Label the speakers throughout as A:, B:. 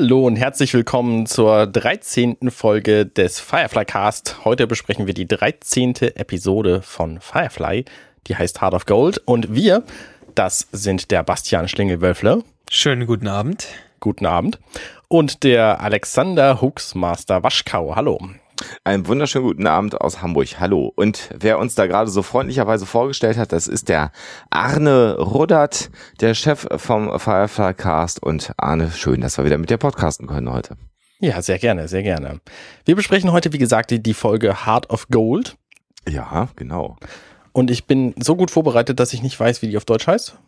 A: Hallo und herzlich willkommen zur 13. Folge des Firefly Cast. Heute besprechen wir die 13. Episode von Firefly, die heißt Heart of Gold. Und wir, das sind der Bastian Schlingelwölfle.
B: Schönen guten Abend.
A: Guten Abend. Und der Alexander Huxmaster Waschkau. Hallo.
C: Einen wunderschönen guten Abend aus Hamburg. Hallo. Und wer uns da gerade so freundlicherweise vorgestellt hat, das ist der Arne Ruddert, der Chef vom Firefly Cast. Und Arne, schön, dass wir wieder mit dir podcasten können heute.
A: Ja, sehr gerne, sehr gerne. Wir besprechen heute, wie gesagt, die, die Folge Heart of Gold.
C: Ja, genau.
A: Und ich bin so gut vorbereitet, dass ich nicht weiß, wie die auf Deutsch heißt.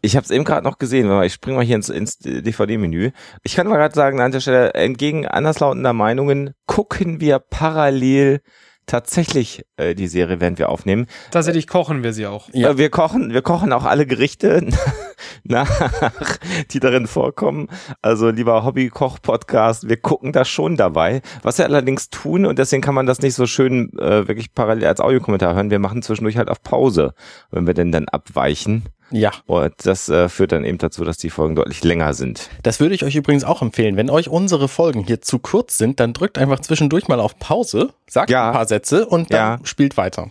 C: Ich habe es eben gerade noch gesehen, ich springe mal hier ins, ins DVD-Menü. Ich kann mal gerade sagen, an der Stelle, entgegen anderslautender Meinungen, gucken wir parallel tatsächlich äh, die Serie, während wir aufnehmen.
B: Tatsächlich kochen wir sie auch.
C: Ja. Äh, wir kochen, wir kochen auch alle Gerichte nach, die darin vorkommen. Also lieber Hobby-Koch-Podcast, wir gucken das schon dabei. Was wir allerdings tun, und deswegen kann man das nicht so schön äh, wirklich parallel als Audiokommentar hören, wir machen zwischendurch halt auf Pause, wenn wir denn dann abweichen.
A: Ja.
C: Und das äh, führt dann eben dazu, dass die Folgen deutlich länger sind.
A: Das würde ich euch übrigens auch empfehlen. Wenn euch unsere Folgen hier zu kurz sind, dann drückt einfach zwischendurch mal auf Pause, sagt ja. ein paar Sätze und dann ja. spielt weiter.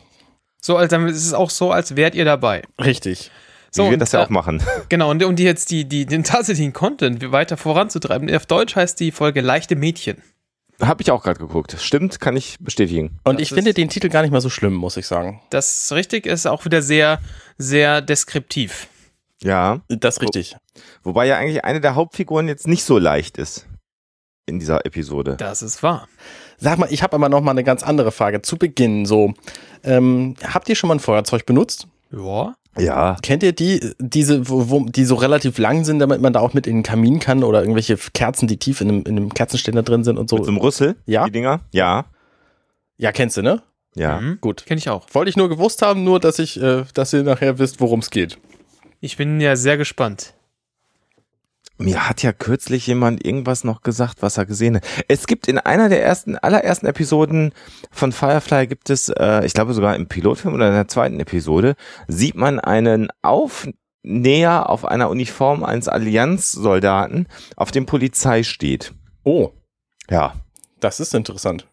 B: So, also dann ist es auch so, als wärt ihr dabei.
A: Richtig.
C: So, Wie wir das ja auch machen.
B: Genau, und um die jetzt die, die, den tatsächlichen Content weiter voranzutreiben. Auf Deutsch heißt die Folge Leichte Mädchen.
C: Habe ich auch gerade geguckt. Stimmt, kann ich bestätigen.
A: Und ich finde den Titel gar nicht mal so schlimm, muss ich sagen.
B: Das ist richtig ist auch wieder sehr, sehr deskriptiv.
C: Ja.
A: Das ist richtig.
C: Wo, wobei ja eigentlich eine der Hauptfiguren jetzt nicht so leicht ist in dieser Episode.
B: Das ist wahr.
A: Sag mal, ich habe aber noch mal eine ganz andere Frage. Zu Beginn so, ähm, habt ihr schon mal ein Feuerzeug benutzt?
B: Ja.
C: Ja.
A: Kennt ihr die, diese, wo, wo, die so relativ lang sind, damit man da auch mit in den Kamin kann oder irgendwelche Kerzen, die tief in einem, in einem Kerzenständer drin sind und so?
C: Mit so einem Rüssel?
A: Ja.
C: Die Dinger? Ja.
A: Ja, kennst du, ne?
C: Ja. Mhm.
A: Gut.
B: Kenn ich auch.
A: Wollte ich nur gewusst haben, nur dass ich, äh, dass ihr nachher wisst, worum es geht.
B: Ich bin ja sehr gespannt.
C: Mir hat ja kürzlich jemand irgendwas noch gesagt, was er gesehen hat. Es gibt in einer der ersten, allerersten Episoden von Firefly gibt es, äh, ich glaube sogar im Pilotfilm oder in der zweiten Episode, sieht man einen Aufnäher auf einer Uniform eines Allianzsoldaten, auf dem Polizei steht.
A: Oh.
C: Ja.
A: Das ist interessant.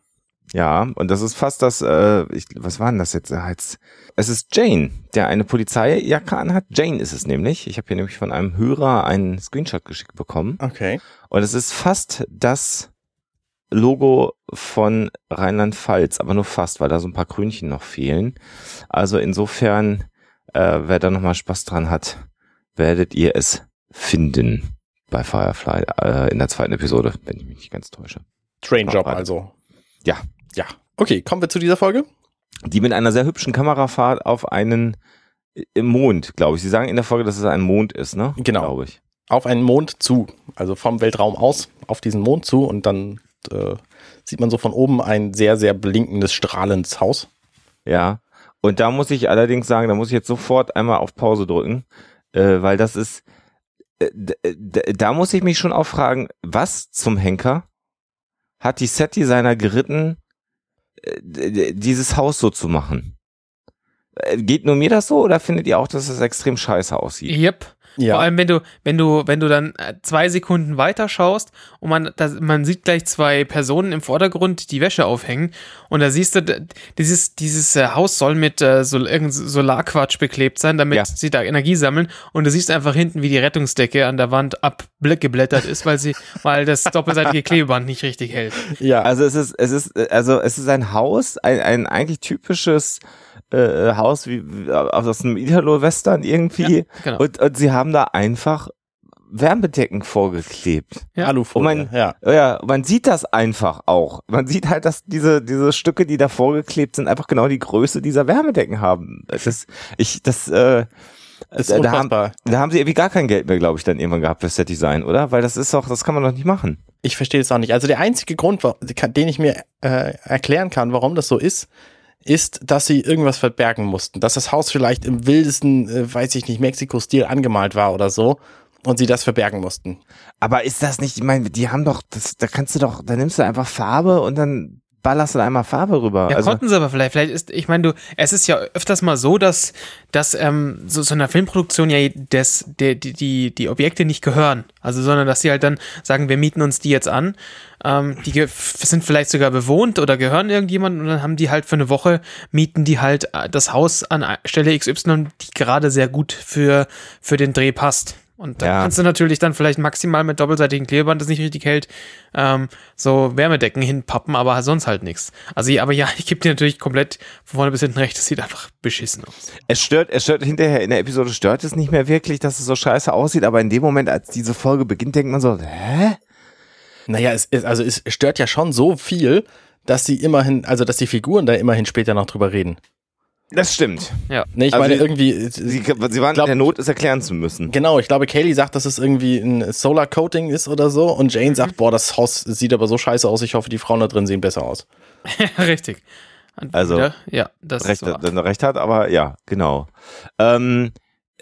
C: Ja, und das ist fast das, äh, ich, was war denn das jetzt? Als, es ist Jane, der eine Polizeijacke anhat. Jane ist es nämlich. Ich habe hier nämlich von einem Hörer einen Screenshot geschickt bekommen.
A: Okay.
C: Und es ist fast das Logo von Rheinland-Pfalz, aber nur fast, weil da so ein paar Krönchen noch fehlen. Also insofern, äh, wer da nochmal Spaß dran hat, werdet ihr es finden bei Firefly äh, in der zweiten Episode, wenn ich mich nicht ganz täusche.
A: Train Job also.
C: Ja.
A: Ja. Okay, kommen wir zu dieser Folge.
C: Die mit einer sehr hübschen Kamerafahrt auf einen im Mond, glaube ich. Sie sagen in der Folge, dass es ein Mond ist, ne?
A: Genau. Glaube ich. Auf einen Mond zu. Also vom Weltraum aus auf diesen Mond zu und dann äh, sieht man so von oben ein sehr, sehr blinkendes, strahlendes Haus.
C: Ja. Und da muss ich allerdings sagen, da muss ich jetzt sofort einmal auf Pause drücken, äh, weil das ist, äh, da muss ich mich schon auch fragen, was zum Henker hat die Set-Designer geritten, äh, dieses Haus so zu machen. Äh, geht nur mir das so oder findet ihr auch, dass es extrem scheiße aussieht?
B: Yep. Ja. Vor allem, wenn du, wenn du, wenn du dann äh, zwei Sekunden weiter schaust und man, das, man sieht gleich zwei Personen im Vordergrund die Wäsche aufhängen und da siehst du, dieses, dieses Haus soll mit äh, so, irgendein Solarquatsch beklebt sein, damit ja. sie da Energie sammeln und du siehst einfach hinten, wie die Rettungsdecke an der Wand abgeblättert ist, weil sie, weil das doppelseitige Klebeband nicht richtig hält.
C: Ja. Also es ist, es ist, also es ist ein Haus, ein, ein eigentlich typisches äh, Haus wie, wie aus einem Italo-Western irgendwie. Ja, genau. und, und sie haben da einfach Wärmedecken vorgeklebt.
A: Ja, Alufolie,
C: man, ja. ja. Man sieht das einfach auch. Man sieht halt, dass diese, diese Stücke, die da vorgeklebt sind, einfach genau die Größe dieser Wärmedecken haben. Das, ich, das, äh,
A: das ist da, haben, da
C: haben sie irgendwie gar kein Geld mehr, glaube ich, dann irgendwann gehabt für Set Design, oder? Weil das ist doch, das kann man doch nicht machen.
A: Ich verstehe es auch nicht. Also der einzige Grund, den ich mir äh, erklären kann, warum das so ist, ist, dass sie irgendwas verbergen mussten. Dass das Haus vielleicht im wildesten, äh, weiß ich nicht, Mexiko-Stil angemalt war oder so und sie das verbergen mussten.
C: Aber ist das nicht, ich meine, die haben doch, das, da kannst du doch, da nimmst du einfach Farbe und dann ballerst du da einmal Farbe rüber.
B: Ja,
C: also,
B: konnten sie aber vielleicht. Vielleicht ist, ich meine, du, es ist ja öfters mal so, dass, dass ähm, so, so einer Filmproduktion ja des, der, die, die, die Objekte nicht gehören. Also, sondern dass sie halt dann sagen, wir mieten uns die jetzt an. Ähm, die sind vielleicht sogar bewohnt oder gehören irgendjemandem und dann haben die halt für eine Woche, mieten die halt äh, das Haus an Stelle XY, die gerade sehr gut für, für den Dreh passt. Und da
C: Ja.
B: kannst du natürlich dann vielleicht maximal mit doppelseitigen Klebeband, das nicht richtig hält, ähm, so Wärmedecken hinpappen, aber sonst halt nichts. Also, ja, aber ja, ich gebe dir natürlich komplett von vorne bis hinten recht, das sieht einfach beschissen aus.
C: es stört, es stört hinterher in der Episode stört es nicht mehr wirklich, dass es so scheiße aussieht, aber in dem Moment, als diese Folge beginnt, denkt man so, hä?
A: Naja, es, es, also es stört ja schon so viel, dass sie immerhin, also dass die Figuren da immerhin später noch drüber reden.
C: Das stimmt.
B: Ja.
A: Ne, ich
C: Also
A: meine
C: sie-
A: irgendwie,
C: Sie, sie waren
A: Glaub-
C: in der Not, es erklären zu müssen.
A: genau, ich glaube, Kaylee sagt, dass es irgendwie ein Solar Coating ist oder so und Jane sagt, boah, das Haus sieht aber so scheiße aus, ich hoffe, die Frauen da drin sehen besser aus.
B: richtig. Und
C: Also,
B: wieder, ja, das
C: recht,
B: ist wahr.
C: dann recht hat, aber ja, genau. Ähm,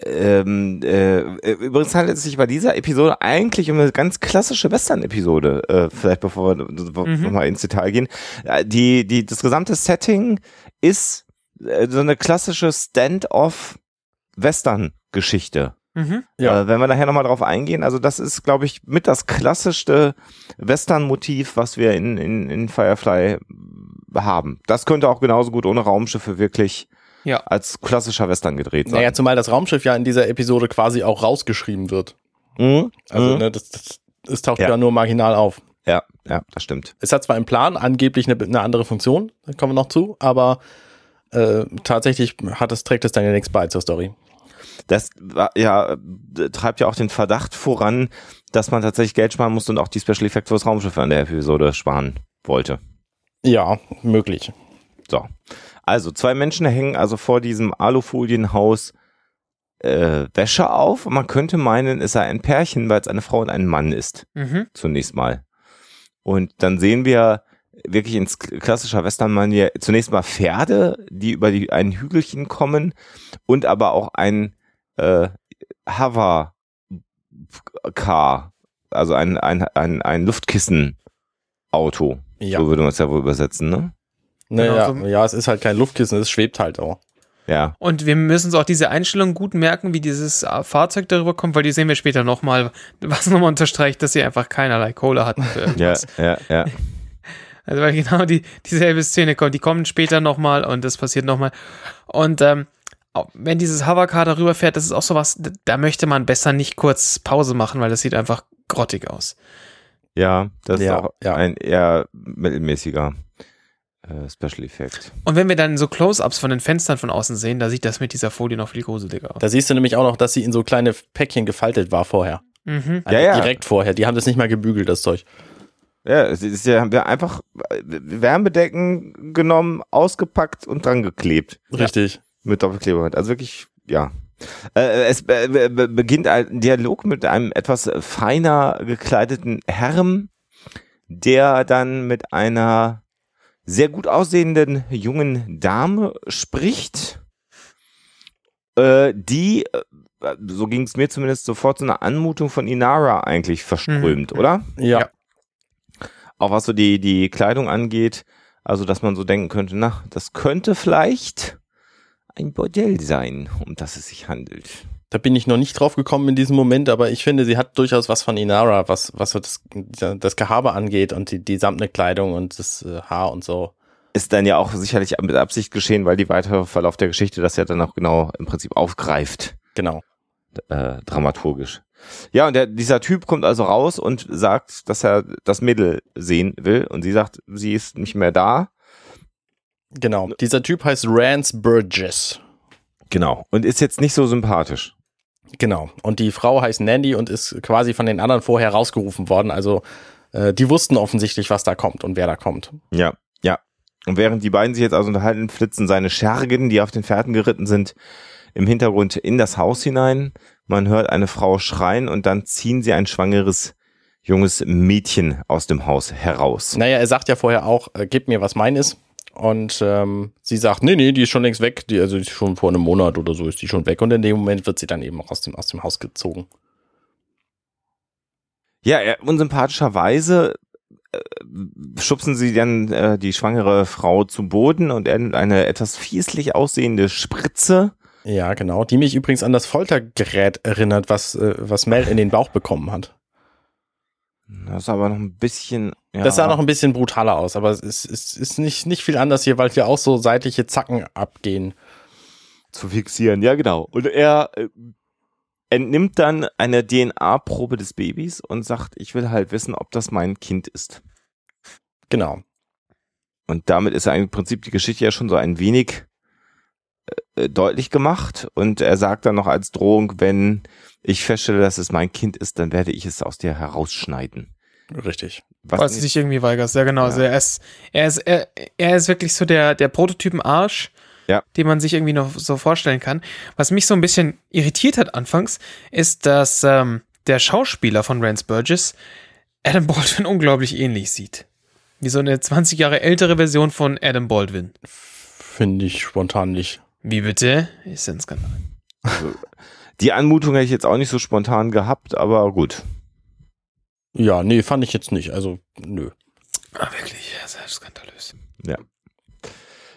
C: ähm, äh, übrigens handelt es sich bei dieser Episode eigentlich um eine ganz klassische Western-Episode, äh, vielleicht bevor wir
B: Mhm.
C: nochmal ins Detail gehen. Äh, Die, die, das gesamte Setting ist äh, so eine klassische Stand-off-Western-Geschichte.
B: Mhm.
A: Ja.
C: Äh, wenn wir nachher nochmal drauf eingehen, also das ist, glaube ich, mit das klassischste Western-Motiv, was wir in, in, in Firefly haben. Das könnte auch genauso gut ohne Raumschiffe wirklich
B: Ja.
C: als klassischer Western gedreht sein.
A: Naja, zumal das Raumschiff ja in dieser Episode quasi auch rausgeschrieben wird.
C: Mhm.
A: Also
C: mhm.
A: ne, das, das, das taucht
C: Ja.
A: ja nur marginal auf.
C: ja, ja, das stimmt.
A: Es hat zwar im Plan angeblich eine, eine andere Funktion, da kommen wir noch zu, aber äh, tatsächlich hat es, trägt es dann ja nichts bei zur Story.
C: Das war, ja, treibt ja auch den Verdacht voran, dass man tatsächlich Geld sparen musste und auch die Special Effects für das Raumschiff an der Episode sparen wollte.
A: Ja, möglich.
C: So. Also, zwei Menschen hängen also vor diesem Alufolienhaus äh, Wäsche auf. Und man könnte meinen, es sei ein Pärchen, weil es eine Frau und ein Mann ist.
B: Mhm.
C: Zunächst mal. Und dann sehen wir wirklich ins klassischer Western-Manier zunächst mal Pferde, die über die, ein Hügelchen kommen und aber auch ein äh, Hover-Car, also ein, ein, ein, ein Luftkissen-Auto.
A: Ja.
C: So würde man es ja wohl übersetzen, ne?
A: Naja,
B: Genau, so-
A: ja, es ist halt kein Luftkissen, es schwebt halt auch.
C: Ja.
B: Und wir müssen uns auch diese Einstellung gut merken, wie dieses äh, Fahrzeug darüber kommt, weil die sehen wir später nochmal, was nochmal unterstreicht, dass sie einfach keinerlei Kohle hatten für
C: Ja, ja, ja.
B: Also weil genau die, dieselbe Szene kommt, die kommen später nochmal und das passiert nochmal. Und ähm, wenn dieses Hovercar darüber fährt, das ist auch sowas, da- da möchte man besser nicht kurz Pause machen, weil das sieht einfach grottig aus.
C: Ja, das
A: Ja,
C: ist auch
A: ja.
C: ein eher mittelmäßiger äh, Special Effekt.
B: Und wenn wir dann so Close-Ups von den Fenstern von außen sehen, da sieht das mit dieser Folie noch viel gruseliger aus.
A: Da siehst du nämlich auch noch, dass sie in so kleine Päckchen gefaltet war vorher.
B: Mhm.
A: Also
C: Ja, ja.
A: Direkt vorher. Die haben das nicht mal gebügelt, das Zeug.
C: Ja, es ist ja, haben wir einfach äh, Wärmedecken genommen, ausgepackt und dran geklebt.
A: Richtig.
C: Mit Doppelklebeband. Also wirklich, ja. Äh, es be be- beginnt ein Dialog mit einem etwas feiner gekleideten Herrn, der dann mit einer sehr gut aussehenden jungen Dame spricht, äh, die, äh, so ging es mir zumindest sofort so eine Anmutung von Inara eigentlich verströmt,
B: Mhm.
C: oder?
A: Ja.
B: Ja.
C: Auch was so die, die Kleidung angeht, also dass man so denken könnte, na, das könnte vielleicht ein Bordell sein, um das es sich handelt.
A: Da bin ich noch nicht drauf gekommen in diesem Moment, aber ich finde, sie hat durchaus was von Inara, was, was so das, das Gehabe angeht und die, die samtne Kleidung und das äh, Haar und so.
C: Ist dann ja auch sicherlich mit Absicht geschehen, weil die weitere Verlauf der Geschichte das ja dann auch genau im Prinzip aufgreift,
A: Genau.
C: äh, dramaturgisch. Ja, und der, dieser Typ kommt also raus und sagt, dass er das Mädel sehen will und sie sagt, sie ist nicht mehr da.
A: Genau. Dieser Typ heißt Rance Burgess.
C: Genau. Und ist jetzt nicht so sympathisch.
A: Genau. Und die Frau heißt Nandy und ist quasi von den anderen vorher rausgerufen worden. Also äh, die wussten offensichtlich, was da kommt und wer da kommt.
C: Ja, ja. Und während die beiden sich jetzt also unterhalten, flitzen seine Schergen, die auf den Pferden geritten sind, im Hintergrund in das Haus hinein. Man hört eine Frau schreien und dann ziehen sie ein schwangeres junges Mädchen aus dem Haus heraus.
A: Naja, er sagt ja vorher auch, äh, gib mir, was mein ist. Und ähm, sie sagt, nee, nee, die ist schon längst weg. Die, also die ist schon vor einem Monat oder so ist die schon weg. Und in dem Moment wird sie dann eben auch aus dem, aus dem Haus gezogen.
C: Ja, er, unsympathischerweise schubsen sie dann äh, die schwangere Frau zu Boden und er nimmt eine etwas fieslich aussehende Spritze.
A: Ja, genau. Die mich übrigens an das Foltergerät erinnert, was, äh, was Mel in den Bauch bekommen hat.
C: Das ist aber noch ein bisschen. Ja.
A: Das sah noch ein bisschen brutaler aus, aber es ist, es ist nicht, nicht viel anders hier, weil hier auch so seitliche Zacken abgehen.
C: zu fixieren. Ja, genau. Und er äh, entnimmt dann eine DNA-Probe des Babys und sagt, ich will halt wissen, ob das mein Kind ist.
A: Genau.
C: Und damit ist er im Prinzip die Geschichte ja schon so ein wenig äh, deutlich gemacht. Und er sagt dann noch als Drohung, wenn ich feststelle, dass es mein Kind ist, dann werde ich es aus dir herausschneiden.
A: Richtig.
C: Was
B: Falls du dich irgendwie weigerst, ja genau.
C: Ja.
B: Also er ist, er ist, er, er ist wirklich so der, der Prototypen-Arsch,
C: Ja.
B: den man sich irgendwie noch so vorstellen kann. Was mich so ein bisschen irritiert hat anfangs, ist, dass ähm, der Schauspieler von Rance Burgess Adam Baldwin unglaublich ähnlich sieht. Wie so eine 20 Jahre ältere Version von Adam Baldwin.
A: Finde ich spontan nicht.
B: Wie bitte? Ist ein Skandal.
C: die Anmutung hätte ich jetzt auch nicht so spontan gehabt, aber gut.
A: Ja, nee, fand ich jetzt nicht. Also, nö.
B: Ah, wirklich, sehr skandalös.
C: Ja.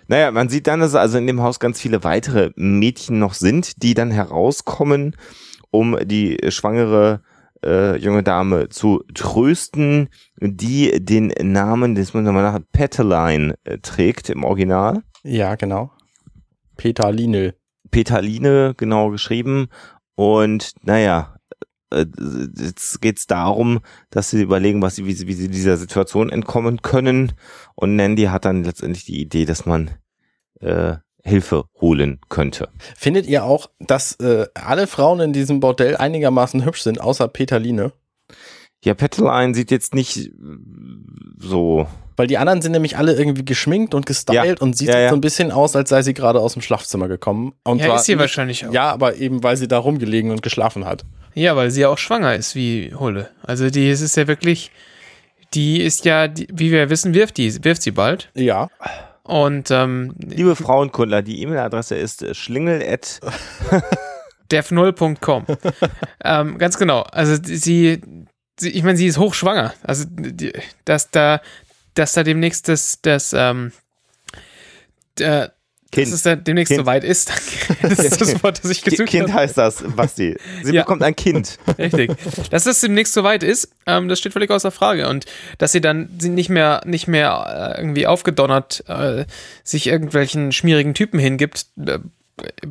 C: Naja, man sieht dann, dass also in dem Haus ganz viele weitere Mädchen noch sind, die dann herauskommen, um die schwangere äh, junge Dame zu trösten, die den Namen, das muss man mal nach, Petaline äh, trägt im Original.
A: Ja, genau. Peter Linel.
C: Petaline genau geschrieben. Und naja, äh, jetzt geht's darum, dass sie überlegen, was sie, wie, sie, wie sie dieser Situation entkommen können. Und Nandy hat dann letztendlich die Idee, dass man äh, Hilfe holen könnte.
A: Findet ihr auch, dass äh, alle Frauen in diesem Bordell einigermaßen hübsch sind, außer Peter Line?
C: Ja, Petaline sieht jetzt nicht äh, so.
A: Weil die anderen sind nämlich alle irgendwie geschminkt und gestylt und sieht
C: Ja, ja.
A: so ein bisschen aus, als sei sie gerade aus dem Schlafzimmer gekommen. Und
B: Ja,
A: zwar
B: ist sie
A: nicht-
B: wahrscheinlich auch.
A: Ja, aber eben, weil sie da rumgelegen und geschlafen hat.
B: Ja, weil sie ja auch schwanger ist wie Hulle. Also die es ist ja wirklich, die ist ja, die, wie wir wissen, wirft die, wirft sie bald.
A: Ja.
B: Und ähm,
C: Liebe Frauenkundler, die E-Mail-Adresse ist schlingel at
B: dev0.com. ähm, ganz genau. Also sie, sie ich meine, sie ist hochschwanger. Also die, dass da, dass da demnächst das, das, ähm, der,
C: Kind.
B: dass es da demnächst
C: Kind.
B: soweit ist. das ist das Wort, das ich gesucht
C: Kind
B: habe.
C: heißt das, Basti. Sie
B: Ja.
C: bekommt ein Kind.
B: Richtig. Dass es demnächst soweit ist, ähm, das steht völlig außer Frage. Und dass sie dann nicht mehr, nicht mehr äh, irgendwie aufgedonnert äh, sich irgendwelchen schmierigen Typen hingibt, äh,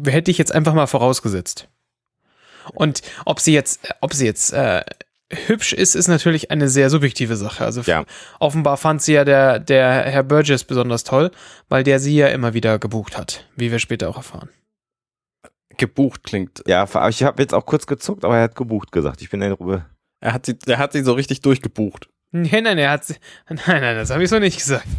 B: hätte ich jetzt einfach mal vorausgesetzt. Und ob sie jetzt, ob sie jetzt äh, hübsch ist, ist natürlich eine sehr subjektive Sache. Also
C: Ja.
B: offenbar fand sie ja der, der Herr Burgess besonders toll, weil der sie ja immer wieder gebucht hat, wie wir später auch erfahren.
A: Gebucht klingt.
C: Ja, ich habe jetzt auch kurz gezuckt, aber er hat gebucht gesagt. Ich bin in Ruhe.
A: Er hat sie, er hat sie so richtig durchgebucht.
B: Nein, nein, er hat sie, nein, nein, das habe ich so nicht gesagt.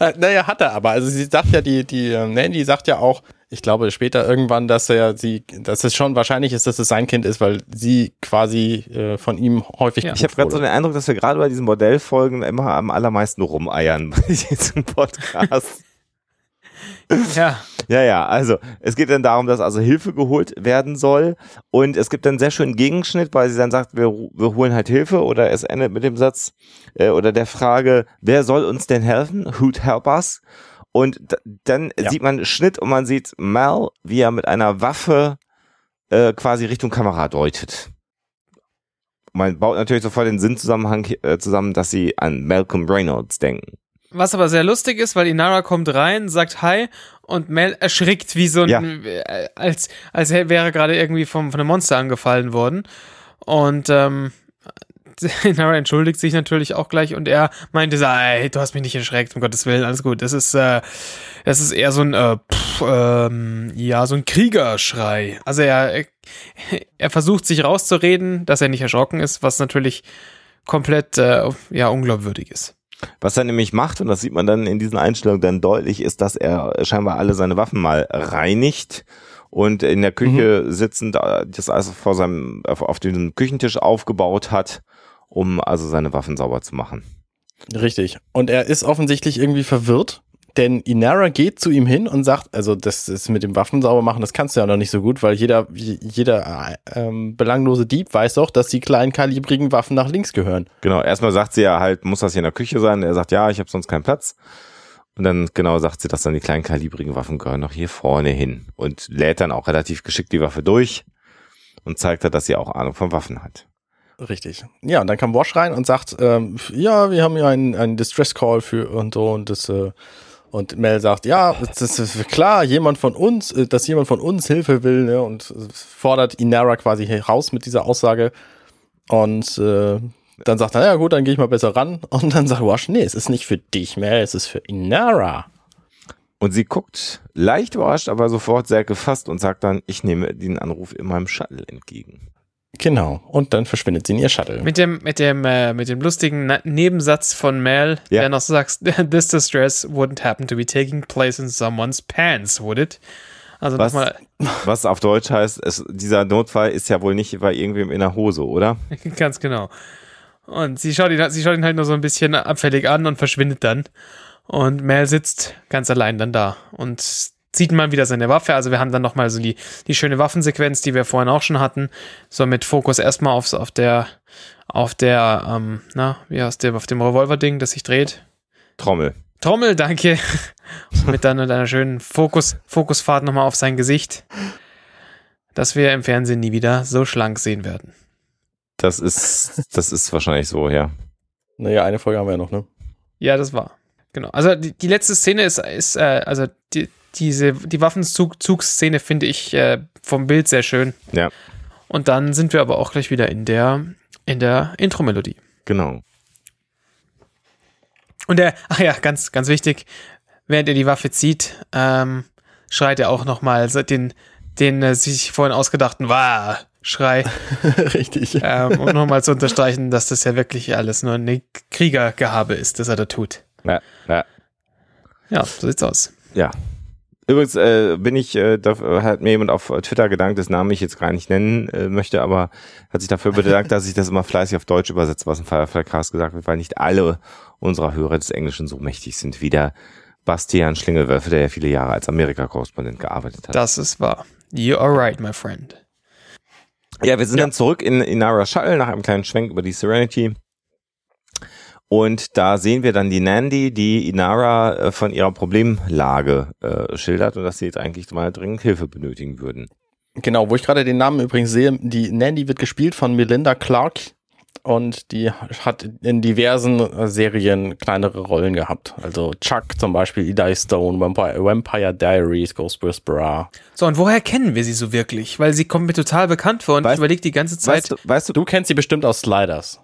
A: Äh, naja, hat er aber. Also sie sagt ja, die, die äh, Nandy sagt ja auch, ich glaube später irgendwann, dass er sie, dass es schon wahrscheinlich ist, dass es sein Kind ist, weil sie quasi äh, von ihm häufig
B: Ja.
C: Ich habe gerade so den Eindruck, dass wir gerade bei diesen Modellfolgen immer am allermeisten rumeiern bei diesem Podcast.
B: Ja.
C: ja, ja, also es geht dann darum, dass also Hilfe geholt werden soll und es gibt dann einen sehr schönen Gegenschnitt, weil sie dann sagt, wir, wir holen halt Hilfe oder es endet mit dem Satz äh, oder der Frage, wer soll uns denn helfen? Who'd help us? Und dann
A: Ja.
C: sieht man Schnitt und man sieht Mal, wie er mit einer Waffe äh, quasi Richtung Kamera deutet. Man baut natürlich sofort den Sinnzusammenhang äh, zusammen, dass sie an Malcolm Reynolds denken.
B: Was aber sehr lustig ist, weil Inara kommt rein, sagt Hi und Mel erschrickt wie so ein,
C: Ja.
B: äh, als, als wäre gerade irgendwie vom, von einem Monster angefallen worden. Und ähm, Inara entschuldigt sich natürlich auch gleich und er meinte so, ey, du hast mich nicht erschreckt, um Gottes Willen, alles gut. Das ist, äh, das ist eher so ein, äh, pff, ähm, ja, so ein Kriegerschrei. Also er, er versucht sich rauszureden, dass er nicht erschrocken ist, was natürlich komplett, äh, ja, unglaubwürdig ist.
C: Was er nämlich macht, und das sieht man dann in diesen Einstellungen dann deutlich, ist, dass er scheinbar alle seine Waffen mal reinigt und in der Küche sitzend äh, das also vor seinem, auf, auf dem Küchentisch aufgebaut hat, um also seine Waffen sauber zu machen.
A: Richtig. Und er ist offensichtlich irgendwie verwirrt, denn Inara geht zu ihm hin und sagt, also das ist mit dem Waffen sauber machen, das kannst du ja noch nicht so gut, weil jeder, jeder ähm, belanglose Dieb weiß doch, dass die kleinen kalibrigen Waffen nach links gehören.
C: Genau, erstmal sagt sie ja halt, muss das hier in der Küche sein? Er sagt, ja, ich habe sonst keinen Platz. Und dann genau sagt sie, dass dann die kleinen kalibrigen Waffen gehören noch hier vorne hin und lädt dann auch relativ geschickt die Waffe durch und zeigt halt, dass sie auch Ahnung von Waffen hat.
A: Richtig. Ja, und dann kam Wash rein und sagt, ähm, ja, wir haben hier einen, einen Distress Call für und so und das äh, und Mel sagt, ja, das ist klar, jemand von uns, äh, dass jemand von uns Hilfe will ne, und fordert Inara quasi raus mit dieser Aussage. Und äh, dann sagt er, ja gut, dann gehe ich mal besser ran. Und dann sagt Wash, nee, es ist nicht für dich, Mel, es ist für Inara.
C: Und sie guckt leicht überrascht, aber sofort sehr gefasst und sagt dann, ich nehme den Anruf in meinem Shuttle entgegen.
A: Genau. Und dann verschwindet sie in ihr Shuttle.
B: Mit dem, mit dem, äh, mit dem lustigen Na Nebensatz von Mel,
C: Ja.
B: der noch sagt, this distress wouldn't happen to be taking place in someone's pants, would it? Also
C: Was?
B: nochmal,
C: Was auf Deutsch heißt, es, dieser Notfall ist ja wohl nicht bei irgendwem in der Hose, oder?
B: ganz genau. Und sie schaut, ihn, sie schaut ihn halt nur so ein bisschen abfällig an und verschwindet dann. Und Mel sitzt ganz allein dann da und sieht mal wieder seine Waffe. Also wir haben dann nochmal so die, die schöne Waffensequenz, die wir vorhin auch schon hatten. So mit Fokus erstmal aufs, auf der, auf der, ähm, na, wie heißt der, auf dem Revolver-Ding, das sich dreht.
C: Trommel.
B: Trommel, danke. mit dann mit einer schönen Fokus, Fokusfahrt nochmal auf sein Gesicht. Dass wir im Fernsehen nie wieder so schlank sehen werden.
C: Das ist, das ist wahrscheinlich so, ja.
A: Naja, eine Folge haben wir ja noch, ne?
B: Ja, das war. Genau. Also die, die letzte Szene ist, ist äh, also die, diese, die Waffenzugszene finde ich äh, vom Bild sehr schön.
C: Ja.
B: Und dann sind wir aber auch gleich wieder in der, in der Intro-Melodie.
C: Genau.
B: Und der, ach ja, ganz, ganz wichtig, während er die Waffe zieht, ähm, schreit er auch nochmal den, den äh, sich vorhin ausgedachten Wah! Schrei,
A: Richtig.
B: ähm, um nochmal zu unterstreichen, dass das ja wirklich alles nur eine Kriegergehabe ist, das er da tut.
C: Ja, ja.
B: Ja, so sieht's aus.
C: Ja. Übrigens äh, bin ich, äh, da hat mir jemand auf Twitter gedankt, das Namen ich jetzt gar nicht nennen äh, möchte, aber hat sich dafür bedankt, dass ich das immer fleißig auf Deutsch übersetze, was im Firefly-Cast gesagt wird, weil nicht alle unserer Hörer des Englischen so mächtig sind wie der Bastian Schlingelwölfe, der ja viele Jahre als Amerika-Korrespondent gearbeitet hat.
B: Das ist wahr. You are right, my friend.
C: Ja, wir sind dann zurück in Inara Shuttle nach einem kleinen Schwenk über die Serenity. Und da sehen wir dann die Nandi, die Inara äh, von ihrer Problemlage äh, schildert und dass sie jetzt eigentlich mal dringend Hilfe benötigen würden.
A: Genau, wo ich gerade den Namen übrigens sehe, die Nandy wird gespielt von Melinda Clark und die hat in diversen Serien kleinere Rollen gehabt. Also Chuck zum Beispiel, Eli Stone, Vampire, Vampire Diaries, Ghost Whisperer.
B: So, und woher kennen wir sie so wirklich? Weil sie kommt mir total bekannt vor und
C: Weißt-
B: ich überlege die ganze Zeit.
C: Weißt du, weißt du,
A: Du kennst sie bestimmt aus Sliders.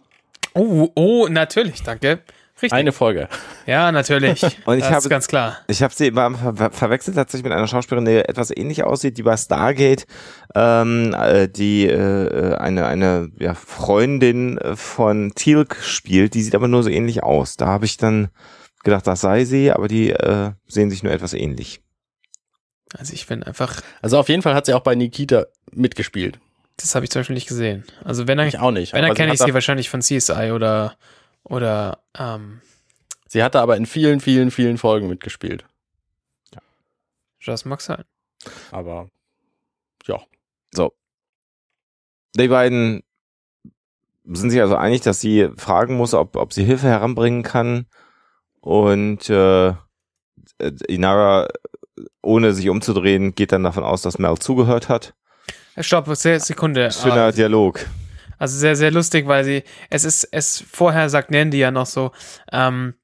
B: Oh, oh, natürlich, danke. Richtig.
A: Eine Folge.
B: ja, natürlich.
C: Und ich
B: das
C: habe-
B: ist ganz klar.
C: ich habe sie immer ver verwechselt tatsächlich mit einer Schauspielerin, die etwas ähnlich aussieht, die bei Stargate ähm, äh, die äh, eine eine ja, Freundin von Teal'c spielt, die sieht aber nur so ähnlich aus. Da habe ich dann gedacht, das sei sie, aber die äh, sehen sich nur etwas ähnlich.
B: Also ich bin einfach,
A: Also auf jeden Fall hat sie auch bei Nikita mitgespielt.
B: Das habe ich zum Beispiel nicht gesehen. Also wenn dann,
A: Ich auch nicht.
B: wenn dann
A: aber
B: kenne
A: sie
B: ich sie wahrscheinlich von CSI oder oder ähm,
A: Sie hatte aber in vielen, vielen, vielen Folgen mitgespielt.
B: das mag sein.
A: Aber ja.
C: Die beiden sind sich also einig, dass sie fragen muss, ob, ob sie Hilfe heranbringen kann. Und äh, Inara, ohne sich umzudrehen, geht dann davon aus, dass Mel zugehört hat.
B: Stopp, Se- Sekunde.
C: Schöner
B: Ah,
C: Dialog.
B: Also sehr, sehr lustig, weil sie, es ist, es vorher sagt Nandy ja noch so, ähm,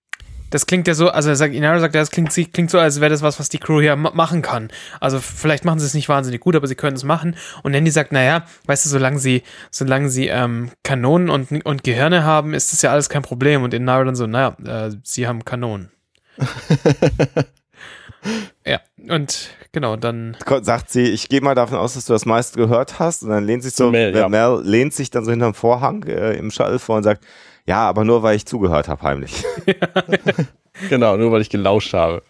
B: das klingt ja so, also sagt, Inara sagt, ja, das klingt, klingt so, als wäre das was, was die Crew hier ma machen kann. Also vielleicht machen sie es nicht wahnsinnig gut, aber sie können es machen. Und Nandy sagt, naja, weißt du, solange sie, solange sie ähm, Kanonen und, und Gehirne haben, ist das ja alles kein Problem. Und Inara dann so, naja, äh, sie haben Kanonen. ja, und genau, dann
C: Sagt sie, ich gehe mal davon aus, dass du das meiste gehört hast. Und dann lehnt sich so,
A: Mel, ja.
C: Mel lehnt sich dann so hinterm Vorhang äh, im Shuttle vor und sagt, ja, aber nur weil ich zugehört habe, heimlich.
A: Genau, nur weil ich gelauscht habe.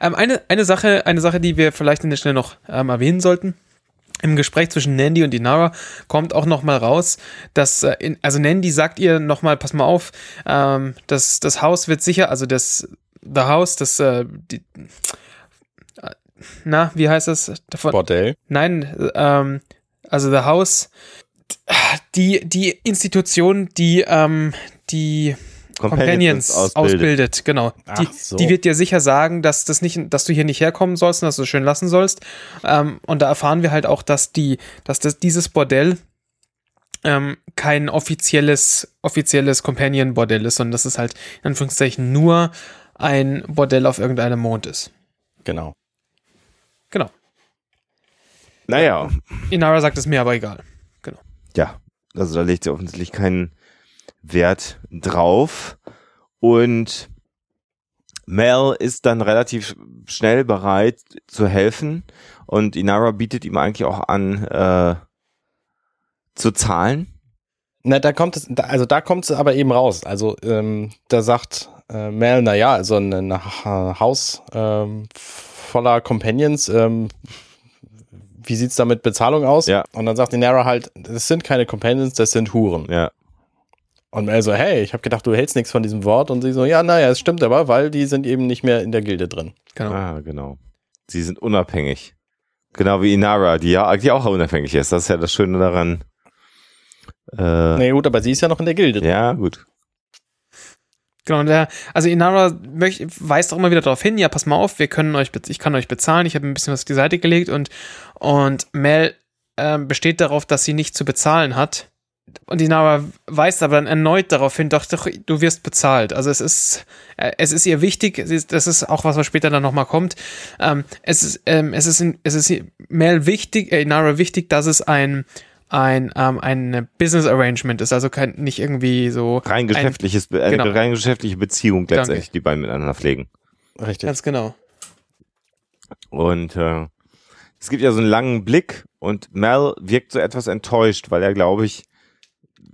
B: Ähm, eine, eine Sache, eine Sache, die wir vielleicht an der Stelle noch ähm, erwähnen sollten. Im Gespräch zwischen Nandy und Inara kommt auch noch mal raus, dass, äh, in, also Nandy sagt ihr noch mal, pass mal auf, ähm, das, das Haus wird sicher, also das The House, das, äh, die, na, wie heißt das? Davon,
A: Bordell.
B: Nein, ähm, also The House, die, die Institution, die, ähm, die Companions, ausbildet. ausbildet. genau. Die,
A: so.
B: die wird dir sicher sagen, dass das nicht, dass du hier nicht herkommen sollst und dass du es schön lassen sollst. Ähm, und da erfahren wir halt auch, dass die, dass das dieses Bordell ähm, kein offizielles, offizielles Companion-Bordell ist, sondern dass es halt in Anführungszeichen nur ein Bordell auf irgendeinem Mond ist.
A: Genau.
B: Genau.
C: Naja,
B: Inara sagt es mir aber egal.
C: ja, also da legt sie offensichtlich keinen Wert drauf. Und Mel ist dann relativ schnell bereit zu helfen und Inara bietet ihm eigentlich auch an, äh, zu zahlen.
A: Na, da kommt es, also da kommt es aber eben raus. Also ähm, da sagt äh, Mel, na ja, also ein, ein Ha- Haus ähm, voller Companions, ähm, wie sieht's da mit Bezahlung aus?
C: Ja.
A: Und dann sagt Inara halt, das sind keine Companions, das sind Huren.
C: Ja,
A: Und Mel so, hey, ich habe gedacht, du hältst nichts von diesem Wort. Und sie so, ja, naja, es stimmt aber, weil die sind eben nicht mehr in der Gilde drin.
B: Genau.
C: ah, genau. Sie sind unabhängig. Genau wie Inara, die ja die auch unabhängig ist. Das ist ja das Schöne daran. Äh,
A: Nee, gut, aber sie ist ja noch in der Gilde. drin.
C: Ja, gut.
B: Genau, der, also Inara möcht, weist auch immer wieder darauf hin, ja, pass mal auf, wir können euch, ich kann euch bezahlen, ich habe ein bisschen was auf die Seite gelegt und, und Mel ähm, besteht darauf, dass sie nicht zu bezahlen hat. Und Inara weist aber dann erneut darauf hin, doch, doch, du wirst bezahlt. Also es ist, äh, es ist ihr wichtig, ist, das ist auch was, was später dann nochmal kommt. Ähm, es ist, ähm, es ist, es ist Mel wichtig, äh, Inara wichtig, dass es ein, ein, ähm, ein Business Arrangement ist, also kein, nicht irgendwie so.
C: Rein
B: ein-
C: geschäftliches, eine
B: genau.
C: rein geschäftliche Beziehung
B: Danke.
C: letztendlich, die beiden miteinander pflegen.
A: Richtig.
B: Ganz genau.
C: Und äh, es gibt ja so einen langen Blick und Mel wirkt so etwas enttäuscht, weil er, glaube ich,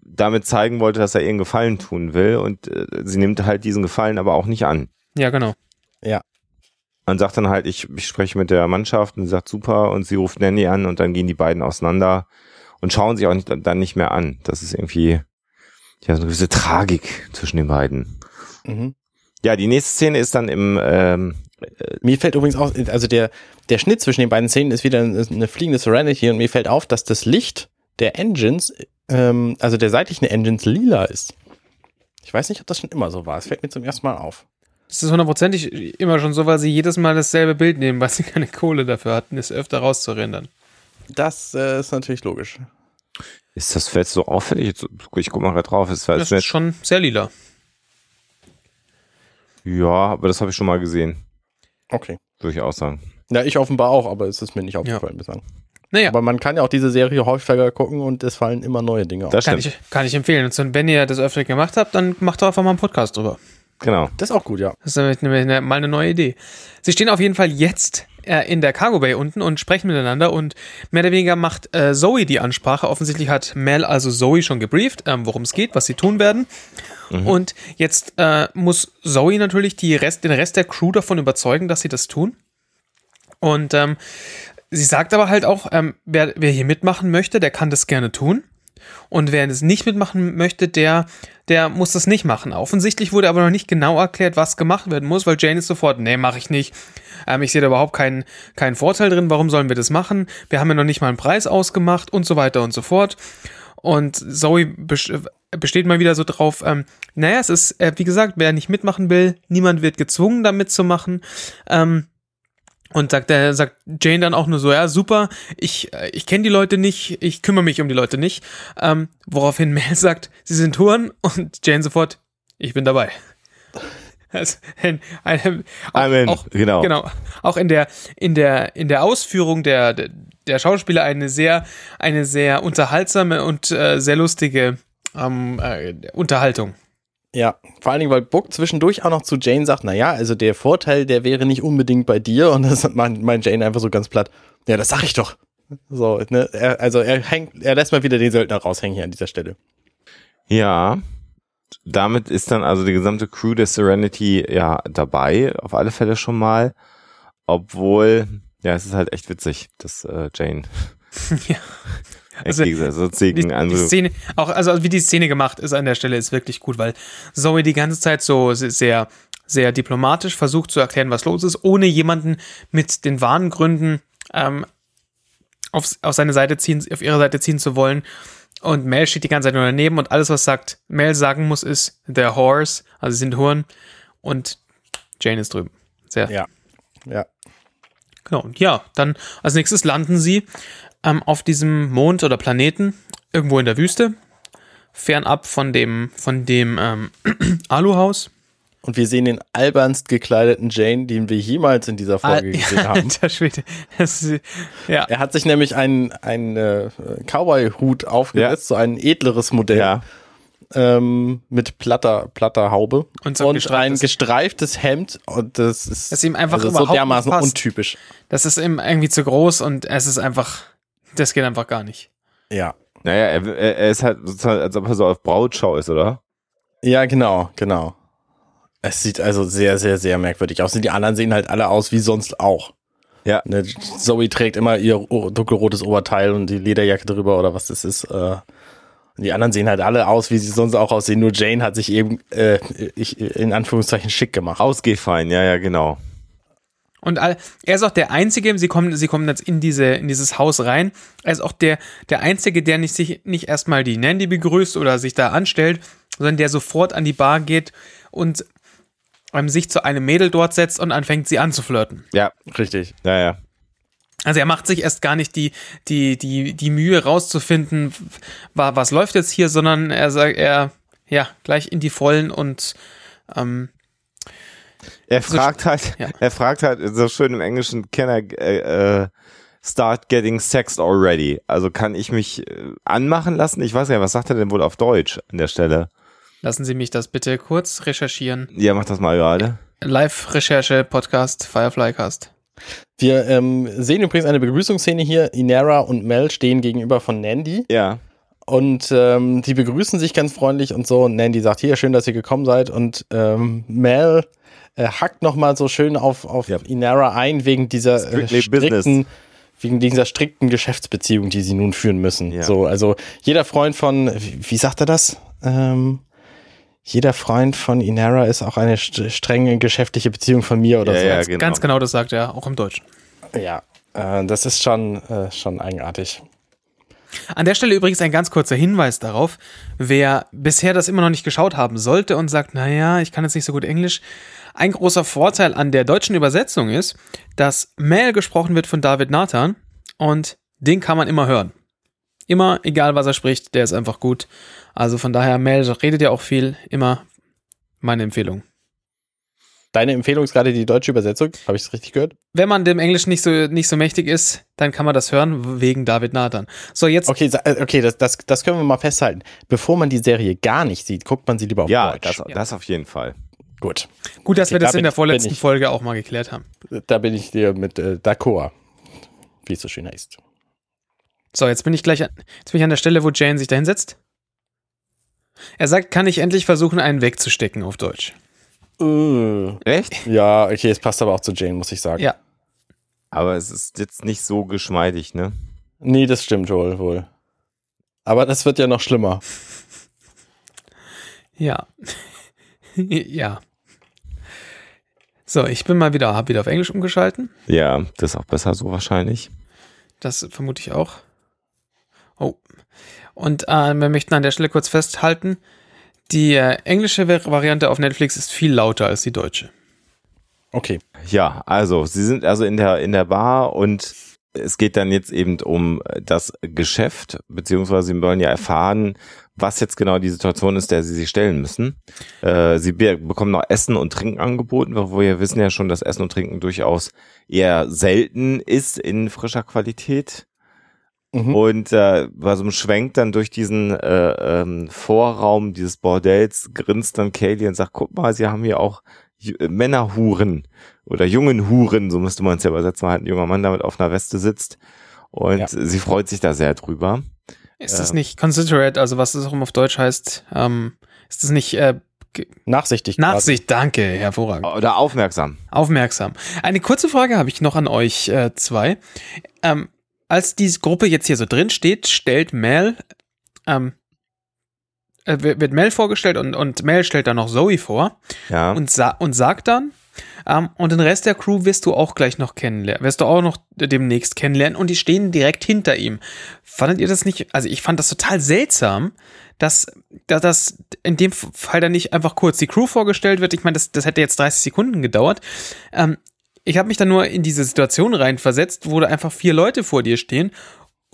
C: damit zeigen wollte, dass er ihr einen Gefallen tun will und äh, sie nimmt halt diesen Gefallen aber auch nicht an.
B: Ja, genau.
C: Man sagt dann halt, ich, ich spreche mit der Mannschaft und sie sagt super und sie ruft Nanny an und dann gehen die beiden auseinander und schauen sich auch nicht, dann nicht mehr an. Das ist irgendwie ja so eine gewisse Tragik zwischen den beiden.
A: Mhm.
C: Ja, die nächste Szene ist dann im ähm,
A: Mir fällt übrigens auch, also der, der Schnitt zwischen den beiden Szenen ist wieder eine, eine fliegende Serenity und mir fällt auf, dass das Licht der Engines, ähm, also der seitlichen Engines lila ist. Ich weiß nicht, ob das schon immer so war. Es fällt mir zum ersten Mal auf.
B: Das ist hundertprozentig immer schon so, weil sie jedes Mal dasselbe Bild nehmen, weil sie keine Kohle dafür hatten, es öfter rauszurendern.
A: Das äh, ist natürlich logisch.
C: Ist das jetzt so auffällig? Ich guck mal gerade drauf. Es war
B: Das
C: jetzt
B: ist schon sehr lila.
C: ja, aber das habe ich schon mal gesehen,
A: Okay.
C: würde ich auch sagen.
A: Ja, ich offenbar auch, aber es ist mir nicht aufgefallen bislang.
B: Naja,
A: Aber man kann ja auch diese Serie häufiger gucken und es fallen immer neue Dinge auf.
C: Das
B: kann ich, kann ich empfehlen. Und wenn ihr das öfter gemacht habt, dann macht doch einfach mal einen Podcast drüber.
C: Genau.
A: Das ist auch gut, ja.
B: Das ist nämlich mal eine neue Idee. Sie stehen auf jeden Fall jetzt in der Cargo Bay unten und sprechen miteinander und mehr oder weniger macht äh, Zoe die Ansprache. Offensichtlich hat Mel also Zoe schon gebrieft, ähm, worum es geht, was sie tun werden. Und jetzt äh, muss Zoe natürlich die Rest, den Rest der Crew davon überzeugen, dass sie das tun. Und ähm, sie sagt aber halt auch, ähm, wer, wer hier mitmachen möchte, der kann das gerne tun. Und wer es nicht mitmachen möchte, der, der muss das nicht machen. Offensichtlich wurde aber noch nicht genau erklärt, was gemacht werden muss, weil Jane ist sofort, nee, mache ich nicht. Ähm, ich sehe da überhaupt keinen, keinen Vorteil drin, warum sollen wir das machen? Wir haben ja noch nicht mal einen Preis ausgemacht und so weiter und so fort. Und Zoe bes- besteht mal wieder so drauf, ähm, naja, es ist, äh, wie gesagt, wer nicht mitmachen will, niemand wird gezwungen, da mitzumachen. Ähm, und sagt, der, sagt Jane dann auch nur so, ja, super, ich, äh, ich kenne die Leute nicht, ich kümmere mich um die Leute nicht. Ähm, woraufhin Mel sagt, sie sind Huren und Jane sofort, ich bin dabei. Also, ein, ein, auch. Auch,
C: Genau.
B: Genau. Auch in der, in der, in der Ausführung der, der, der Schauspieler eine sehr, eine sehr unterhaltsame und äh, sehr lustige ähm, äh, Unterhaltung.
A: Ja, vor allen Dingen, weil Book zwischendurch auch noch zu Jane sagt, naja, also der Vorteil, der wäre nicht unbedingt bei dir. Und das meint meint Jane einfach so ganz platt. Ja, das sag ich doch. So, ne? Er, also er hängt, er lässt mal wieder den Söldner raushängen hier an dieser Stelle.
C: Ja. Damit ist dann also die gesamte Crew der Serenity ja dabei, auf alle Fälle schon mal. Obwohl, ja, es ist halt echt witzig, dass äh, Jane
B: ja. Also,
C: also,
B: Die, die Szene, auch, also wie die Szene gemacht ist an der Stelle, ist wirklich gut, weil Zoe die ganze Zeit so sehr, sehr diplomatisch versucht zu erklären, was los ist, ohne jemanden mit den wahren Gründen ähm, auf, auf seine Seite ziehen, auf ihre Seite ziehen zu wollen. Und Mel steht die ganze Zeit nur daneben und alles, was sagt, Mel sagen muss, ist der Horse, also sie sind Huren und Jane ist drüben. Sehr.
A: Ja. Ja.
B: Genau. Und ja, dann als nächstes landen sie ähm, auf diesem Mond oder Planeten irgendwo in der Wüste, fernab von dem von dem ähm, Aluhaus.
A: Und wir sehen den albernst gekleideten Jane, den wir jemals in dieser Folge
B: Al-
A: gesehen haben.
B: Alter Schwede. Das ist, ja.
A: Er hat sich nämlich einen, einen äh, Cowboy-Hut aufgesetzt, so ein edleres Modell
C: Ja.
A: ähm, mit platter, platter Haube
B: Und so ein
A: ein
B: gestreiftes-
A: gestreiftes Hemd. Und das ist,
B: Das ihm einfach
A: also so
B: überhaupt
A: dermaßen
B: nicht passt.
A: untypisch.
B: Das ist ihm irgendwie zu groß und es ist einfach, das geht einfach gar nicht.
A: Ja.
C: Naja, er, er, ist halt sozusagen, als ob er so auf Brautschau ist, oder?
A: Ja, genau, genau. Es sieht also sehr, sehr, sehr merkwürdig aus. Und die anderen sehen halt alle aus wie sonst auch.
C: Ja.
A: Ne, Zoe trägt immer ihr dunkelrotes Oberteil und die Lederjacke drüber oder was das ist. Äh, und die anderen sehen halt alle aus, wie sie sonst auch aussehen. Nur Jane hat sich eben äh, ich, in Anführungszeichen schick gemacht.
C: Ausgehfein, ja, ja, genau.
B: Und all, er ist auch der Einzige, sie kommen, sie kommen jetzt in, diese, in dieses Haus rein. Er ist auch der, der Einzige, der nicht sich nicht erstmal die Nandy begrüßt oder sich da anstellt, sondern der sofort an die Bar geht und ähm, sich zu einem Mädel dort setzt und anfängt, sie anzuflirten.
C: Ja,
A: Richtig.
C: ja, ja.
B: Also er macht sich erst gar nicht die, die, die, die Mühe rauszufinden, wa- was läuft jetzt hier, sondern er sagt, er, ja, gleich in die Vollen und ähm,
C: Er
B: So
C: fragt halt,
B: ja.
C: er fragt halt so schön im Englischen, can I äh, äh, start getting sexed already? Also kann ich mich äh, anmachen lassen? Ich weiß ja, was sagt er denn wohl auf Deutsch an der Stelle?
B: lassen Sie mich das bitte kurz recherchieren.
C: Ja, mach das mal gerade.
B: Live-Recherche, Podcast, Fireflycast.
A: Wir ähm, sehen übrigens eine Begrüßungsszene hier. Inera und Mel stehen gegenüber von Nandy
C: Ja.
A: und ähm, die begrüßen sich ganz freundlich und so. Und Nandy sagt, hier, schön, dass ihr gekommen seid. Und ähm, Mel äh, hackt nochmal so schön auf, auf
C: Ja.
A: Inera ein, wegen dieser äh, strikten, wegen dieser strikten Geschäftsbeziehung, die sie nun führen müssen.
C: Ja.
A: So, also jeder Freund von, wie, wie sagt er das? Ähm, jeder Freund von Inara ist auch eine st strenge geschäftliche Beziehung von mir oder
C: Ja,
A: so.
C: ja, genau.
B: Ganz genau, das sagt er, auch im Deutschen.
A: Ja, äh, das ist schon, äh, schon eigenartig.
B: An der Stelle übrigens ein ganz kurzer Hinweis darauf, wer bisher das immer noch nicht geschaut haben sollte und sagt, naja, ich kann jetzt nicht so gut Englisch. Ein großer Vorteil an der deutschen Übersetzung ist, dass Mel gesprochen wird von David Nathan und den kann man immer hören. Immer, egal was er spricht, der ist einfach gut. Also von daher, Mel redet ja auch viel, immer meine Empfehlung.
A: Deine Empfehlung ist gerade die deutsche Übersetzung. Habe ich es richtig gehört?
B: Wenn man dem Englisch nicht so, nicht so mächtig ist, dann kann man das hören wegen David Nathan. So, jetzt
A: Okay, äh, okay, das, das, das können wir mal festhalten. Bevor man die Serie gar nicht sieht, guckt man sie lieber auf
C: Ja,
A: Deutsch.
C: das, das auf jeden Fall.
A: Gut,
B: gut, dass
A: okay,
B: wir das
A: da
B: in der vorletzten
A: ich-
B: Folge auch mal geklärt haben.
A: da bin ich dir mit äh, d'accord, wie es so schön heißt.
B: So, jetzt bin ich gleich an, jetzt bin ich an der Stelle, wo Jane sich da hinsetzt. Er sagt, kann ich endlich versuchen, einen wegzustecken auf Deutsch.
A: Äh,
C: Echt?
A: ja, okay, es passt aber auch zu Jane, muss ich sagen.
B: Ja.
C: Aber es ist jetzt nicht so geschmeidig, ne?
A: Nee, das stimmt wohl, wohl. Aber das wird ja noch schlimmer.
B: Ja. ja. So, ich bin mal wieder, hab wieder auf Englisch umgeschalten.
C: Ja, das ist auch besser so wahrscheinlich.
B: Das vermute ich auch. Oh. Und äh, wir möchten an der Stelle kurz festhalten, die äh, englische Vari- Variante auf Netflix ist viel lauter als die deutsche.
A: Okay.
C: Ja, also sie sind also in der in der Bar und es geht dann jetzt eben um das Geschäft, beziehungsweise sie wollen ja erfahren, was jetzt genau die Situation ist, der sie sich stellen müssen. Äh, sie be bekommen noch Essen und Trinken angeboten, wo wir wissen ja schon, dass Essen und Trinken durchaus eher selten ist in frischer Qualität.
A: Mhm.
C: Und äh, bei so einem Schwenk dann durch diesen äh, ähm, Vorraum dieses Bordells grinst dann Kaylee und sagt, guck mal, sie haben hier auch äh, Männerhuren oder jungen Huren, so müsste man es ja übersetzen, weil halt ein junger Mann damit auf einer Weste sitzt. Und
A: Ja.
C: sie freut sich da sehr drüber.
B: Ist das nicht considerate, also was es auch auf Deutsch heißt? Ähm, ist das nicht äh,
A: Nachsichtig.
B: Nachsicht? Danke, hervorragend.
C: Oder aufmerksam.
B: Aufmerksam. Eine kurze Frage habe ich noch an euch äh, zwei. Ähm, als diese Gruppe jetzt hier so drin steht, stellt Mel ähm, äh, wird wird Mel vorgestellt und, und Mel stellt dann noch Zoe vor
C: Ja.
B: und, sa und sagt dann, ähm, und den Rest der Crew wirst du auch gleich noch kennenlernen, wirst du auch noch demnächst kennenlernen und die stehen direkt hinter ihm. Fandet ihr das nicht, also ich fand das total seltsam, dass, dass das in dem Fall dann nicht einfach kurz die Crew vorgestellt wird. Ich meine, das, das hätte jetzt 30 Sekunden gedauert. Ähm, ich habe mich dann nur in diese Situation reinversetzt, wo da einfach vier Leute vor dir stehen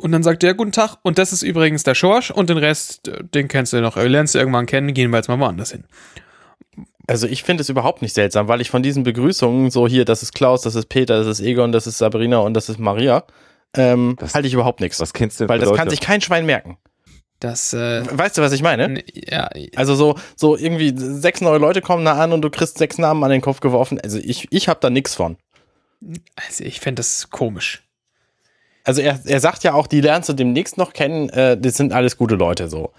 B: und dann sagt er, guten Tag, und das ist übrigens der Schorsch und den Rest, äh, den kennst du noch, äh, lernst du irgendwann kennen, gehen wir jetzt mal woanders hin.
A: Also ich finde es überhaupt nicht seltsam, weil ich von diesen Begrüßungen, so hier, das ist Klaus, das ist Peter, das ist Egon, das ist Sabrina und das ist Maria, ähm,
C: Das-
A: halte ich überhaupt nichts.
C: Was kennst du
A: Weil das kann sich kein Schwein merken.
B: Das, äh,
A: Weißt du, was ich meine?
B: ja,
A: Also so, so irgendwie sechs neue Leute kommen da an und du kriegst sechs Namen an den Kopf geworfen. Also ich, ich habe da nichts von.
B: also ich fände das komisch.
A: Also er, er sagt ja auch, die lernst du demnächst noch kennen, äh, das sind alles gute Leute so.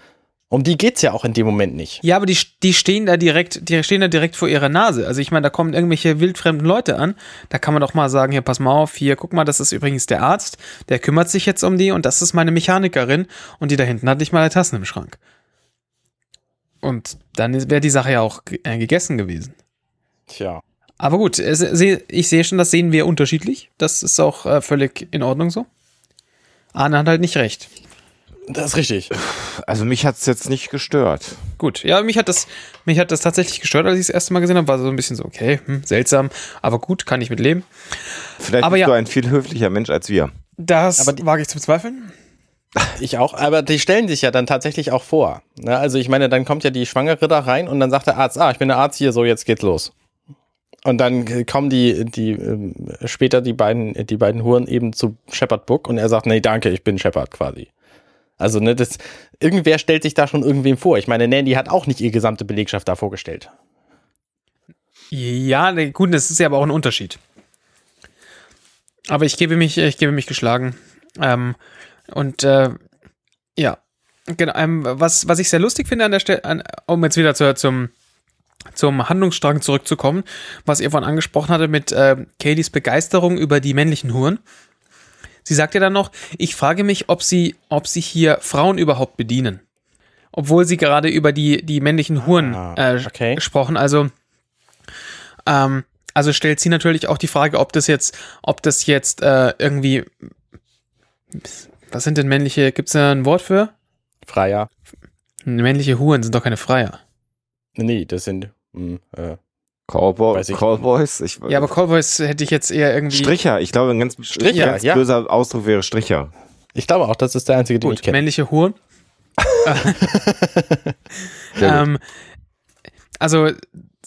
A: Um die geht's ja auch in dem Moment nicht.
B: Ja, aber die, die stehen da direkt, die stehen da direkt vor ihrer Nase. Also ich meine, da kommen irgendwelche wildfremden Leute an. Da kann man doch mal sagen, hier, pass mal auf, hier, guck mal, das ist übrigens der Arzt, der kümmert sich jetzt um die und das ist meine Mechanikerin und die da hinten hat nicht mal eine Tassen im Schrank. Und dann wäre die Sache ja auch äh, gegessen gewesen.
A: Tja.
B: Aber gut, seh- ich sehe schon, das sehen wir unterschiedlich. Das ist auch äh, völlig in Ordnung so. Arne hat halt nicht recht.
A: Das ist richtig.
C: Also mich hat's jetzt nicht gestört.
B: Gut, ja, mich hat das, mich hat das tatsächlich gestört, als ich das erste Mal gesehen habe. War so ein bisschen so, okay, hm, seltsam, aber gut, kann ich mit leben.
C: Vielleicht
B: Aber
C: bist
B: ja.
C: du ein viel höflicher Mensch als wir.
B: Das
A: Aber die-
B: wage ich zu bezweifeln.
A: Ich auch, aber die stellen sich ja dann tatsächlich auch vor. Ne? Also ich meine, dann kommt ja die Schwangere da rein und dann sagt der Arzt, ah, ich bin der Arzt hier, so jetzt geht's los. Und dann äh, kommen die, die ähm, später die beiden, die beiden Huren eben zu Shepard Book und er sagt, nee, danke, ich bin Shepard quasi. Also, ne, das, irgendwer stellt sich da schon irgendwem vor. Ich meine, Nandy hat auch nicht ihre gesamte Belegschaft da vorgestellt.
B: Ja, ne, gut, das ist ja aber auch ein Unterschied. Aber ich gebe mich, ich gebe mich geschlagen. Ähm, und äh, ja, genau. Ähm, was, was ich sehr lustig finde an der Stelle, um jetzt wieder zu, zum, zum Handlungsstrang zurückzukommen, was ihr vorhin angesprochen hatte mit äh, Kayleys Begeisterung über die männlichen Huren. Sie sagt ja dann noch, ich frage mich, ob sie, ob sie hier Frauen überhaupt bedienen. Obwohl sie gerade über die, die männlichen Huren
A: Ah,
B: äh,
A: okay.
B: gesprochen. Also, ähm, also stellt sie natürlich auch die Frage, ob das jetzt, ob das jetzt äh, irgendwie. Was sind denn männliche? Gibt es da ein Wort für?
A: Freier.
B: Männliche Huren sind doch keine Freier.
A: Nee, das sind, hm, äh,
C: Callboy,
A: Weiß ich
C: Callboys? Ich,
B: Ja, aber Callboys hätte ich jetzt eher irgendwie.
C: Stricher, ich glaube, ein ganz,
A: Stricher,
C: ganz
A: ja.
C: böser Ausdruck wäre Stricher.
A: ich glaube auch, das ist der einzige, den ich kenne.
B: männliche Huren. Ähm, also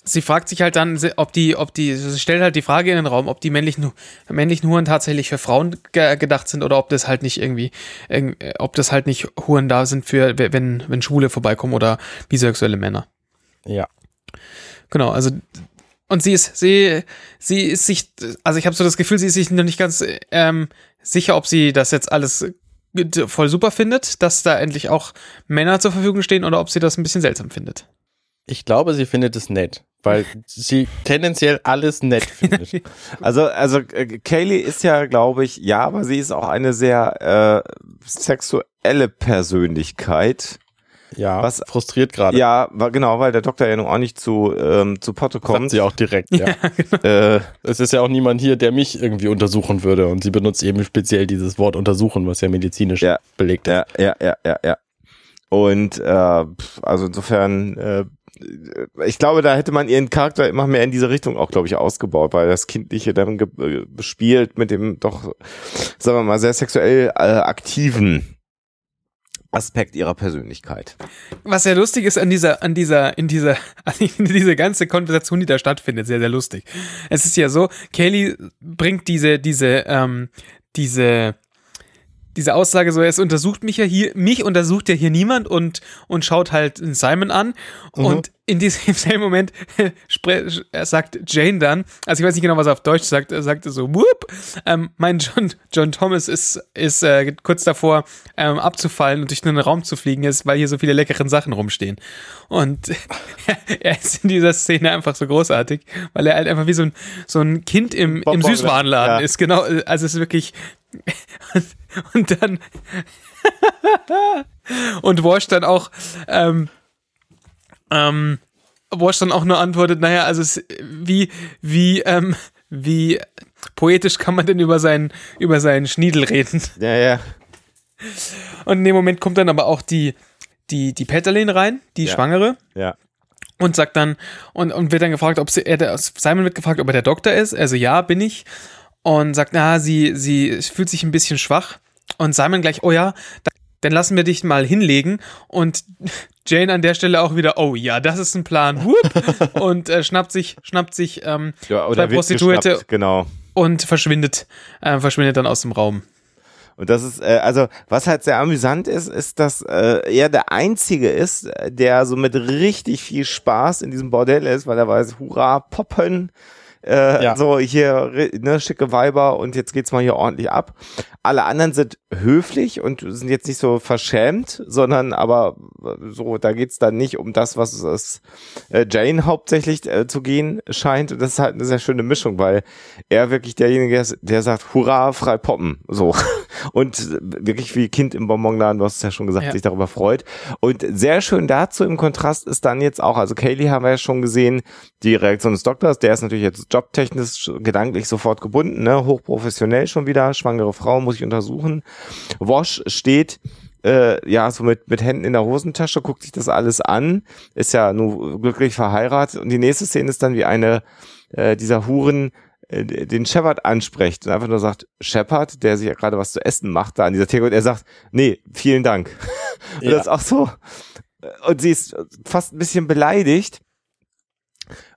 B: sie fragt sich halt dann, ob die, ob die, sie stellt halt die Frage in den Raum, ob die männlichen, männlichen Huren tatsächlich für Frauen ge gedacht sind oder ob das halt nicht irgendwie, irg- ob das halt nicht Huren da sind für, wenn, wenn Schwule vorbeikommen oder bisexuelle Männer.
A: Ja.
B: Genau, also und sie ist, sie, sie ist sich, also ich habe so das Gefühl, sie ist sich noch nicht ganz ähm, sicher, ob sie das jetzt alles voll super findet, dass da endlich auch Männer zur Verfügung stehen oder ob sie das ein bisschen seltsam findet.
A: Ich glaube, sie findet es nett, weil sie tendenziell alles nett findet.
C: Also, also äh, Kaylee ist ja, glaube ich, ja, aber sie ist auch eine sehr äh, sexuelle Persönlichkeit.
A: Ja,
C: Was-
A: frustriert gerade.
C: Ja, wa- genau, weil der Doktor ja nun auch nicht zu, ähm, zu Potte
A: Kommt
C: kommt.
A: sie auch direkt, ja.
C: Äh,
A: Es ist ja auch niemand hier, der mich irgendwie untersuchen würde und sie benutzt eben speziell dieses Wort untersuchen, was ja medizinisch
C: Ja.
A: belegt ist.
C: ja, ja, ja, ja, ja. Und äh, also insofern, äh, ich glaube, da hätte man ihren Charakter immer mehr in diese Richtung auch, glaube ich, ausgebaut, weil das Kindliche dann ge- äh, bespielt mit dem doch, sagen wir mal, sehr sexuell äh, aktiven Aspekt ihrer Persönlichkeit.
B: Was sehr lustig ist an dieser, an dieser, in dieser, finde diese ganze Konversation, die da stattfindet, sehr, sehr lustig. Es ist ja so, Kaylee bringt diese, diese, ähm, diese, diese Aussage so, es untersucht mich ja hier, mich untersucht ja hier niemand und, und schaut halt Simon an. Und in diesem selben Moment er sagt Jane dann, also ich weiß nicht genau, was er auf Deutsch sagt, er sagte so, whoop, ähm, mein John, John Thomas ist, ist äh, kurz davor ähm, abzufallen und durch einen Raum zu fliegen ist, weil hier so viele leckeren Sachen rumstehen. Und er ist in dieser Szene einfach so großartig, weil er halt einfach wie so ein, so ein Kind im, im Süßwarenladen
C: ja.
B: ist, genau, also es ist wirklich und, und dann und Walsh dann auch ähm, Ähm, Wash dann auch nur antwortet, naja, also es, wie, wie, ähm, wie poetisch kann man denn über seinen, über seinen Schniedel reden?
C: Ja, ja.
B: Und in dem Moment kommt dann aber auch die, die, die Petterlin rein, die
C: Ja.
B: Schwangere,
C: Ja.
B: und sagt dann, und, und wird dann gefragt, ob sie, er, der- Simon wird gefragt, ob er der Doktor ist. Also ja, bin ich. Und sagt, na, sie, sie fühlt sich ein bisschen schwach. Und Simon gleich, oh ja, da- dann lassen wir dich mal hinlegen. Und Jane an der Stelle auch wieder, oh ja, das ist ein Plan. Whoop. und äh, schnappt sich, schnappt sich ähm,
C: ja
B: zwei Prostituierte
C: Genau.
B: und verschwindet, äh, verschwindet dann aus dem Raum.
C: Und das ist, äh, also, was halt sehr amüsant ist, ist, dass äh, er der Einzige ist, äh, der so mit richtig viel Spaß in diesem Bordell ist, weil er weiß, hurra, poppen, äh,
A: Ja.
C: so hier, ne, schicke Weiber und jetzt geht's mal hier ordentlich ab. Alle anderen sind höflich und sind jetzt nicht so verschämt, sondern aber äh, so, da geht's dann nicht um das, was es äh, Jane hauptsächlich äh, zu gehen scheint. Und das ist halt eine sehr schöne Mischung, weil er wirklich derjenige ist, der sagt, hurra, frei poppen. So. Und äh, wirklich wie Kind im Bonbonladen, du hast es ja schon gesagt,
B: Ja.
C: sich darüber freut. Und sehr schön dazu im Kontrast ist dann jetzt auch, also Kaylee haben wir ja schon gesehen, die Reaktion des Doktors, der ist natürlich jetzt jobtechnisch gedanklich sofort gebunden, ne? hochprofessionell schon wieder, schwangere Frau muss ich untersuchen. Wash steht äh, ja, so mit, mit Händen in der Hosentasche, guckt sich das alles an, ist ja nur glücklich verheiratet und die nächste Szene ist dann wie eine äh, dieser Huren äh, den Shepard anspricht und einfach nur sagt, Shepard, der sich ja gerade was zu essen macht da an dieser Theke und er sagt, nee, vielen Dank. und
A: Ja.
C: das ist auch so, und sie ist fast ein bisschen beleidigt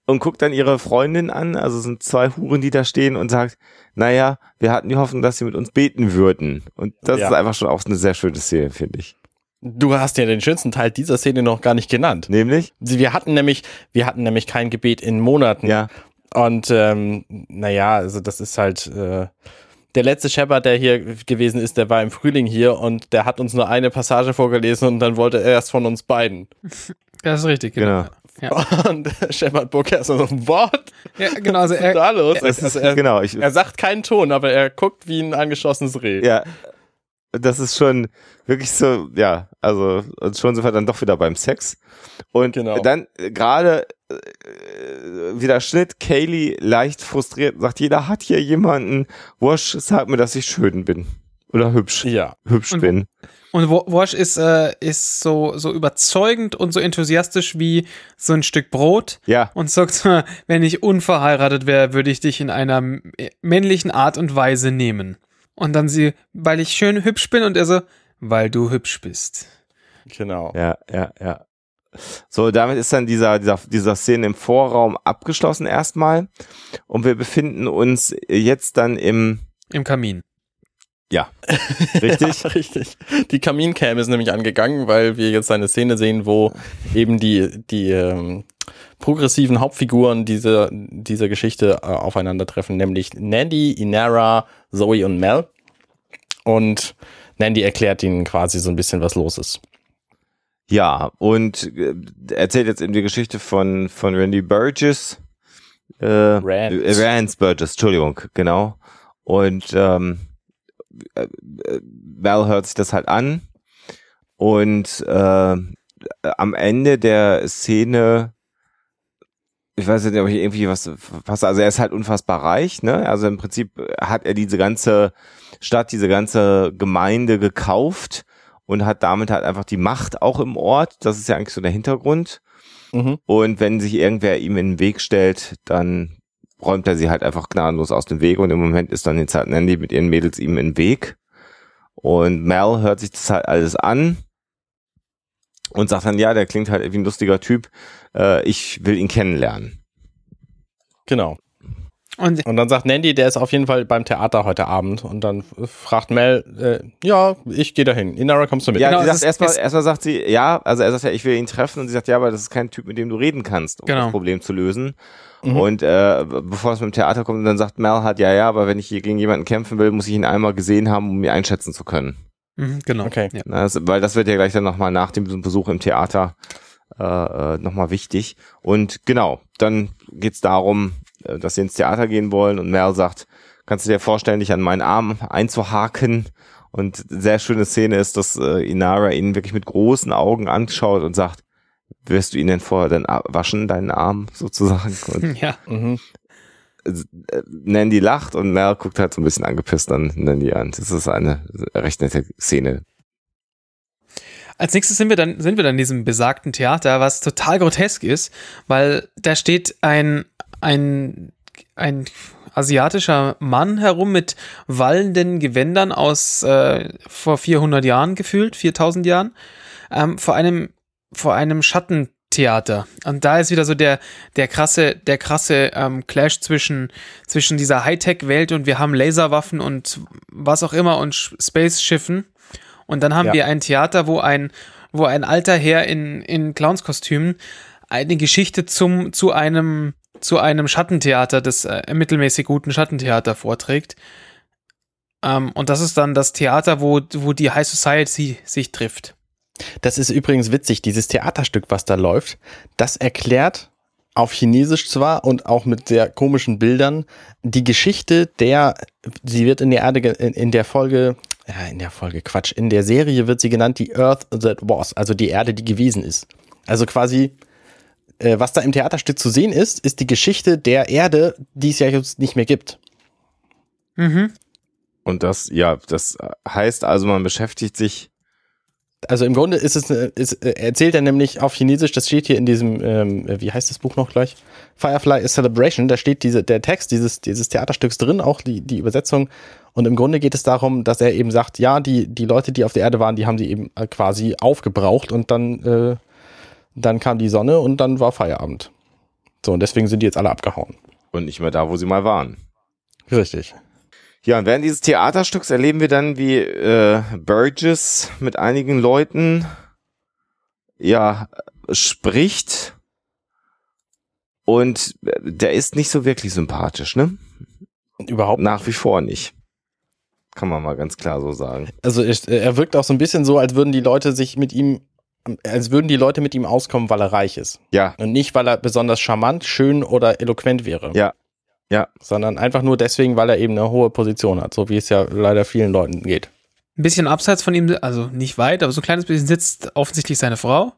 C: und guckt dann ihre Freundin an, also es sind zwei Huren, die da stehen und sagt, naja, wir hatten die Hoffnung, dass sie mit uns beten würden. Und das
A: Ja.
C: ist einfach schon auch eine sehr schöne Szene, finde ich.
A: Du hast ja den schönsten Teil dieser Szene noch gar nicht genannt.
C: Nämlich?
A: Wir hatten nämlich, wir hatten nämlich kein Gebet in Monaten.
C: Ja.
A: Und ähm, naja, also das ist halt äh, der letzte Shepard, der hier gewesen ist, der war im Frühling hier und der hat uns nur eine Passage vorgelesen und dann wollte er erst von uns beiden.
B: Das ist richtig,
C: Genau.
B: genau. Ja,
A: Und Shepard Booker ist so, what?
B: ja genau, also
A: Was ist
B: er,
A: da los? Also
C: ist,
A: er,
C: genau, ich,
A: er sagt keinen Ton, aber er guckt wie ein angeschlossenes Reh.
C: ja, das ist schon wirklich so, ja, also schon sind wir dann doch wieder beim Sex. Und
A: Genau.
C: dann gerade äh, wieder Schnitt, Kaylee leicht frustriert, sagt, jeder hat hier jemanden, Wash, sag mir, dass ich schön bin. Oder hübsch,
A: Ja.
C: hübsch
B: Und-
C: bin.
B: Und Wa- Wash ist, äh, ist so, so überzeugend und so enthusiastisch wie so ein Stück Brot
C: Ja,
B: und sagt, wenn ich unverheiratet wäre, würde ich dich in einer männlichen Art und Weise nehmen. Und dann sie, weil ich schön hübsch bin und er so, weil du hübsch bist.
A: Genau.
C: Ja, ja, ja. So, damit ist dann dieser, dieser, dieser Szene im Vorraum abgeschlossen erstmal. Und wir befinden uns jetzt dann im,
B: Im Kamin.
C: Ja, richtig?
A: Ja, richtig. Die Kamincam ist nämlich angegangen, weil wir jetzt eine Szene sehen, wo eben die, die ähm, progressiven Hauptfiguren dieser, dieser Geschichte äh, aufeinandertreffen, nämlich Nandy, Inara, Zoe und Mel. Und Nandy erklärt ihnen quasi so ein bisschen, was los ist.
C: Ja, und äh, erzählt jetzt eben die Geschichte von, von Randy Burgess. Äh,
A: Rand.
C: Rance Burgess, Entschuldigung, genau. Und ähm, äh, äh, Val hört sich das halt an. Und äh, am Ende der Szene, ich weiß nicht, ob ich irgendwie was was, also er ist halt unfassbar reich, ne? Also im Prinzip hat er diese ganze Stadt, diese ganze Gemeinde gekauft und hat damit halt einfach die Macht auch im Ort. Das ist ja eigentlich so der Hintergrund.
A: Mhm.
C: Und wenn sich irgendwer ihm in den Weg stellt, dann räumt er sie halt einfach gnadenlos aus dem Weg und im Moment ist dann jetzt halt Nandy mit ihren Mädels ihm im Weg. Und Mel hört sich das halt alles an und sagt dann, ja, der klingt halt wie ein lustiger Typ, äh, ich will ihn kennenlernen.
A: Genau.
B: Und
A: Und dann sagt Nandy, der ist auf jeden Fall beim Theater heute Abend. Und dann fragt Mel, äh, ja, ich gehe dahin. Inara, kommst du mit?
C: Ja,
B: Genau,
C: sagt erstmal, erstmal sagt sie, ja, also er sagt ja, ich will ihn treffen und sie sagt, ja, aber das ist kein Typ, mit dem du reden kannst, um
B: Genau.
C: das Problem zu lösen.
A: Mhm.
C: Und äh, bevor es mit dem Theater kommt, dann sagt Mel halt, ja, ja, aber wenn ich hier gegen jemanden kämpfen will, muss ich ihn einmal gesehen haben, um ihn einschätzen zu können.
B: Mhm, genau.
A: Okay.
B: Ja.
C: Das, weil das wird ja gleich dann nochmal nach dem Besuch im Theater äh, äh, nochmal wichtig. Und genau, dann geht's darum, äh, dass sie ins Theater gehen wollen und Mel sagt, kannst du dir vorstellen, dich an meinen Arm einzuhaken? Und sehr schöne Szene ist, dass äh, Inara ihn wirklich mit großen Augen anschaut und sagt, wirst du ihn denn vorher dann waschen, deinen Arm sozusagen? Und
B: Ja.
A: Mhm.
C: äh, Nandy lacht und Mel guckt halt so ein bisschen angepisst an Nandy an. Das ist eine recht nette Szene.
B: Als nächstes sind wir dann, sind wir dann in diesem besagten Theater, was total grotesk ist, weil da steht ein, ein, ein asiatischer Mann herum mit wallenden Gewändern aus äh, vor 400 Jahren gefühlt, 4000 Jahren, ähm, vor einem, vor einem Schattentheater. Und da ist wieder so der, der krasse, der krasse ähm, Clash zwischen, zwischen dieser Hightech-Welt und wir haben Laserwaffen und was auch immer und Sch- Space-Schiffen. Und dann haben
A: Ja.
B: wir ein Theater, wo ein, wo ein alter Herr in, in Clownskostümen eine Geschichte zum, zu einem, zu einem Schattentheater, des äh, mittelmäßig guten Schattentheater vorträgt. Ähm, und das ist dann das Theater, wo, wo die High Society sich trifft.
A: Das ist übrigens witzig, dieses Theaterstück, was da läuft, das erklärt auf Chinesisch zwar und auch mit sehr komischen Bildern die Geschichte der, sie wird in der Erde, in, in der Folge, ja, in der Folge, Quatsch, in der Serie wird sie genannt die Earth That Was, also die Erde, die gewesen ist. Also quasi, äh, was da im Theaterstück zu sehen ist, ist die Geschichte der Erde, die es ja jetzt nicht mehr gibt.
B: Mhm.
C: Und das, ja, das heißt also, man beschäftigt sich
A: Also im Grunde ist es, äh, ist, äh, erzählt er nämlich auf Chinesisch, das steht hier in diesem, ähm, wie heißt das Buch noch gleich? Firefly is Celebration, da steht diese, der Text dieses, dieses Theaterstücks drin, auch die, die Übersetzung. Und im Grunde geht es darum, dass er eben sagt, ja, die, die Leute, die auf der Erde waren, die haben sie eben äh, quasi aufgebraucht und dann, äh, dann kam die Sonne und dann war Feierabend. So, und deswegen sind die jetzt alle abgehauen.
C: und nicht mehr da, wo sie mal waren.
A: Richtig.
C: Ja, und während dieses Theaterstücks erleben wir dann, wie äh, Burgess mit einigen Leuten ja spricht. Und der ist nicht so wirklich sympathisch, ne?
A: Überhaupt.
C: Nach wie vor nicht. Kann man mal ganz klar so sagen.
A: Also ich, er wirkt auch so ein bisschen so, als würden die Leute sich mit ihm, als würden die Leute mit ihm auskommen, weil er reich ist.
C: Ja,
A: Und nicht, weil er besonders charmant, schön oder eloquent wäre.
C: Ja. Ja.
A: Sondern einfach nur deswegen, weil er eben eine hohe Position hat, so wie es ja leider vielen Leuten geht.
B: Ein bisschen abseits von ihm, also nicht weit, aber so ein kleines bisschen sitzt offensichtlich seine Frau.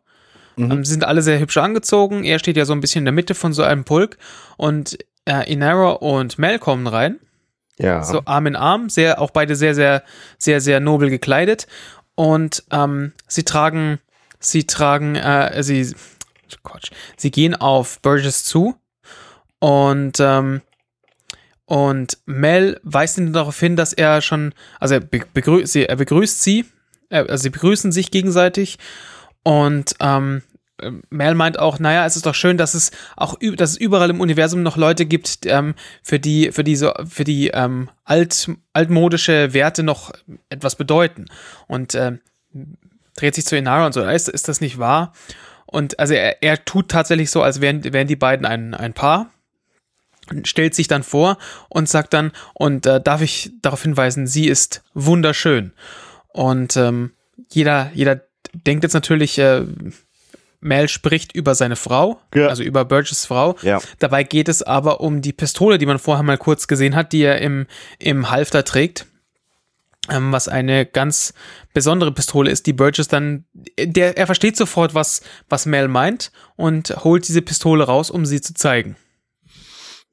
A: Mhm.
B: Ähm, sie sind alle sehr hübsch angezogen. Er steht ja so ein bisschen in der Mitte von so einem Pulk. Und äh, Inara und Mel kommen rein.
C: ja.
B: so Arm in Arm, sehr, auch beide sehr, sehr, sehr, sehr nobel gekleidet. Und ähm, sie tragen, sie tragen, äh, sie, Quatsch, sie gehen auf Burgess zu und ähm, und Mel weist ihn darauf hin, dass er schon, also er, be begrü sie, er begrüßt sie, also sie begrüßen sich gegenseitig und ähm, Mel meint auch, naja, es ist doch schön, dass es auch, dass es überall im Universum noch Leute gibt, ähm, für die, für diese, für die ähm, alt, altmodische Werte noch etwas bedeuten. Und ähm, dreht sich zu Inara und so, ist, ist das nicht wahr? Und also er, er tut tatsächlich so, als wären, wären die beiden ein, ein Paar. Stellt sich dann vor und sagt dann, und äh, darf ich darauf hinweisen, sie ist wunderschön. Und ähm, jeder, jeder denkt jetzt natürlich, äh, Mel spricht über seine Frau,
C: Ja.
B: also über Burgess Frau.
C: Ja.
B: Dabei geht es aber um die Pistole, die man vorher mal kurz gesehen hat, die er im, im Halfter trägt. Ähm, was eine ganz besondere Pistole ist, die Burgess dann, der, er versteht sofort, was, was Mel meint und holt diese Pistole raus, um sie zu zeigen.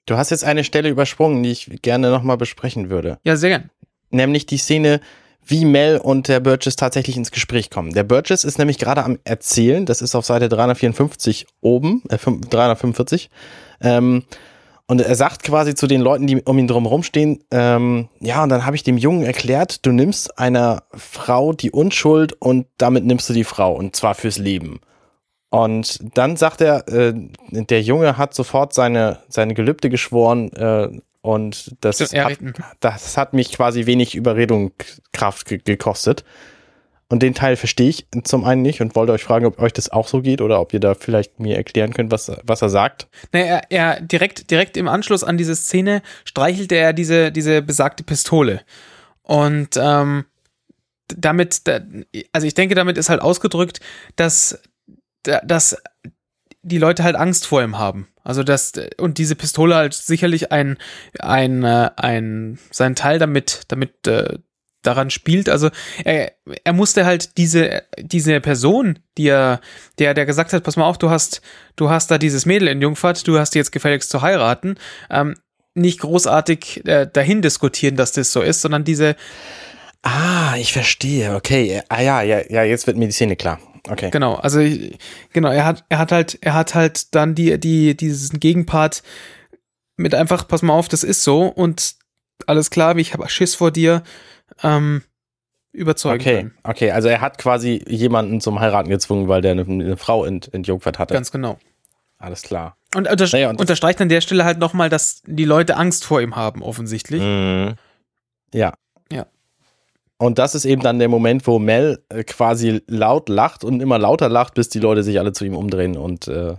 A: Du hast jetzt eine Stelle übersprungen, die ich gerne nochmal besprechen würde.
B: Ja, sehr gern.
A: Nämlich die Szene, wie Mel und der Burgess tatsächlich ins Gespräch kommen. Der Burgess ist nämlich gerade am Erzählen, das ist auf Seite 354 oben, äh, fünf- 345. Ähm, und er sagt quasi zu den Leuten, die um ihn drum stehen, ähm, ja, und dann habe ich dem Jungen erklärt, du nimmst einer Frau die Unschuld und damit nimmst du die Frau und zwar fürs Leben. Und dann sagt er, äh, der Junge hat sofort seine, seine Gelübde geschworen äh, und das hat, das hat mich quasi wenig Überredungskraft ge gekostet. Und den Teil verstehe ich zum einen nicht und wollte euch fragen, ob euch das auch so geht oder ob ihr da vielleicht mir erklären könnt, was, was er sagt.
B: Nee, er, er direkt, direkt im Anschluss an diese Szene streichelte er diese, diese besagte Pistole. Und ähm, damit, da- also ich denke, damit ist halt ausgedrückt, dass, dass die Leute halt Angst vor ihm haben. Also dass, und diese Pistole halt sicherlich ein, ein, äh, ein, sein Teil damit, damit äh, daran spielt. Also er, er musste halt diese, diese Person, die er, der, der gesagt hat, pass mal auf, du hast, du hast da dieses Mädel in Jungfahrt, du hast die jetzt gefälligst zu heiraten, ähm, nicht großartig äh, dahin diskutieren, dass das so ist, sondern diese.
A: Ah, ich verstehe. Okay. Ah ja, ja, ja, jetzt wird mir die Szene klar. Okay.
B: Genau, also genau, er hat, er hat halt, er hat halt dann die, die, diesen Gegenpart mit einfach, pass mal auf, das ist so und alles klar, ich habe Schiss vor dir, ähm, überzeugen
A: Okay,
B: können.
A: okay. Also er hat quasi jemanden zum Heiraten gezwungen, weil der eine, eine Frau ent, entjungfert hatte.
B: Ganz genau.
A: Alles klar.
B: Und, unter,
A: Naja, und
B: unterstreicht an der Stelle halt nochmal, dass die Leute Angst vor ihm haben, offensichtlich.
C: Mhm.
A: Ja.
B: Ja.
A: Und das ist eben dann der Moment, wo Mel äh, quasi laut lacht und immer lauter lacht, bis die Leute sich alle zu ihm umdrehen und äh,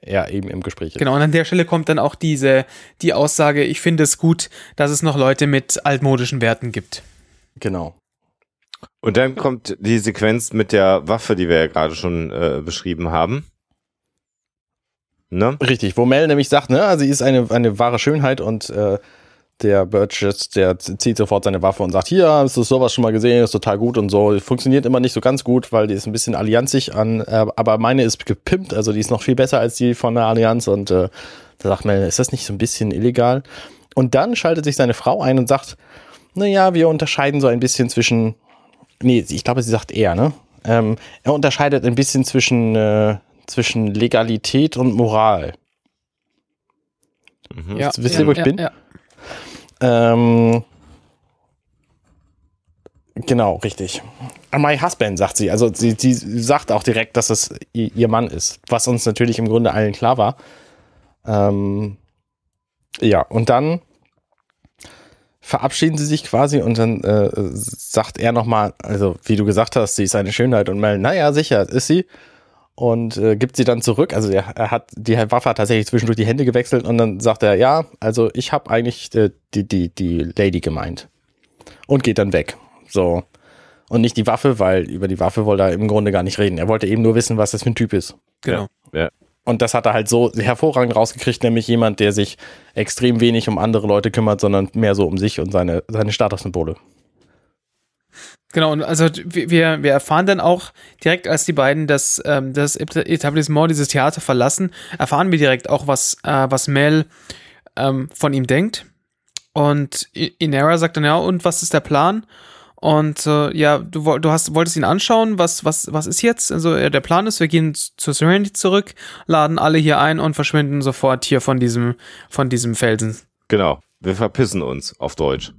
A: er eben im Gespräch ist.
B: Genau, und an der Stelle kommt dann auch diese, die Aussage, ich finde es gut, dass es noch Leute mit altmodischen Werten gibt.
A: Genau.
C: Und dann kommt die Sequenz mit der Waffe, die wir ja gerade schon äh, beschrieben haben. Ne?
A: Richtig, wo Mel nämlich sagt, ne, also sie ist eine, eine wahre Schönheit und äh, der Burgess, der zieht sofort seine Waffe und sagt, hier, hast du sowas schon mal gesehen, ist total gut und so. Funktioniert immer nicht so ganz gut, weil die ist ein bisschen allianzig an, äh, aber meine ist gepimpt, also die ist noch viel besser als die von der Allianz und äh, da sagt Mel, ist das nicht so ein bisschen illegal? Und dann schaltet sich seine Frau ein und sagt, naja, wir unterscheiden so ein bisschen zwischen, nee, ich glaube, sie sagt er, ne? Ähm, er unterscheidet ein bisschen zwischen, äh, zwischen Legalität und Moral.
C: Mhm.
B: Ja,
A: Wisst ihr,
B: ja,
A: wo ich
B: ja,
A: bin?
B: Ja.
A: Ähm, genau, richtig. My husband, sagt sie. Also sie, sie sagt auch direkt, dass es ihr Mann ist, was uns natürlich im Grunde allen klar war. Ähm, ja, und dann verabschieden sie sich quasi und dann äh, sagt er nochmal, also wie du gesagt hast, sie ist eine Schönheit und Mel, naja, sicher, ist sie. Und äh, gibt sie dann zurück. Also er, er hat die Waffe hat tatsächlich zwischendurch die Hände gewechselt und dann sagt er, ja, also ich habe eigentlich äh, die, die, die Lady gemeint. Und geht dann weg. So. Und nicht die Waffe, weil über die Waffe wollte er im Grunde gar nicht reden. Er wollte eben nur wissen, was das für ein Typ ist.
B: Genau.
A: Und das hat er halt so hervorragend rausgekriegt, nämlich jemand, der sich extrem wenig um andere Leute kümmert, sondern mehr so um sich und seine, seine Statussymbole.
B: Genau, und also wir, wir erfahren dann auch direkt, als die beiden das, ähm, das Etablissement, dieses Theater verlassen, erfahren wir direkt auch, was, äh, was Mel ähm, von ihm denkt. Und Inera sagt dann, ja, und was ist der Plan? Und äh, ja, du, du hast, wolltest ihn anschauen, was, was, was ist jetzt? Also äh, der Plan ist, wir gehen zur Serenity zurück, laden alle hier ein und verschwinden sofort hier von diesem, von diesem Felsen.
C: Genau. Wir verpissen uns auf Deutsch.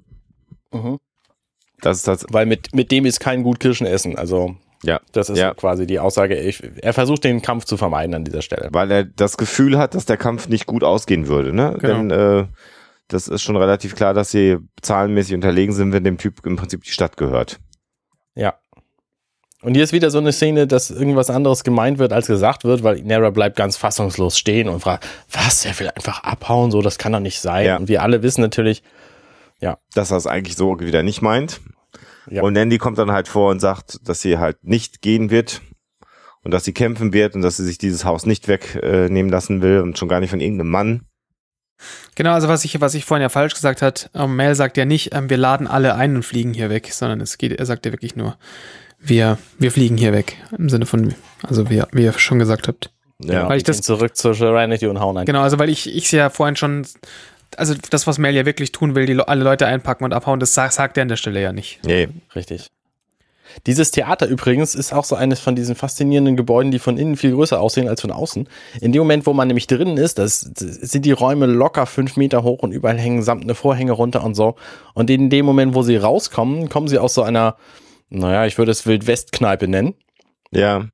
C: Das ist das.
A: Weil mit, mit dem ist kein gut Kirschen essen. Also
C: Ja.
A: das ist
C: Ja.
A: quasi die Aussage. Ich, er versucht den Kampf zu vermeiden an dieser Stelle.
C: Weil er das Gefühl hat, dass der Kampf nicht gut ausgehen würde, ne?
B: Genau.
C: Denn äh, das ist schon relativ klar, dass sie zahlenmäßig unterlegen sind, wenn dem Typ im Prinzip die Stadt gehört.
A: Ja. Und hier ist wieder so eine Szene, dass irgendwas anderes gemeint wird, als gesagt wird, weil Inera bleibt ganz fassungslos stehen und fragt, was, er will einfach abhauen, so, das kann doch nicht sein.
C: Ja.
A: Und wir alle wissen natürlich,
C: Dass er es eigentlich so wieder nicht meint.
A: Ja.
C: Und Nandy kommt dann halt vor und sagt, dass sie halt nicht gehen wird und dass sie kämpfen wird und dass sie sich dieses Haus nicht wegnehmen äh, lassen will und schon gar nicht von irgendeinem Mann.
B: Genau, also was ich, was ich vorhin ja falsch gesagt hat, ähm, Mel sagt ja nicht, ähm, wir laden alle ein und fliegen hier weg, sondern es geht, er sagt ja wirklich nur, wir, wir fliegen hier weg. Im Sinne von, also wie, wie ihr schon gesagt habt.
C: Ja.
B: Weil ich das-
A: zurück zur Serenity und hauen ein.
B: Genau, also weil ich, ich ja vorhin schon, also das, was Mel ja wirklich tun will, die Le- alle Leute einpacken und abhauen, das sagt, sagt er an der Stelle ja nicht.
C: Nee,
A: Richtig. Dieses Theater übrigens ist auch so eines von diesen faszinierenden Gebäuden, die von innen viel größer aussehen als von außen. In dem Moment, wo man nämlich drinnen ist, das, sind die Räume locker fünf Meter hoch und überall hängen samtne Vorhänge runter und so. Und in dem Moment, wo sie rauskommen, kommen sie aus so einer, naja, ich würde es Wildwest-Kneipe nennen,
C: ja,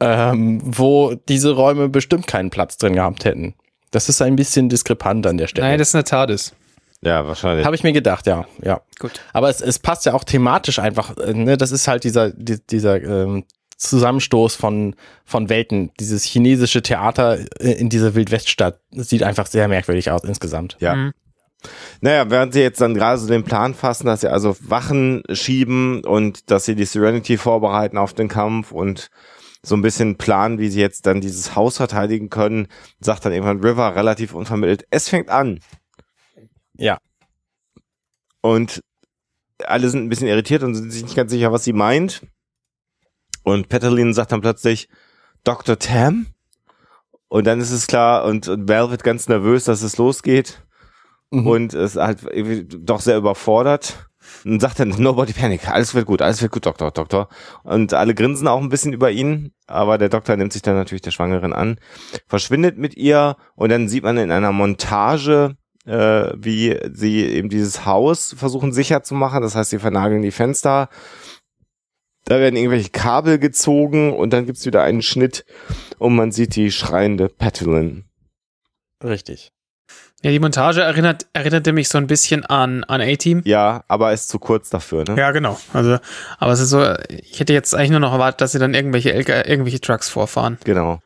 A: ähm, wo diese Räume bestimmt keinen Platz drin gehabt hätten. Das ist ein bisschen diskrepant an der Stelle.
B: Nein, das ist eine TARDIS.
C: ja, wahrscheinlich.
A: Habe ich mir gedacht, ja, ja.
B: Gut.
A: Aber es, es passt ja auch thematisch einfach, äh, ne? Das ist halt dieser, die, dieser ähm, Zusammenstoß von, von Welten. Dieses chinesische Theater äh, in dieser Wildweststadt Das sieht einfach sehr merkwürdig aus insgesamt.
C: Ja.
B: Mhm.
C: Naja, während sie jetzt dann gerade so den Plan fassen, dass sie also Wachen schieben und dass sie die Serenity vorbereiten auf den Kampf und so ein bisschen planen, wie sie jetzt dann dieses Haus verteidigen können, sagt dann irgendwann River relativ unvermittelt, es fängt an.
A: Ja.
C: Und alle sind ein bisschen irritiert und sind sich nicht ganz sicher, was sie meint. Und Petalin sagt dann plötzlich, Dr. Tam? Und dann ist es klar und, und Val wird ganz nervös, dass es losgeht. Mhm. Und ist halt irgendwie doch sehr überfordert. Und sagt dann, nobody panic, alles wird gut, alles wird gut, Doktor, Doktor. Und alle grinsen auch ein bisschen über ihn, aber der Doktor nimmt sich dann natürlich der Schwangeren an, verschwindet mit ihr und dann sieht man in einer Montage, äh, wie sie eben dieses Haus versuchen sicher zu machen. Das heißt, sie vernageln die Fenster. Da werden irgendwelche Kabel gezogen und dann gibt's wieder einen Schnitt und man sieht die schreiende Petalin.
A: Richtig.
B: Ja, die Montage erinnert, erinnerte mich so ein bisschen an, an A-Team.
C: Ja, aber ist zu kurz dafür, ne?
B: Ja, genau. Also, aber es ist so, ich hätte jetzt eigentlich nur noch erwartet, dass sie dann irgendwelche, irgendwelche Trucks vorfahren.
C: Genau.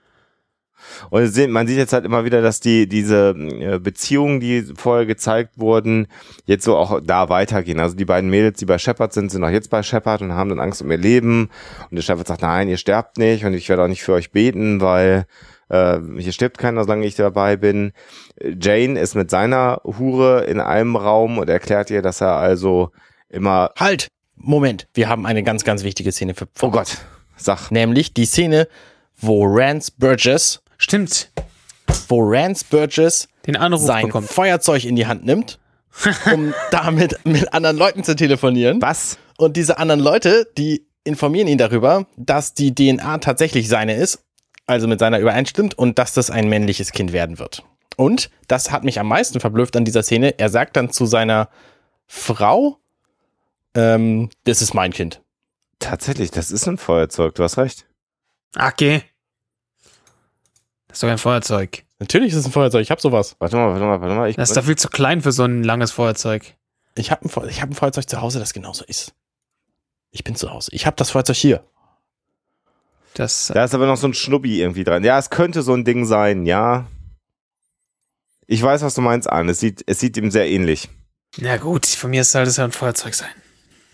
C: Und man sieht jetzt halt immer wieder, dass die diese äh, Beziehungen, die vorher gezeigt wurden, jetzt so auch da weitergehen. Also die beiden Mädels, die bei Shepard sind, sind auch jetzt bei Shepard und haben dann Angst um ihr Leben. Und der Shepard sagt, nein, ihr sterbt nicht und ich werde auch nicht für euch beten, weil äh, hier stirbt keiner, solange ich dabei bin. Jane ist mit seiner Hure in einem Raum und erklärt ihr, dass er also immer.
A: Halt! Moment, wir haben eine ganz, ganz wichtige Szene für.
C: Oh Gott, sag.
A: Nämlich die Szene, wo Rance Burgess.
B: Stimmt.
A: Wo Rance Burgess
B: den Anruf
A: sein
B: bekommt.
A: Feuerzeug in die Hand nimmt, um damit mit anderen Leuten zu telefonieren.
C: Was?
A: Und diese anderen Leute, die informieren ihn darüber, dass die DNA tatsächlich seine ist, also mit seiner übereinstimmt und dass das ein männliches Kind werden wird. Und das hat mich am meisten verblüfft an dieser Szene. Er sagt dann zu seiner Frau, ähm, das ist mein Kind.
C: Tatsächlich, das ist ein Feuerzeug, du hast recht.
B: Okay. Das ist doch ein Feuerzeug.
A: Natürlich ist es ein Feuerzeug, ich hab sowas.
C: Warte mal, warte mal, warte mal. Ich,
B: das ist doch viel zu klein für so ein langes Feuerzeug.
A: Ich habe ein, ich hab ein Feuerzeug zu Hause, das genauso ist. Ich bin zu Hause. Ich habe das Feuerzeug hier.
B: Das,
C: da ist aber noch so ein Schnubbi irgendwie dran. Ja, es könnte so ein Ding sein, ja. Ich weiß, was du meinst, Arne. Es sieht, es sieht ihm sehr ähnlich.
B: Na gut, von mir soll das ja ein Feuerzeug sein.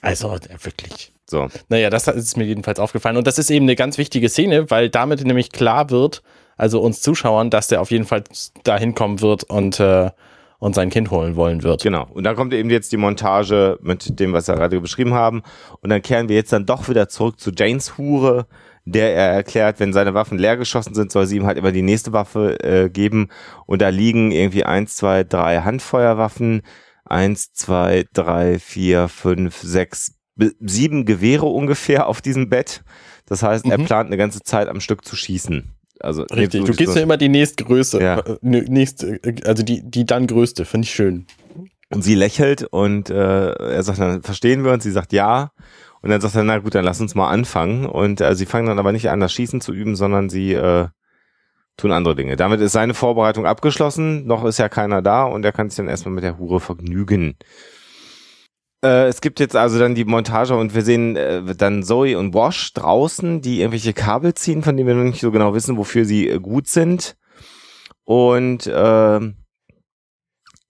A: Also, wirklich. So. Naja, das ist mir jedenfalls aufgefallen. Und das ist eben eine ganz wichtige Szene, weil damit nämlich klar wird, also uns Zuschauern, dass der auf jeden Fall dahin kommen wird und, äh, und sein Kind holen wollen wird.
C: Genau. Und dann kommt eben jetzt die Montage mit dem, was wir gerade beschrieben haben. Und dann kehren wir jetzt dann doch wieder zurück zu Janes Hure, der er erklärt, wenn seine Waffen leer geschossen sind, soll sie ihm halt immer die nächste Waffe äh, geben. Und da liegen irgendwie eins, zwei, drei Handfeuerwaffen, eins, zwei, drei, vier, fünf, sechs, sieben Gewehre ungefähr auf diesem Bett. Das heißt, mhm. er plant eine ganze Zeit am Stück zu schießen. Also
A: richtig, du gehst ja immer die nächstgrößte, ja. Äh, nächste, also die die dann größte, finde ich schön.
C: Und sie lächelt und äh, er sagt dann verstehen wir uns. Sie sagt ja und dann sagt er, na gut, dann lass uns mal anfangen. Und äh, sie fangen dann aber nicht an, das Schießen zu üben, sondern sie äh, tun andere Dinge. Damit ist seine Vorbereitung abgeschlossen. Noch ist ja keiner da und er kann sich dann erstmal mit der Hure vergnügen. Äh, es gibt jetzt also dann die Montage und wir sehen äh, dann Zoe und Wash draußen, die irgendwelche Kabel ziehen, von denen wir noch nicht so genau wissen, wofür sie äh, gut sind. Und äh,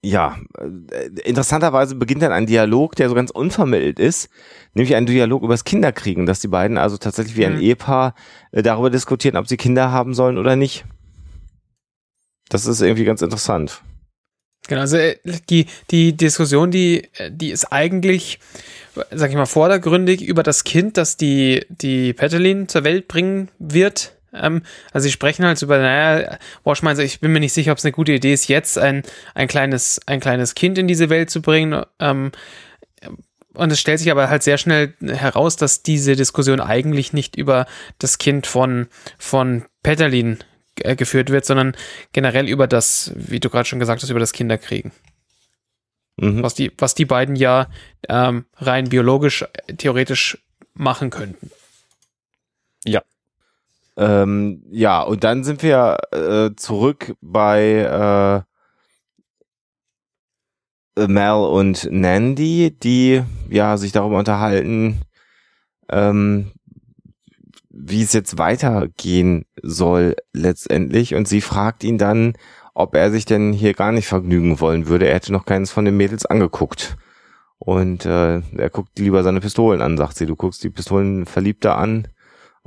C: ja, äh, interessanterweise beginnt dann ein Dialog, der so ganz unvermittelt ist, nämlich ein Dialog übers Kinderkriegen, dass die beiden also tatsächlich wie ein mhm. Ehepaar äh, darüber diskutieren, ob sie Kinder haben sollen oder nicht. Das ist irgendwie ganz interessant.
B: Genau, also äh, die, die Diskussion, die, die ist eigentlich, sag ich mal, vordergründig über das Kind, das die, die Petalin zur Welt bringen wird ähm, also sie sprechen halt über, naja, Wash meint, ich bin mir nicht sicher, ob es eine gute Idee ist, jetzt ein, ein, kleines, ein kleines Kind in diese Welt zu bringen. Ähm, und es stellt sich aber halt sehr schnell heraus, dass diese Diskussion eigentlich nicht über das Kind von, von Petalin äh, geführt wird, sondern generell über das, wie du gerade schon gesagt hast, über das Kinderkriegen. Mhm. Was, die, was die beiden ja ähm, rein biologisch, theoretisch machen könnten.
C: Ja. Ähm, ja, und dann sind wir äh, zurück bei äh, Mel und Nandy, die ja sich darüber unterhalten, ähm, wie es jetzt weitergehen soll letztendlich. Und sie fragt ihn dann, ob er sich denn hier gar nicht vergnügen wollen würde. Er hätte noch keines von den Mädels angeguckt. Und äh, er guckt lieber seine Pistolen an, sagt sie. Du guckst die Pistolen verliebter an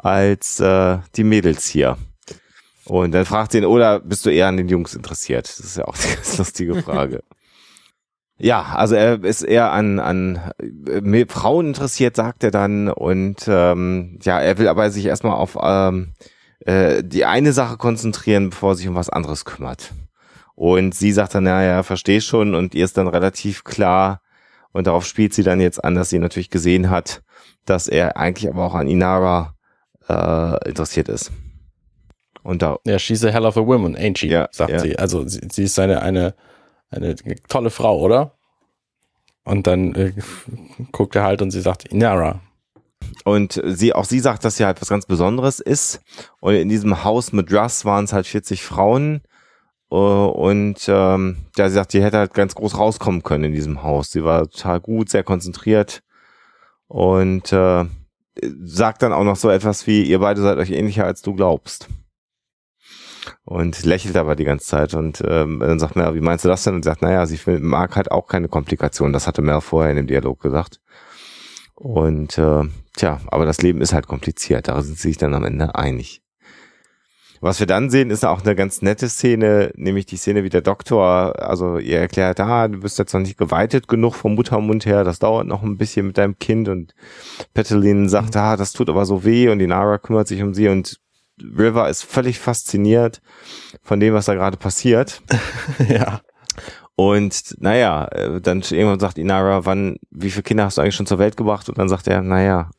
C: als äh, die Mädels hier. Und dann fragt ihn, oder bist du eher an den Jungs interessiert? Das ist ja auch eine ganz lustige Frage. Ja, also er ist eher an, an äh, Frauen interessiert, sagt er dann. Und ähm, ja, er will aber sich erstmal auf ähm, äh, die eine Sache konzentrieren, bevor er sich um was anderes kümmert. Und sie sagt dann, naja, verstehe schon. Und ihr ist dann relativ klar, und darauf spielt sie dann jetzt an, dass sie natürlich gesehen hat, dass er eigentlich aber auch an Inara äh, interessiert ist. Und da.
A: Ja, she's a hell of a woman, ain't she?
C: Ja,
A: sagt
C: ja.
A: sie. Also sie, sie ist eine, eine, eine tolle Frau, oder? Und dann äh, guckt er halt und sie sagt, Inara.
C: Und sie, auch sie sagt, dass sie halt was ganz Besonderes ist. Und in diesem Haus mit Russ waren es halt 40 Frauen. Äh, Und ähm, ja, sie sagt, sie hätte halt ganz groß rauskommen können in diesem Haus. Sie war total gut, sehr konzentriert und äh, sagt dann auch noch so etwas wie, ihr beide seid euch ähnlicher, als du glaubst. Und lächelt aber die ganze Zeit und ähm, dann sagt Mel, wie meinst du das denn? Und sagt, naja, sie mag halt auch keine Komplikationen. Das hatte Mel vorher in dem Dialog gesagt. Und äh, tja, aber das Leben ist halt kompliziert. Da sind sie sich dann am Ende einig. Was wir dann sehen, ist auch eine ganz nette Szene, nämlich die Szene, wie der Doktor, also ihr erklärt, ah, du bist jetzt noch nicht geweitet genug vom Muttermund her, das dauert noch ein bisschen mit deinem Kind und Petalin sagt, ah, das tut aber so weh und die Nara kümmert sich um sie und River ist völlig fasziniert von dem, was da gerade passiert.
A: ja.
C: Und naja, äh, dann irgendwann sagt Inara, wann, wie viele Kinder hast du eigentlich schon zur Welt gebracht? Und dann sagt er, naja,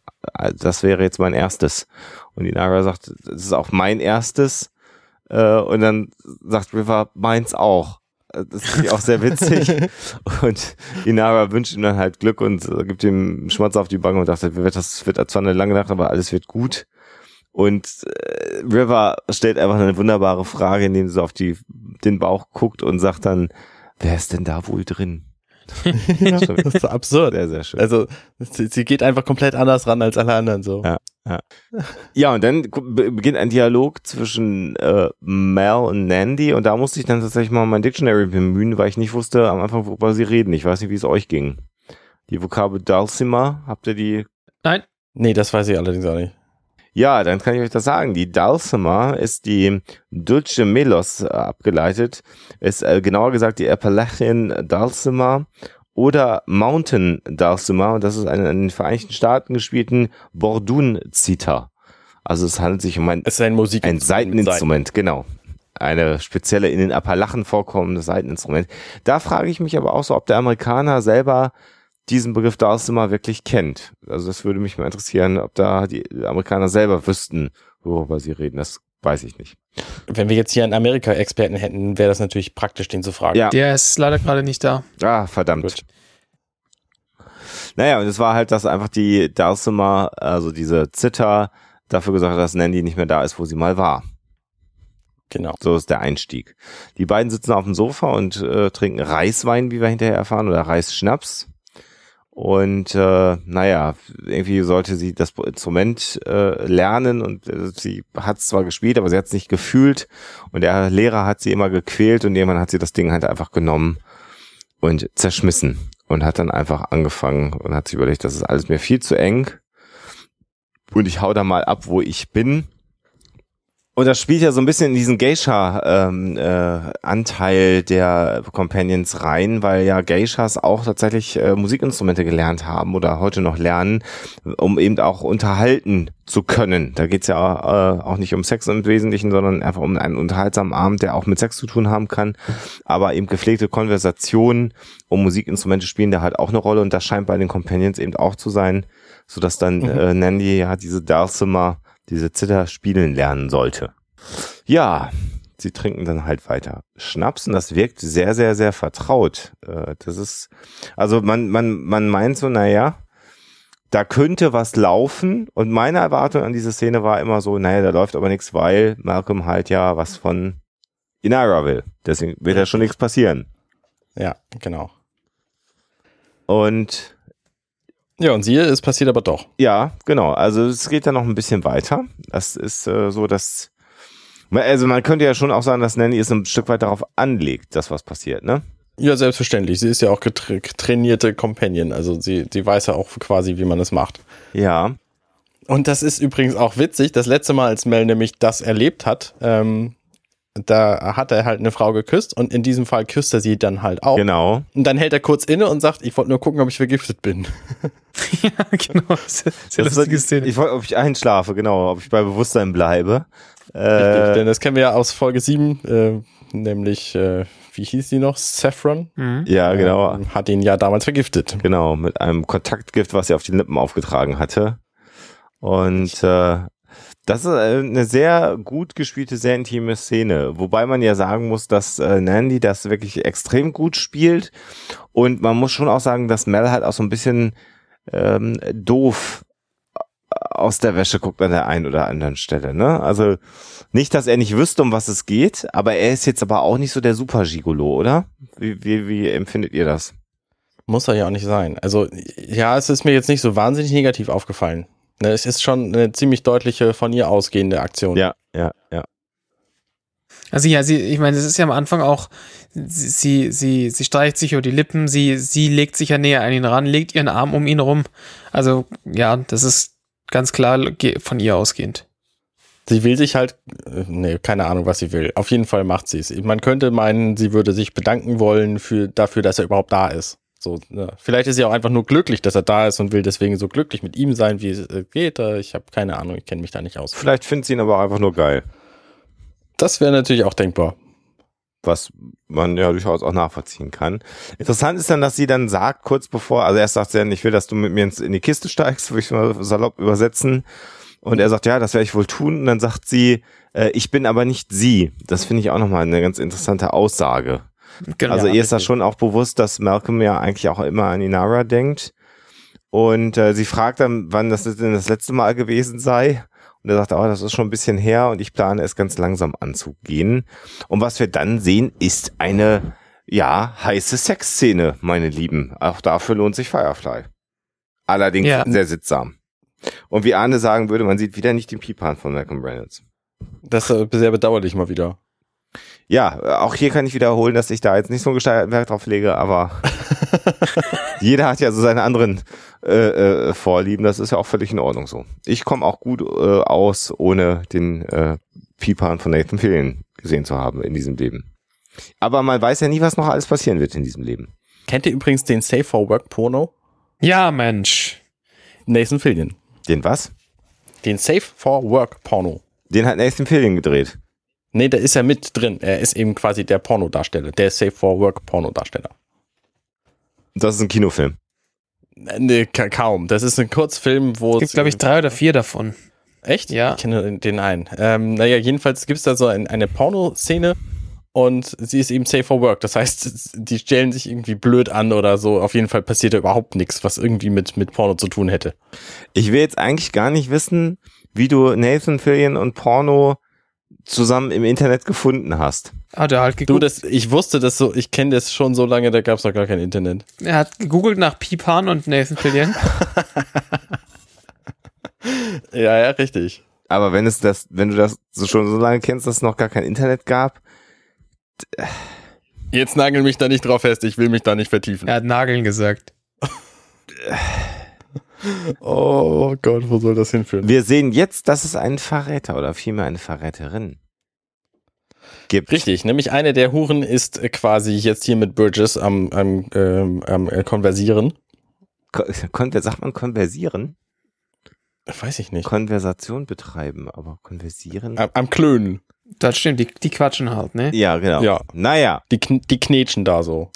C: das wäre jetzt mein erstes. Und Inara sagt, das ist auch mein erstes. Äh, Und dann sagt River, meins auch. Äh, Das ich auch sehr witzig. und Inara wünscht ihm dann halt Glück und äh, gibt ihm einen Schmatz auf die Bank und sagt, das wird zwar eine lange Nacht, aber alles wird gut. Und äh, River stellt einfach eine wunderbare Frage, indem sie auf die, den Bauch guckt und sagt dann, wer ist denn da wohl drin?
A: Ja das ist so absurd.
C: Sehr, sehr schön.
A: Also sie, sie geht einfach komplett anders ran als alle anderen so.
C: Ja. Ja, und dann be- beginnt ein Dialog zwischen äh, Mel und Nandy und da musste ich dann tatsächlich mal mein Dictionary bemühen, weil ich nicht wusste am Anfang, worüber sie reden. Ich weiß nicht, wie es euch ging. Die Vokabel Dulcimer, habt ihr die?
B: Nein,
A: Nee, das weiß ich allerdings auch nicht.
C: Ja, dann kann ich euch das sagen. Die Dulcimer ist die Dulce Melos äh, abgeleitet, ist äh, genauer gesagt die Appalachian Dulcimer oder Mountain Dulcimer und das ist eine in den Vereinigten Staaten gespielten Bordun-Zither. Also es handelt sich um ein
A: Es ist ein Musik
C: Ein Seiteninstrument, genau. Eine spezielle in den Appalachen vorkommende Seiteninstrument. Da frage ich mich aber auch so, ob der Amerikaner selber diesen Begriff Dulcimer wirklich kennt. Also das würde mich mal interessieren, ob da die Amerikaner selber wüssten, worüber sie reden. Das weiß ich nicht.
A: Wenn wir jetzt hier einen Amerika-Experten hätten, wäre das natürlich praktisch, den zu fragen.
C: Ja.
B: der ist leider gerade nicht da.
C: Ah, verdammt.
A: Gut.
C: Naja, und es war halt, dass einfach die Dulcimer, also diese Zither, dafür gesorgt hat, dass Nandy nicht mehr da ist, wo sie mal war.
A: Genau.
C: So ist der Einstieg. Die beiden sitzen auf dem Sofa und äh, trinken Reiswein, wie wir hinterher erfahren, oder Reisschnaps. Und äh, naja, irgendwie sollte sie das Instrument äh, lernen und äh, sie hat es zwar gespielt, aber sie hat es nicht gefühlt. Und der Lehrer hat sie immer gequält und irgendwann hat sie das Ding halt einfach genommen und zerschmissen und hat dann einfach angefangen und hat sich überlegt, das ist alles mir viel zu eng. Und ich hau da mal ab, wo ich bin. Und das spielt ja so ein bisschen in diesen Geisha-Anteil der Companions rein, weil ja Geishas auch tatsächlich äh, Musikinstrumente gelernt haben oder heute noch lernen, um eben auch unterhalten zu können. Da geht's ja äh, auch nicht um Sex im Wesentlichen, sondern einfach um einen unterhaltsamen Abend, der auch mit Sex zu tun haben kann. Aber eben gepflegte Konversationen um Musikinstrumente spielen da halt auch eine Rolle und das scheint bei den Companions eben auch zu sein, sodass dann
A: Mhm.
C: äh, Nandy ja diese Dulcimer diese Zither spielen lernen sollte. Ja, sie trinken dann halt weiter Schnaps und das wirkt sehr, sehr, sehr vertraut. Äh, Das ist, also man, man, man meint so, naja, da könnte was laufen und meine Erwartung an diese Szene war immer so, naja, da läuft aber nichts, weil Malcolm halt ja was von Inara will. Deswegen wird ja schon nichts passieren.
A: Ja, genau.
C: Und
A: Ja, und siehe, es passiert aber doch.
C: Ja, genau. Also es geht dann noch ein bisschen weiter. Das ist äh, so, dass also man könnte ja schon auch sagen, dass Nanny es ein Stück weit darauf anlegt, dass was passiert, ne?
A: Ja, selbstverständlich. Sie ist ja auch trainierte Companion. Also sie, sie weiß ja auch quasi, wie man es macht.
C: Ja.
A: Und das ist übrigens auch witzig. Das letzte Mal, als Mel nämlich das erlebt hat, ähm, da hat er halt eine Frau geküsst und in diesem Fall küsst er sie dann halt auch.
C: Genau.
A: Und dann hält er kurz inne und sagt, ich wollte nur gucken, ob ich vergiftet bin.
B: ja, genau. Sehr, sehr
C: Das
B: lustige
C: ist-
B: Szene.
C: Ich wollte, ob ich einschlafe, genau, ob ich bei Bewusstsein bleibe.
A: Richtig,
C: Äh,
A: denn das kennen wir ja aus Folge 7, äh, nämlich, äh, wie hieß sie noch? Saffron?
B: Mhm.
C: ja, genau.
A: Ähm, Hat ihn ja damals vergiftet.
C: Genau, mit einem Kontaktgift, was er auf die Lippen aufgetragen hatte. Und äh, das ist äh, eine sehr gut gespielte, sehr intime Szene. Wobei man ja sagen muss, dass äh, Nandy das wirklich extrem gut spielt. Und man muss schon auch sagen, dass Mel halt auch so ein bisschen ähm, doof aus der Wäsche guckt an der einen oder anderen Stelle. Ne? Also nicht, dass er nicht wüsste, um was es geht, aber er ist jetzt aber auch nicht so der Super-Gigolo, oder? Wie, wie, wie empfindet ihr das?
A: Muss er ja auch nicht sein. Also, ja, es ist mir jetzt nicht so wahnsinnig negativ aufgefallen. Ne, es ist schon eine ziemlich deutliche von ihr ausgehende Aktion.
C: Ja, ja, ja.
B: Also ja, sie, ich meine, es ist ja am Anfang auch, sie, sie, sie, streicht sich über die Lippen, sie, sie legt sich ja näher an ihn ran, legt ihren Arm um ihn rum. Also ja, das ist ganz klar von ihr ausgehend.
A: Sie will sich halt, äh, nee, keine Ahnung, was sie will. Auf jeden Fall macht sie es. Man könnte meinen, sie würde sich bedanken wollen für, dafür, dass er überhaupt da ist. So, ne. Vielleicht ist sie auch einfach nur glücklich, dass er da ist und will deswegen so glücklich mit ihm sein, wie es äh, geht. Äh, Ich habe keine Ahnung, ich kenne mich da nicht aus.
C: Vielleicht findet sie ihn aber auch einfach nur geil.
A: Das wäre natürlich auch denkbar.
C: Was man ja durchaus auch nachvollziehen kann. Interessant ist dann, dass sie dann sagt, kurz bevor, also erst sagt sie dann, ich will, dass du mit mir in die Kiste steigst, würde ich mal salopp übersetzen. Und er sagt, ja, das werde ich wohl tun. Und dann sagt sie, äh, ich bin aber nicht sie. Das finde ich auch nochmal eine ganz interessante Aussage.
B: Genau.
C: Also ihr ist das schon auch bewusst, dass Malcolm ja eigentlich auch immer an Inara denkt. Und äh, sie fragt dann, wann das denn das letzte Mal gewesen sei. Und er sagt, oh, das ist schon ein bisschen her und ich plane es ganz langsam anzugehen. Und was wir dann sehen, ist eine, ja, heiße Sexszene, meine Lieben. Auch dafür lohnt sich Firefly. Allerdings
B: Ja.
C: sehr sittsam. Und wie Arne sagen würde, man sieht wieder nicht den Pipan von Malcolm Reynolds.
A: Das ist äh, sehr bedauerlich mal wieder.
C: Ja, auch hier kann ich wiederholen, dass ich da jetzt nicht so einen gesteigerten Wert drauf lege, aber jeder hat ja so seine anderen äh, äh, Vorlieben, das ist ja auch völlig in Ordnung so. Ich komme auch gut äh, aus, ohne den äh, Pipan von Nathan Fillion gesehen zu haben in diesem Leben. Aber man weiß ja nie, was noch alles passieren wird in diesem Leben.
A: Kennt ihr übrigens den Safe for Work Porno?
B: ja, Mensch.
A: Nathan Fillion.
C: Den was?
A: Den Safe for Work Porno.
C: Den hat Nathan Fillion gedreht.
A: Nee, da ist er mit drin. Er ist eben quasi der Pornodarsteller, der Safe for Work Pornodarsteller.
C: Das ist ein Kinofilm.
A: Nee, ka kaum. Das ist ein Kurzfilm, wo
B: Es gibt, glaube ich, drei oder vier davon.
A: Echt?
B: Ja.
A: Ich kenne den- den einen. Ähm, naja, jedenfalls gibt es da so ein, eine Pornoszene und sie ist eben safe for work. Das heißt, die stellen sich irgendwie blöd an oder so. Auf jeden Fall passiert da überhaupt nichts, was irgendwie mit, mit Porno zu tun hätte.
C: Ich will jetzt eigentlich gar nicht wissen, wie du Nathan Fillion und Porno zusammen im Internet gefunden hast.
B: Hat er halt
A: Du,
B: gegoogelt.
A: das, ich wusste das so, ich kenne das schon so lange, da gab es noch gar kein Internet.
B: Er hat gegoogelt nach Pipan und Nathan Fillion.
A: Ja, ja, richtig.
C: Aber wenn es das, wenn du das so schon so lange kennst, dass es noch gar kein Internet gab,
A: Jetzt nagel mich da nicht drauf fest, ich will mich da nicht vertiefen.
B: er hat Nageln gesagt.
A: Oh Gott, wo soll das hinführen?
C: wir sehen jetzt, dass es einen Verräter oder vielmehr eine Verräterin gibt.
A: Richtig, nämlich eine der Huren ist quasi jetzt hier mit Burgess am, am, ähm, am äh, Konversieren.
C: Ko Konver sagt man konversieren?
A: Weiß ich nicht.
C: Konversation betreiben, aber konversieren?
A: Am, am Klönen.
B: Das stimmt, die, die quatschen halt, ne?
C: Ja, genau.
A: Ja.
C: Naja.
A: Die, kn die knetschen da so.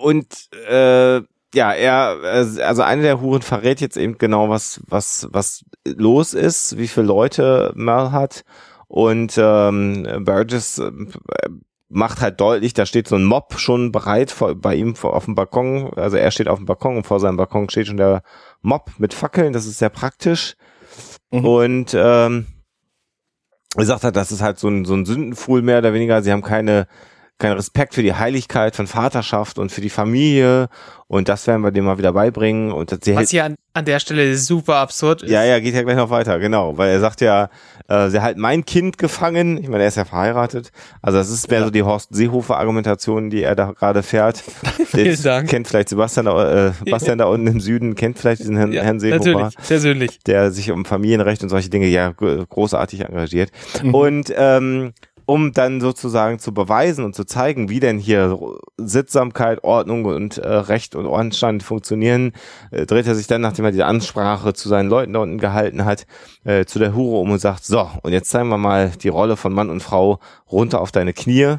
C: Und äh, ja, er, äh, also eine der Huren verrät jetzt eben genau, was, was, was los ist, wie viele Leute Mel hat. Und ähm, Burgess äh, macht halt deutlich, da steht so ein Mob schon bereit vor, bei ihm vor, auf dem Balkon. Also er steht auf dem Balkon und vor seinem Balkon steht schon der Mob mit Fackeln. Das ist sehr praktisch.
A: Mhm.
C: Und ähm, er sagt halt, das ist halt so ein, so ein Sündenfuhl mehr oder weniger. Sie haben keine, keinen Respekt für die Heiligkeit von Vaterschaft und für die Familie. Und das werden wir dem mal wieder beibringen. Und das, sie
B: Was hier an, an der Stelle super absurd ist.
C: ja, ja, geht ja gleich noch weiter, genau. Weil er sagt ja, äh, sie halten mein Kind gefangen. Ich meine, er ist ja verheiratet. Also das ist mehr so die Horst Seehofer-Argumentation, die er da gerade fährt.
B: Vielen Dank.
C: Kennt vielleicht Sebastian, da, äh, Sebastian da unten im Süden, kennt vielleicht diesen Herrn,
B: Ja,
C: Herrn Seehofer
B: natürlich, persönlich.
C: der sich um Familienrecht und solche Dinge ja gro- großartig engagiert.
A: Mhm.
C: Und ähm, um dann sozusagen zu beweisen und zu zeigen, wie denn hier Sittsamkeit, Ordnung und äh, Recht und Ordnungsstand funktionieren, äh, dreht er sich dann, nachdem er die Ansprache zu seinen Leuten da unten gehalten hat, äh, zu der Hure um und sagt, so, und jetzt zeigen wir mal die Rolle von Mann und Frau runter auf deine Knie.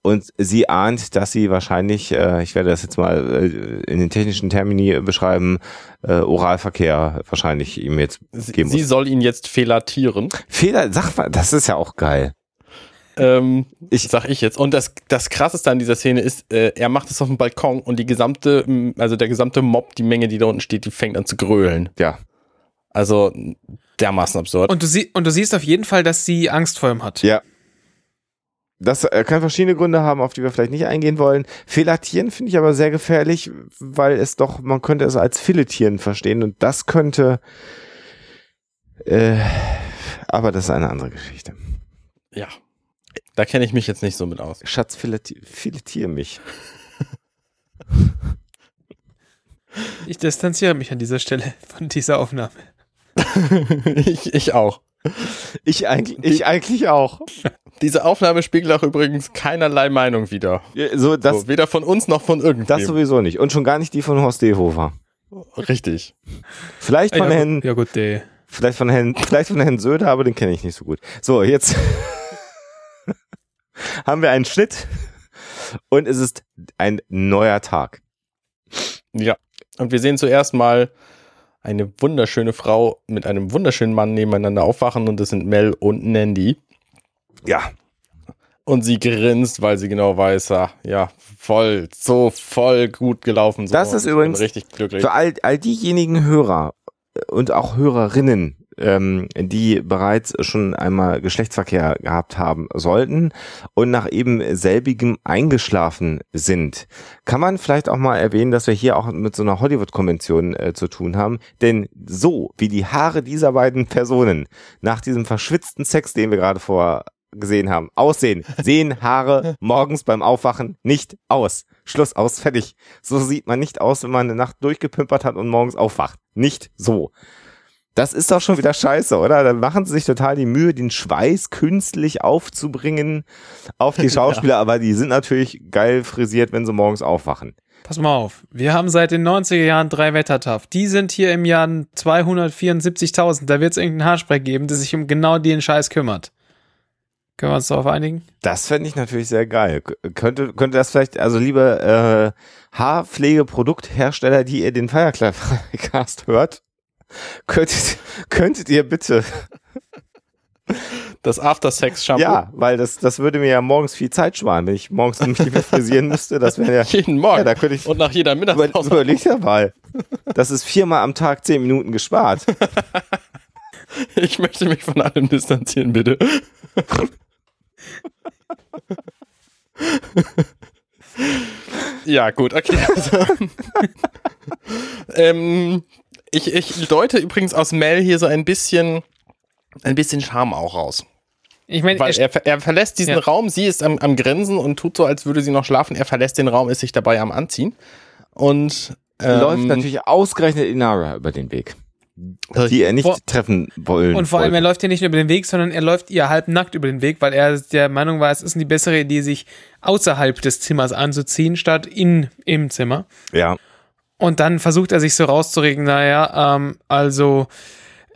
C: Und sie ahnt, dass sie wahrscheinlich, äh, ich werde das jetzt mal äh, in den technischen Termini beschreiben, äh, Oralverkehr wahrscheinlich ihm jetzt geben
A: Sie
C: muss.
A: soll ihn jetzt felatieren.
C: Fehler, sag mal, das ist ja auch geil.
A: Ähm,
C: Ich-
A: sag ich jetzt. Und das, das krasseste an dieser Szene ist, äh, er macht es auf dem Balkon und die gesamte, also der gesamte Mob, die Menge, die da unten steht, die fängt an zu grölen.
C: Ja.
A: Also dermaßen absurd.
B: Und du, sie und du siehst auf jeden Fall, dass sie Angst vor ihm hat.
C: Ja. Das äh, kann verschiedene Gründe haben, auf die wir vielleicht nicht eingehen wollen. Felatieren finde ich aber sehr gefährlich, weil es doch, man könnte es als Filetieren verstehen und das könnte, äh, aber das ist eine andere Geschichte.
A: ja. Da kenne ich mich jetzt nicht so mit aus.
C: Schatz, fileti filetier mich.
B: Ich distanziere mich an dieser Stelle von dieser Aufnahme.
A: ich, ich auch.
C: Ich eigentlich, ich eigentlich auch.
A: Diese Aufnahme spiegelt auch übrigens keinerlei Meinung wider.
C: So, das,
A: so, weder von uns noch von irgendwem.
C: das sowieso nicht. Und schon gar nicht die von Horst Seehofer.
A: Richtig.
C: Vielleicht von
B: ja,
C: Herrn,
B: ja gut, der.
C: Vielleicht von Herrn, vielleicht von Herrn Söder, aber den kenne ich nicht so gut. So, jetzt haben wir einen Schnitt und es ist ein neuer Tag.
A: Ja. Und wir sehen zuerst mal eine wunderschöne Frau mit einem wunderschönen Mann nebeneinander aufwachen und das sind Mel und Nandy.
C: Ja,
A: Und sie grinst, weil sie genau weiß, ah, ja, voll, so voll gut gelaufen. So.
C: Das ist übrigens
A: richtig glücklich.
C: für all, all diejenigen Hörer und auch Hörerinnen, ähm, die bereits schon einmal Geschlechtsverkehr gehabt haben sollten und nach eben selbigem eingeschlafen sind, kann man vielleicht auch mal erwähnen, dass wir hier auch mit so einer Hollywood-Konvention äh, zu tun haben. Denn so wie die Haare dieser beiden Personen nach diesem verschwitzten Sex, den wir gerade vor gesehen haben, aussehen, sehen Haare morgens beim Aufwachen nicht aus. Schluss aus, fertig. So sieht man nicht aus, wenn man eine Nacht durchgepimpert hat und morgens aufwacht. Nicht so. Das ist doch schon wieder scheiße, oder? Dann machen sie sich total die Mühe, den Schweiß künstlich aufzubringen auf die Schauspieler, aber die sind natürlich geil frisiert, wenn sie morgens aufwachen.
B: Pass mal auf. Wir haben seit den 90er Jahren drei Wettertaff. Die sind hier im Jahr 274.000. Da wird es irgendeinen Haarspray geben, der sich um genau den Scheiß kümmert. Können wir uns darauf einigen?
C: Das fände ich natürlich sehr geil. Könnte, könnte das vielleicht, also liebe äh, Haarpflegeprodukthersteller, die ihr den Feiercast hört, könntet, könntet ihr bitte,
A: das After-Sex-Shampoo.
C: ja, weil das, das würde mir ja morgens viel Zeit sparen, wenn ich morgens mich nicht mehr frisieren müsste, das wäre ja,
A: Jeden Morgen.
C: ja, da könnte ich,
A: und nach jeder
C: über,
A: Mittagspause.
C: überleg ja mal. Das ist viermal am Tag zehn Minuten gespart.
A: Ich möchte mich von allem distanzieren, bitte. ja, gut, okay. Also, ähm, ich, ich deute übrigens aus Mel hier so ein bisschen, ein bisschen Charme auch raus.
B: Ich meine,
A: Weil er, er verlässt diesen
B: Ja.
A: Raum, sie ist am, am Grinsen und tut so, als würde sie noch schlafen. Er verlässt den Raum, ist sich dabei am Anziehen. Und ähm,
C: Läuft natürlich ausgerechnet Inara über den Weg. Die er nicht
B: Vor-
C: treffen wollen.
B: Und vor allem, er läuft ja nicht nur über den Weg, sondern er läuft ihr halb nackt über den Weg, weil er der Meinung war, es ist die bessere Idee, sich außerhalb des Zimmers anzuziehen, statt in, im Zimmer.
C: Ja.
B: Und dann versucht er sich so rauszuregen, naja, ähm, also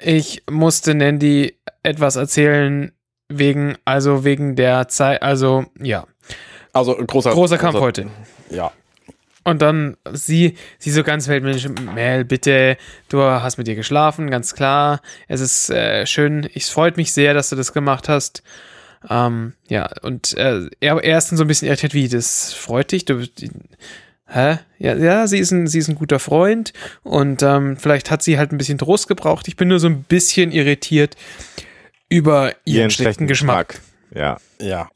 B: ich musste Nandy etwas erzählen wegen, also wegen der Zeit, also ja,
A: also großer,
B: großer Kampf
A: also,
B: heute.
A: Ja.
B: Und dann sie, sie so ganz weltmännisch, Mel, bitte, du hast mit ihr geschlafen, ganz klar. Es ist äh, schön, es freut mich sehr, dass du das gemacht hast. Ähm, ja, und äh, er, er ist dann so ein bisschen irritiert, wie, das freut dich? Du, hä? Ja, ja, sie ist ein, sie ist ein guter Freund und ähm, vielleicht hat sie halt ein bisschen Trost gebraucht. Ich bin nur so ein bisschen irritiert über ihren, schlechten Geschmack.
C: Ja.
A: Ja.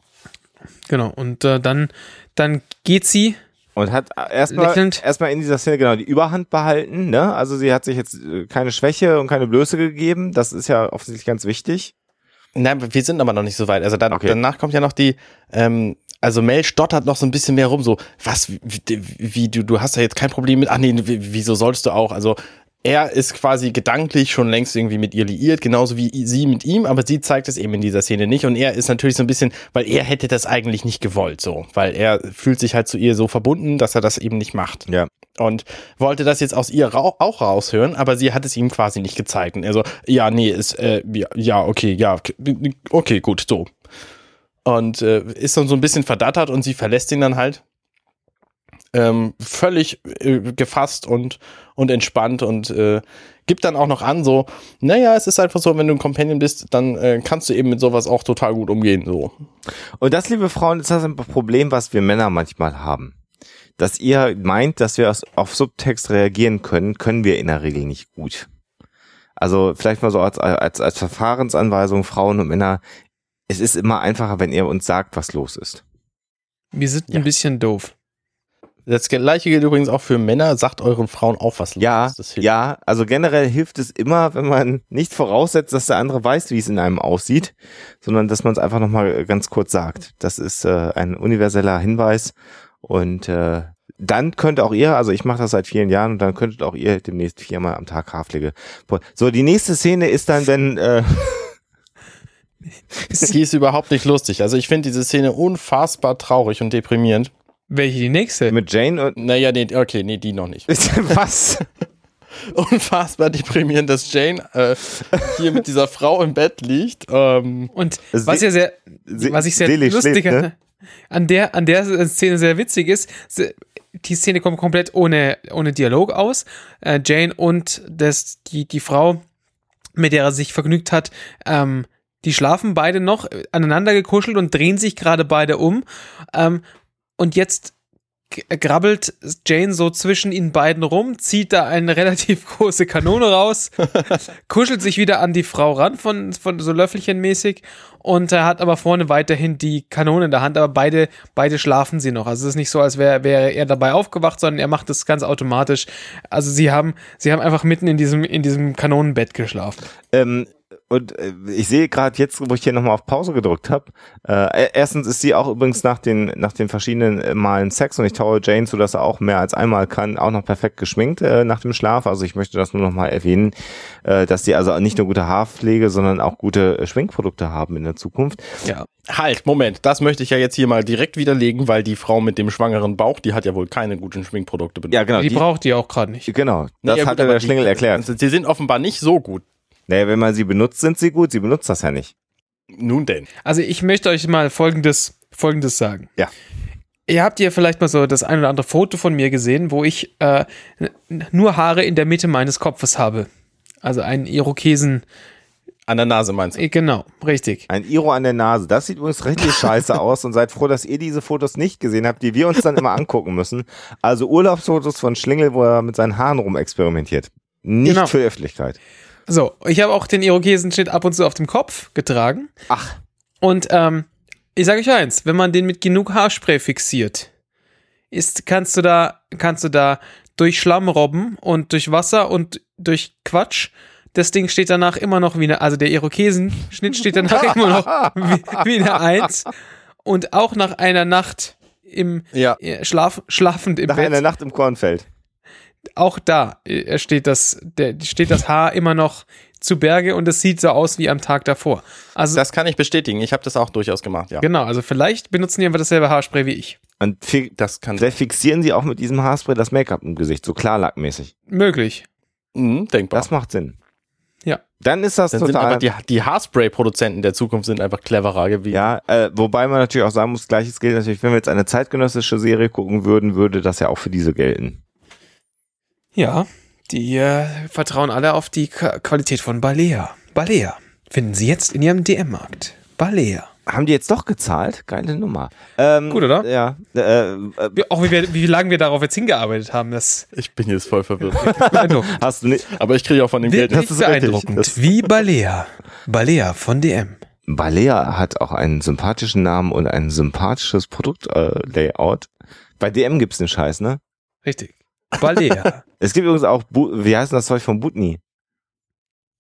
B: Genau, und äh, dann, dann geht sie
C: Und hat erstmal erstmal in dieser Szene genau die Überhand behalten, ne? Also sie hat sich jetzt äh, keine Schwäche und keine Blöße gegeben. Das ist ja offensichtlich ganz wichtig.
A: Nein, wir sind aber noch nicht so weit. Also dann,
C: Okay.
A: danach kommt ja noch die, ähm, also Mel stottert noch so ein bisschen mehr rum, so, was, wie, wie du, du hast ja jetzt kein Problem mit, ach nee, wie- wieso solltest du auch? Also er ist quasi gedanklich schon längst irgendwie mit ihr liiert, genauso wie sie mit ihm, aber sie zeigt es eben in dieser Szene nicht und er ist natürlich so ein bisschen, weil er hätte das eigentlich nicht gewollt, so, weil er fühlt sich halt zu ihr so verbunden, dass er das eben nicht macht.
C: Ja.
A: Und wollte das jetzt aus ihr rau auch raushören, aber sie hat es ihm quasi nicht gezeigt. Und er so, ja, nee, ist, äh, ja, okay, ja, okay, gut, so. Und äh, ist dann so ein bisschen verdattert und sie verlässt ihn dann halt ähm, völlig äh, gefasst und, und entspannt und äh, gibt dann auch noch an, so, naja, es ist einfach so, wenn du ein Companion bist, dann äh, kannst du eben mit sowas auch total gut umgehen. So.
C: Und das, liebe Frauen, ist das ein Problem, was wir Männer manchmal haben. Dass ihr meint, dass wir auf Subtext reagieren können, können wir in der Regel nicht gut. Also vielleicht mal so als, als, als Verfahrensanweisung, Frauen und Männer, es ist immer einfacher, wenn ihr uns sagt, was los ist.
B: Wir sind ja. ein bisschen doof.
A: Das gleiche gilt übrigens auch für Männer. Sagt euren Frauen auch was los
C: ja, ist. Ja, also generell hilft es immer, wenn man nicht voraussetzt, dass der andere weiß, wie es in einem aussieht, sondern dass man es einfach nochmal ganz kurz sagt. Das ist äh, ein universeller Hinweis und äh, dann könnt auch ihr, also ich mache das seit vielen Jahren und dann könntet auch ihr demnächst viermal am Tag Haarpflege. So, die nächste Szene ist dann, wenn äh,
A: die ist überhaupt nicht lustig. Also ich finde diese Szene unfassbar traurig und deprimierend.
B: Welche die nächste?
C: Mit Jane und.
A: Naja, nee, okay, nee, die noch nicht.
C: Was?
A: Unfassbar deprimierend, dass Jane äh, hier mit dieser Frau im Bett liegt. Ähm,
B: und was ja sehr, was ich sehr lustig schläft, ne? an der, an der Szene sehr witzig ist, die Szene kommt komplett ohne, ohne Dialog aus. Äh, Jane und das, die, die Frau, mit der er sich vergnügt hat, ähm, die schlafen beide noch aneinander gekuschelt und drehen sich gerade beide um. Ähm, und jetzt grabbelt Jane so zwischen ihnen beiden rum, zieht da eine relativ große Kanone raus, kuschelt sich wieder an die Frau ran, von, von so löffelchenmäßig und er hat aber vorne weiterhin die Kanone in der Hand, aber beide, beide schlafen sie noch. Also es ist nicht so, als wäre wär er dabei aufgewacht, sondern er macht das ganz automatisch. Also sie haben, sie haben einfach mitten in diesem, in diesem Kanonenbett geschlafen.
C: Ähm, und äh, ich sehe gerade jetzt, wo ich hier nochmal auf Pause gedrückt habe, äh, erstens ist sie auch übrigens nach den, nach den verschiedenen äh, Malen Sex und ich traue Jane zu, dass er auch mehr als einmal kann, auch noch perfekt geschminkt äh, nach dem Schlaf. Also ich möchte das nur nochmal erwähnen, äh, dass die also nicht nur gute Haarpflege, sondern auch gute äh, Schminkprodukte haben in der Zukunft.
A: Ja. Halt, Moment, das möchte ich ja jetzt hier mal direkt widerlegen, weil die Frau mit dem schwangeren Bauch, die hat ja wohl keine guten Schminkprodukte
B: benutzt. Ja, genau. Die, die braucht die auch gerade nicht.
C: Genau. Das nee, ja, hat gut, der Schlingel erklärt.
A: Sie sind offenbar nicht so gut.
C: Naja, wenn man sie benutzt, sind sie gut. Sie benutzt das ja nicht.
A: Nun denn.
B: Also ich möchte euch mal folgendes, folgendes sagen.
C: Ja.
B: Ihr habt ja vielleicht mal so das ein oder andere Foto von mir gesehen, wo ich äh, nur Haare in der Mitte meines Kopfes habe. Also einen Irokesen.
A: An der Nase meinst du?
B: Genau, richtig.
C: Ein Iro an der Nase. Das sieht übrigens richtig scheiße aus und seid froh, dass ihr diese Fotos nicht gesehen habt, die wir uns dann immer angucken müssen. Also Urlaubsfotos von Schlingel, wo er mit seinen Haaren rumexperimentiert. Nicht genau. für die Öffentlichkeit.
B: So, ich habe auch den Irokesenschnitt ab und zu auf dem Kopf getragen.
C: Ach.
B: Und ähm, ich sage euch eins, wenn man den mit genug Haarspray fixiert, ist, kannst du da, kannst du da durch Schlamm robben und durch Wasser und durch Quatsch. Das Ding steht danach immer noch wie eine, also der Irokesenschnitt steht danach immer noch wie, wie eine Eins. Und auch nach einer Nacht im
C: ja.
B: Schlaf, schlafend im
C: nach
B: Bett.
C: Nach einer Nacht im Kornfeld
B: auch da äh, steht das, der, steht das Haar immer noch zu Berge und es sieht so aus wie am Tag davor. Also,
A: das kann ich bestätigen. Ich habe das auch durchaus gemacht, ja.
B: Genau, also vielleicht benutzen die einfach dasselbe Haarspray wie ich.
C: Und das kann vielleicht fixieren sie auch mit diesem Haarspray das Make-up im Gesicht, so klarlackmäßig.
B: Möglich.
C: Mhm, denkbar. Das macht Sinn.
B: Ja.
C: Dann ist das
A: Dann
C: total.
A: die, die Haarspray-Produzenten der Zukunft sind einfach cleverer gewesen.
C: Ja, äh, wobei man natürlich auch sagen muss, gleiches gilt natürlich, wenn wir jetzt eine zeitgenössische Serie gucken würden, würde das ja auch für diese gelten.
B: Ja, die äh, vertrauen alle auf die K Qualität von Balea. Balea. Finden Sie jetzt in Ihrem DM-Markt. Balea.
C: Haben die jetzt doch gezahlt? Geile Nummer. Ähm,
B: Gut, oder?
C: Ja. Äh,
B: äh, auch wie, wir, wie lange wir darauf jetzt hingearbeitet haben. Das
A: ich bin jetzt voll verwirrt.
C: Hast du nicht?
A: Aber ich kriege auch von dem
B: Geld. Das ist beeindruckend. Das wie Balea. Balea von DM.
C: Balea hat auch einen sympathischen Namen und ein sympathisches Produktlayout. Äh, Bei DM gibt's den Scheiß, ne?
B: Richtig. Balea.
C: es gibt übrigens auch, wie heißt das Zeug von Butni?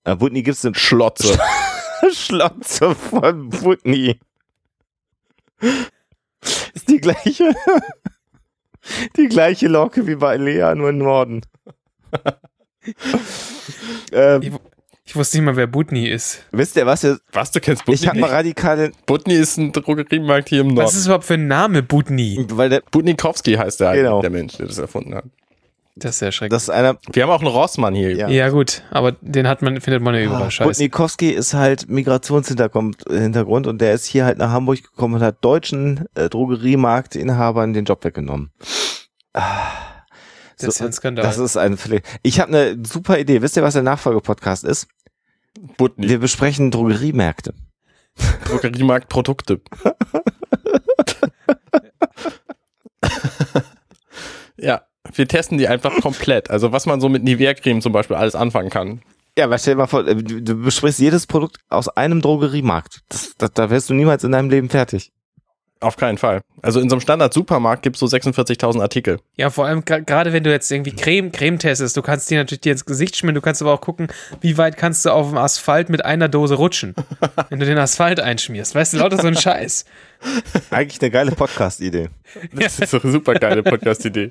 C: Äh, Butni gibt's eine
A: Schlotze.
C: Schlotze von Butni. Ist die gleiche, die gleiche Locke wie bei Lea, nur im Norden. ähm,
B: Ich, ich wusste nicht mal, wer Butni ist.
C: wisst ihr was? Ihr,
A: Was, du kennst Butni
C: ich habe mal radikale,
A: Butni ist ein Drogeriemarkt hier im
B: Was
A: Norden.
B: ist überhaupt für ein Name, Butni?
C: weil der,
A: Butnikowski heißt der, eigentlich,
C: Genau.
A: der Mensch, der das erfunden hat.
B: Das ist ja schrecklich.
C: das ist einer,
A: Wir haben auch einen Rossmann hier.
C: Ja.
B: Ja. gut, aber den hat man, findet man ja überall. Scheiße.
C: Butnikowski ist halt Migrationshintergrund Hintergrund und der ist hier halt nach Hamburg gekommen und hat deutschen äh, Drogeriemarktinhabern den Job weggenommen. Ah,
B: Das ist ja ein Skandal.
C: Das ist ein Ich habe eine super Idee. Wisst ihr, was der Nachfolgepodcast ist?
A: Butni.
C: Wir besprechen Drogeriemärkte.
A: Drogeriemarkt Produkte. ja, wir testen die einfach komplett. Also was man so mit Nivea-Creme zum Beispiel alles anfangen kann.
C: Ja, aber stell dir mal vor, äh, du du besprichst jedes Produkt aus einem Drogeriemarkt. Das, das, da wärst du niemals in deinem Leben fertig.
A: Auf keinen Fall. Also in so einem Standard-Supermarkt gibt es so 46.000 Artikel.
B: Ja, vor allem gerade wenn du jetzt irgendwie Creme, Creme testest, du kannst die natürlich dir ins Gesicht schmieren, du kannst aber auch gucken, wie weit kannst du auf dem Asphalt mit einer Dose rutschen, wenn du den Asphalt einschmierst. Weißt du, lauter so ein Scheiß.
C: Eigentlich eine geile Podcast-Idee.
A: Das ist doch eine super geile Podcast-Idee.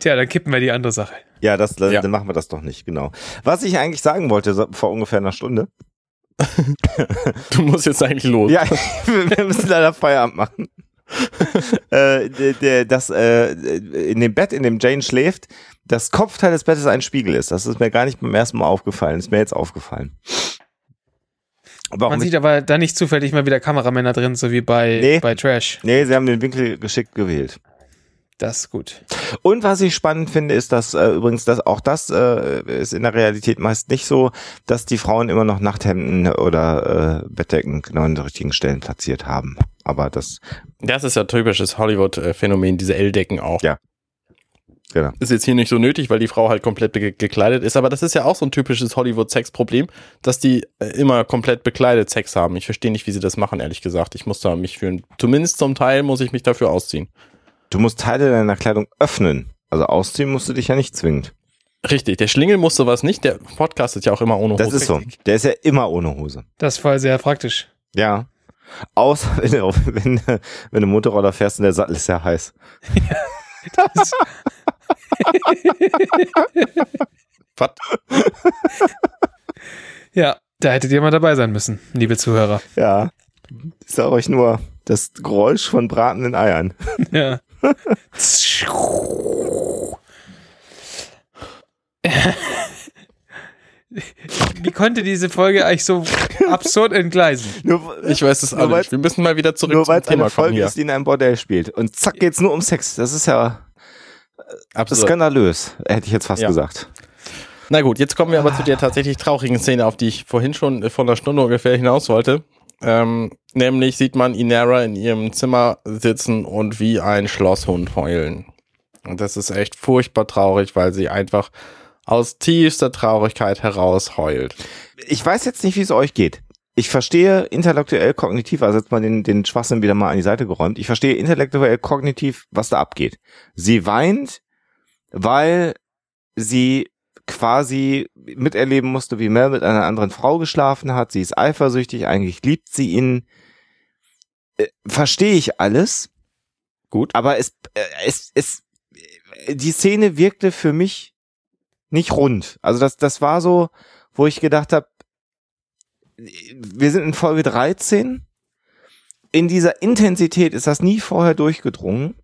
B: Tja, dann kippen wir die andere Sache.
C: Ja, das, dann,
A: Ja.
C: dann machen wir das doch nicht, genau. Was ich eigentlich sagen wollte so, vor ungefähr einer Stunde.
A: Du musst jetzt eigentlich los.
C: Ja, wir müssen leider Feierabend machen. äh, das, äh, in dem Bett, in dem Jane schläft, das Kopfteil des Bettes ein Spiegel ist. Das ist mir gar nicht beim ersten Mal aufgefallen. Ist mir jetzt aufgefallen. Warum
B: Man sieht aber da nicht zufällig mal wieder Kameramänner drin, so wie bei,
C: Nee.
B: bei Trash.
C: Nee, sie haben den Winkel geschickt gewählt.
B: Das ist gut.
C: Und was ich spannend finde, ist, dass äh, übrigens das auch das äh, ist in der Realität meist nicht so, dass die Frauen immer noch Nachthemden oder äh, Bettdecken genau an den richtigen Stellen platziert haben. Aber das,
A: Das ist ja typisches Hollywood-Phänomen, diese L-Decken auch.
C: Ja. Genau.
A: Ist jetzt hier nicht so nötig, weil die Frau halt komplett ge gekleidet ist, aber das ist ja auch so ein typisches Hollywood-Sex-Problem, dass die äh, immer komplett bekleidet Sex haben. Ich verstehe nicht, wie sie das machen, ehrlich gesagt. Ich muss da mich für, zumindest zum Teil muss ich mich dafür ausziehen.
C: Du musst Teile deiner Kleidung öffnen. Also ausziehen musst du dich ja nicht zwingend.
A: Richtig, der Schlingel muss sowas nicht, der Podcast ist ja auch immer ohne
C: Das
A: Hose.
C: ist so. Der ist ja immer ohne Hose.
B: Das ist voll sehr praktisch.
C: Ja. Außer wenn du, wenn, wenn du Motorroller fährst und der Sattel ist sehr heiß.
B: Das,
A: Was?
B: ja, da hättet ihr mal dabei sein müssen, liebe Zuhörer.
C: Ja. Ich sag euch nur, das Geräusch von bratenden Eiern.
B: Ja. Wie konnte diese Folge eigentlich so absurd entgleisen?
C: Nur,
A: Ich weiß es
C: weil's-
A: nicht. Wir müssen mal wieder zurück
C: nur
A: zum Thema
C: eine
A: kommen
C: Folge
A: hier.
C: ist, die in einem Bordell spielt. Und zack geht's nur um Sex. Das ist ja
A: Absolut.
C: skandalös, hätte ich jetzt fast
A: Ja.
C: gesagt.
A: Na gut, jetzt kommen wir aber zu der tatsächlich traurigen Szene, auf die ich vorhin schon äh, vor einer Stunde ungefähr hinaus wollte. Ähm, nämlich sieht man Inara in ihrem Zimmer sitzen und wie ein Schlosshund heulen. Und das ist echt furchtbar traurig, weil sie einfach aus tiefster Traurigkeit heraus heult.
C: Ich weiß jetzt nicht, wie es euch geht. Ich verstehe intellektuell kognitiv, also jetzt mal den, den Schwachsinn wieder mal an die Seite geräumt. Ich verstehe intellektuell kognitiv, was da abgeht. Sie weint, weil sie quasi miterleben musste, wie Mel mit einer anderen Frau geschlafen hat. Sie ist eifersüchtig, eigentlich liebt sie ihn. Äh, verstehe ich alles.
A: Gut.
C: Aber es, äh, es, es, die Szene wirkte für mich nicht rund. Also das, das war so, wo ich gedacht habe, wir sind in Folge 13. In dieser Intensität ist das nie vorher durchgedrungen.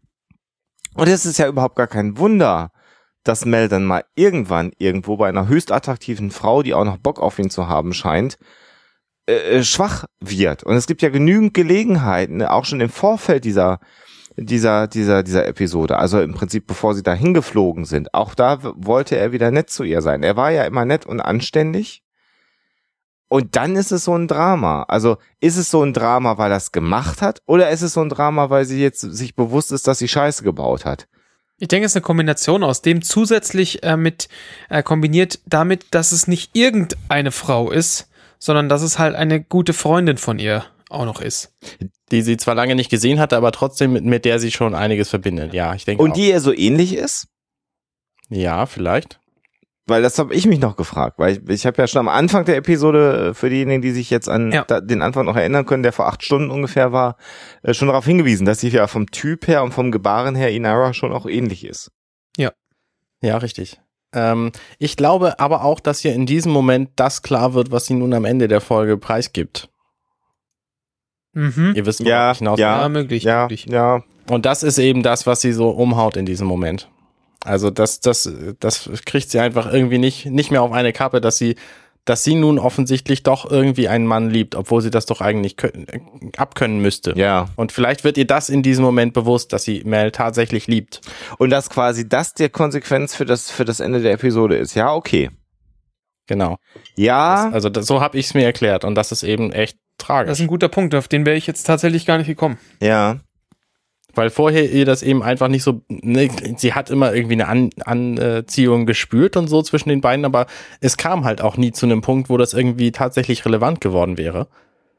C: Und es ist ja überhaupt gar kein Wunder, dass Mel dann mal irgendwann irgendwo bei einer höchst attraktiven Frau, die auch noch Bock auf ihn zu haben scheint, äh, äh, schwach wird. Und es gibt ja genügend Gelegenheiten, ne, auch schon im Vorfeld dieser dieser dieser dieser Episode, also im Prinzip bevor sie da hingeflogen sind. Auch da wollte er wieder nett zu ihr sein. Er war ja immer nett und anständig. Und dann ist es so ein Drama. Also ist es so ein Drama, weil er es gemacht hat, oder ist es so ein Drama, weil sie jetzt sich bewusst ist, dass sie Scheiße gebaut hat?
B: Ich denke, es ist eine Kombination aus dem zusätzlich äh, mit äh, kombiniert damit, dass es nicht irgendeine Frau ist, sondern dass es halt eine gute Freundin von ihr auch noch ist.
A: Die sie zwar lange nicht gesehen hatte, aber trotzdem mit, mit der sie schon einiges verbindet. Ja, ich denke
C: Und
A: auch.
C: die ihr so ähnlich ist?
A: Ja, vielleicht.
C: Weil das habe ich mich noch gefragt, weil ich, ich habe ja schon am Anfang der Episode, äh, für diejenigen, die sich jetzt an
B: Ja.
C: da, den Anfang noch erinnern können, der vor acht Stunden ungefähr war, äh, schon darauf hingewiesen, dass sie ja vom Typ her und vom Gebaren her Inara schon auch ähnlich ist.
A: Ja, richtig. Ähm, ich glaube aber auch, dass ihr in diesem Moment das klar wird, was sie nun am Ende der Folge preisgibt.
B: Mhm.
A: Ihr wisst,
C: Ja,
A: worauf ich hinaus
C: ja.
B: Ja, möglich.
C: Ja,
B: möglich.
C: ja.
A: Und das ist eben das, was sie so umhaut in diesem Moment. Also das, das, das kriegt sie einfach irgendwie nicht, nicht mehr auf eine Kappe, dass sie, dass sie nun offensichtlich doch irgendwie einen Mann liebt, obwohl sie das doch eigentlich können, abkönnen müsste.
C: Ja.
A: Und vielleicht wird ihr das in diesem Moment bewusst, dass sie Mel tatsächlich liebt.
C: Und dass quasi das der Konsequenz für das, für das Ende der Episode ist. Ja, okay.
A: Genau.
C: Ja,
A: Das, also das, so habe ich es mir erklärt und das ist eben echt
B: Das
A: tragisch.
B: ist ein guter Punkt, auf den wäre ich jetzt tatsächlich gar nicht gekommen.
C: ja.
A: Weil vorher ihr das eben einfach nicht so, ne, sie hat immer irgendwie eine An Anziehung gespürt und so zwischen den beiden, aber es kam halt auch nie zu einem Punkt, wo das irgendwie tatsächlich relevant geworden wäre.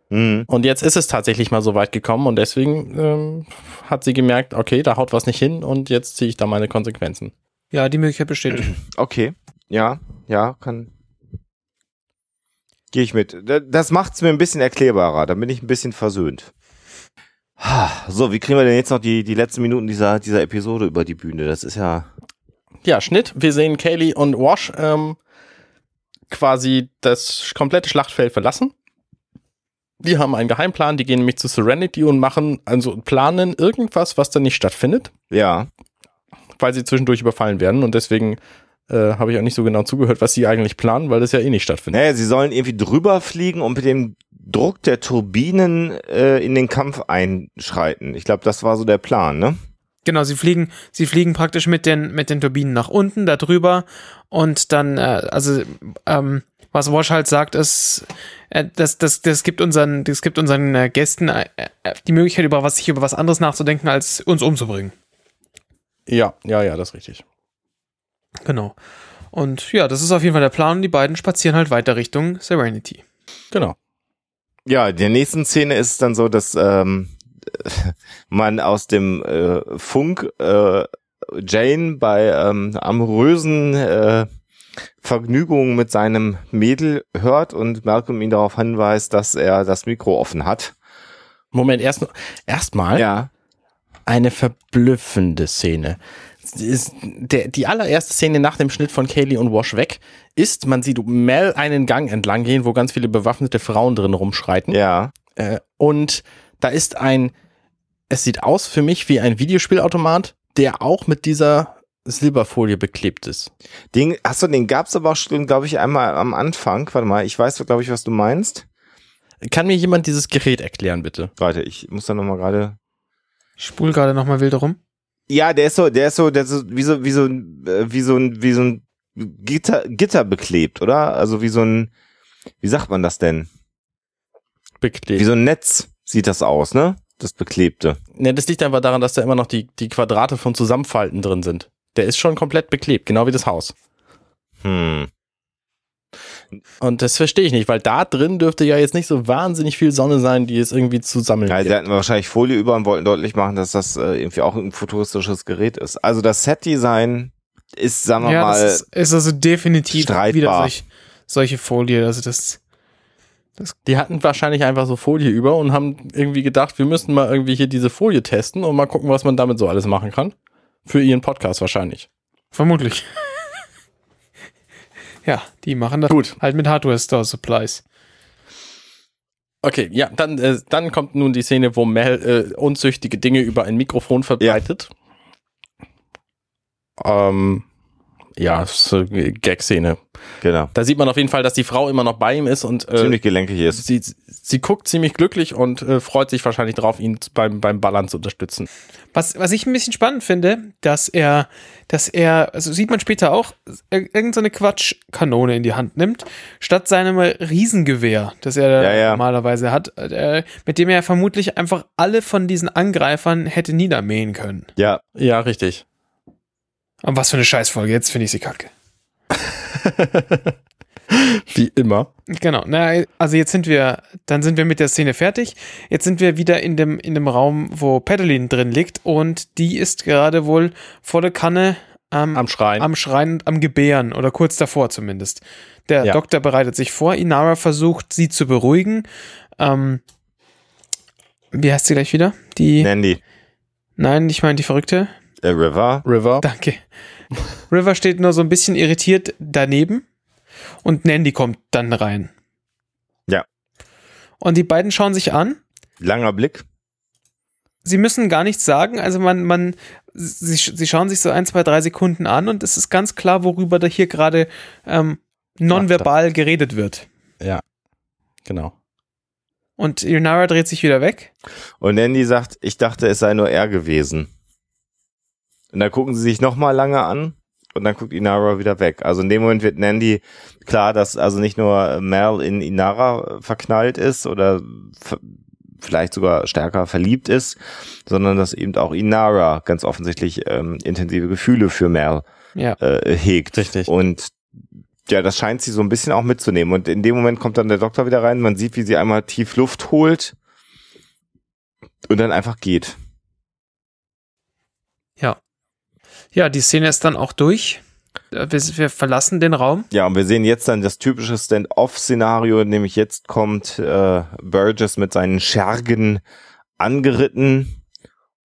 C: Mhm.
A: Und jetzt ist es tatsächlich mal so weit gekommen und deswegen ähm, hat sie gemerkt, okay, da haut was nicht hin und jetzt ziehe ich da meine Konsequenzen.
B: Ja, die Möglichkeit besteht.
C: Okay. Ja, ja, kann. Gehe ich mit. Da- Das macht's mir ein bisschen erklärbarer. Da bin ich ein bisschen versöhnt. So, wie kriegen wir denn jetzt noch die, die letzten Minuten dieser, dieser Episode über die Bühne? Das ist ja.
A: Ja, Schnitt. Wir sehen Kaylee und Wash ähm, quasi das komplette Schlachtfeld verlassen. Die haben einen Geheimplan, die gehen nämlich zu Serenity und machen, also planen irgendwas, was dann nicht stattfindet,
C: Ja.
A: weil sie zwischendurch überfallen werden und deswegen äh, habe ich auch nicht so genau zugehört, was sie eigentlich planen, weil das ja eh nicht stattfindet.
C: Naja, sie sollen irgendwie drüber fliegen und mit dem Druck der Turbinen äh, in den Kampf einschreiten. Ich glaube, das war so der Plan, ne?
B: Genau, sie fliegen, sie fliegen praktisch mit den, mit den Turbinen nach unten, da drüber und dann, äh, also, ähm, was Wash halt sagt, ist, äh, das, das, das gibt unseren, das gibt unseren äh, Gästen äh, äh, die Möglichkeit, über was, sich über was anderes nachzudenken, als uns umzubringen.
A: Ja, ja, ja, das ist richtig.
B: Genau. Und ja, das ist auf jeden Fall der Plan und die beiden spazieren halt weiter Richtung Serenity.
A: Genau.
C: Ja, in der nächsten Szene ist es dann so, dass ähm, man aus dem äh, Funk äh, Jane bei ähm, amorösen äh, Vergnügungen mit seinem Mädel hört und Malcolm ihn darauf hinweist, dass er das Mikro offen hat.
A: Moment, erst erstmal
C: Ja.
A: eine verblüffende Szene. Ist der, die allererste Szene nach dem Schnitt von Kaylee und Wash weg ist, man sieht Mel einen Gang entlang gehen, wo ganz viele bewaffnete Frauen drin rumschreiten.
C: Ja.
A: Äh, und da ist ein, es sieht aus für mich wie ein Videospielautomat, der auch mit dieser Silberfolie beklebt ist.
C: Den, hast du, den gab's aber auch schon, glaube ich, einmal am Anfang. Warte mal, ich weiß, glaube ich, was du meinst.
A: Kann mir jemand dieses Gerät erklären, bitte?
C: Warte, ich muss da nochmal gerade.
B: Ich spul gerade nochmal wild rum.
C: Ja, der ist so, der ist so, der ist so, wie so, wie so, ein, äh, wie so ein, wie so ein Gitter, Gitter beklebt, oder? Also wie so ein, wie sagt man das denn?
A: Beklebt.
C: Wie so ein Netz sieht das aus, ne? Das Beklebte.
A: Ne, das liegt einfach daran, dass da immer noch die, die Quadrate von Zusammenfalten drin sind. Der ist schon komplett beklebt, genau wie das Haus.
C: Hm.
A: Und das verstehe ich nicht, weil da drin dürfte ja jetzt nicht so wahnsinnig viel Sonne sein, die es irgendwie zu sammeln
C: Ja,
A: gibt.
C: die hatten wahrscheinlich Folie über und wollten deutlich machen, dass das äh, irgendwie auch ein futuristisches Gerät ist. Also das Set-Design ist, sagen wir
B: Ja,
C: mal,
B: das ist, ist also definitiv
C: streitbar.
B: wieder solch, solche Folie. Also das,
A: Die hatten wahrscheinlich einfach so Folie über und haben irgendwie gedacht, wir müssen mal irgendwie hier diese Folie testen und mal gucken, was man damit so alles machen kann. Für ihren Podcast wahrscheinlich.
B: vermutlich. Ja, die machen das
A: Gut.
B: halt mit Hardware Store Supplies.
A: Okay, ja, dann, äh, dann kommt nun die Szene, wo Mel äh, unzüchtige Dinge über ein Mikrofon verbreitet. Ähm, ja, ist eine Gag-Szene.
C: Genau,
A: Da sieht man auf jeden Fall, dass die Frau immer noch bei ihm ist und äh,
C: ziemlich gelenkig ist.
A: sie, sie guckt ziemlich glücklich und äh, freut sich wahrscheinlich drauf, ihn beim, beim Ballern zu unterstützen.
B: Was, was ich ein bisschen spannend finde, dass er, dass er, also sieht man später auch, ir- irgend so eine Quatschkanone in die Hand nimmt, statt seinem Riesengewehr, das er
C: Ja, ja.
B: normalerweise hat, äh, mit dem er vermutlich einfach alle von diesen Angreifern hätte niedermähen können.
C: Ja,
A: Ja, richtig.
B: Aber was für eine Scheißfolge, jetzt finde ich sie kacke.
A: Wie immer.
B: Genau, na, also jetzt sind wir, dann sind wir mit der Szene fertig. Jetzt sind wir wieder in dem, in dem Raum, wo Petalin drin liegt und die ist gerade wohl vor der Kanne ähm,
A: Am Schreien.
B: am Schreien und am Gebären oder kurz davor zumindest. Der
A: Ja.
B: Doktor bereitet sich vor, Inara versucht, sie zu beruhigen. Ähm, wie heißt sie gleich wieder? Die,
C: Nandy.
B: nein, ich meine die Verrückte.
C: River.
A: River.
B: Danke. River steht nur so ein bisschen irritiert daneben und Nandy kommt dann rein.
C: Ja.
B: Und die beiden schauen sich an.
C: Langer Blick.
B: Sie müssen gar nichts sagen. Also man, man, sie, sie schauen sich so ein, zwei, drei Sekunden an und es ist ganz klar, worüber da hier gerade ähm, nonverbal geredet wird.
A: Ja, genau.
B: Und Inara dreht sich wieder weg.
C: Und Nandy sagt, ich dachte, es sei nur er gewesen. Und dann gucken sie sich nochmal lange an und dann guckt Inara wieder weg. Also in dem Moment wird Nandy klar, dass also nicht nur Mel in Inara verknallt ist oder vielleicht sogar stärker verliebt ist, sondern dass eben auch Inara ganz offensichtlich ähm, intensive Gefühle für Mel
B: Ja.
C: äh, hegt.
A: Richtig.
C: Und ja, das scheint sie so ein bisschen auch mitzunehmen. Und in dem Moment kommt dann der Doktor wieder rein. Man sieht, wie sie einmal tief Luft holt und dann einfach geht.
B: Ja, die Szene ist dann auch durch. Äh, Wir, wir verlassen den Raum.
C: Ja, und wir sehen jetzt dann das typische Stand-off-Szenario, nämlich jetzt kommt äh, Burgess mit seinen Schergen angeritten,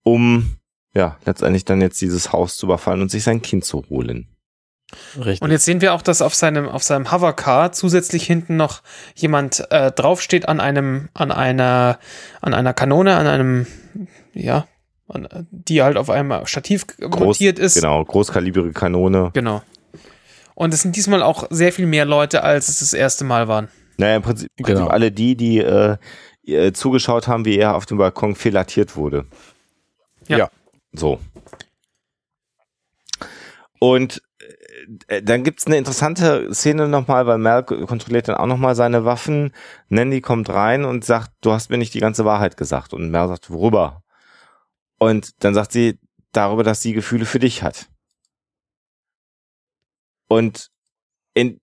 C: um ja letztendlich dann jetzt dieses Haus zu überfallen und sich sein Kind zu holen.
A: Richtig.
B: Und jetzt sehen wir auch, dass auf seinem, auf seinem Hovercar zusätzlich hinten noch jemand äh, draufsteht an einem, an einer, an einer Kanone, an einem, ja, die halt auf einem Stativ montiert ist.
C: Genau, großkalibrige Kanone.
B: Genau. Und es sind diesmal auch sehr viel mehr Leute, als es das erste Mal waren.
C: Naja, im Prinzip, im Prinzip
A: Genau.
C: alle die, die äh, äh, zugeschaut haben, wie er auf dem Balkon filatiert wurde.
B: Ja.
A: Ja.
C: So. Und äh, dann gibt's eine interessante Szene nochmal, weil Mel kontrolliert dann auch nochmal seine Waffen. Nandy kommt rein und sagt, du hast mir nicht die ganze Wahrheit gesagt. Und Mel sagt, worüber? Und dann sagt sie, darüber, dass sie Gefühle für dich hat. Und in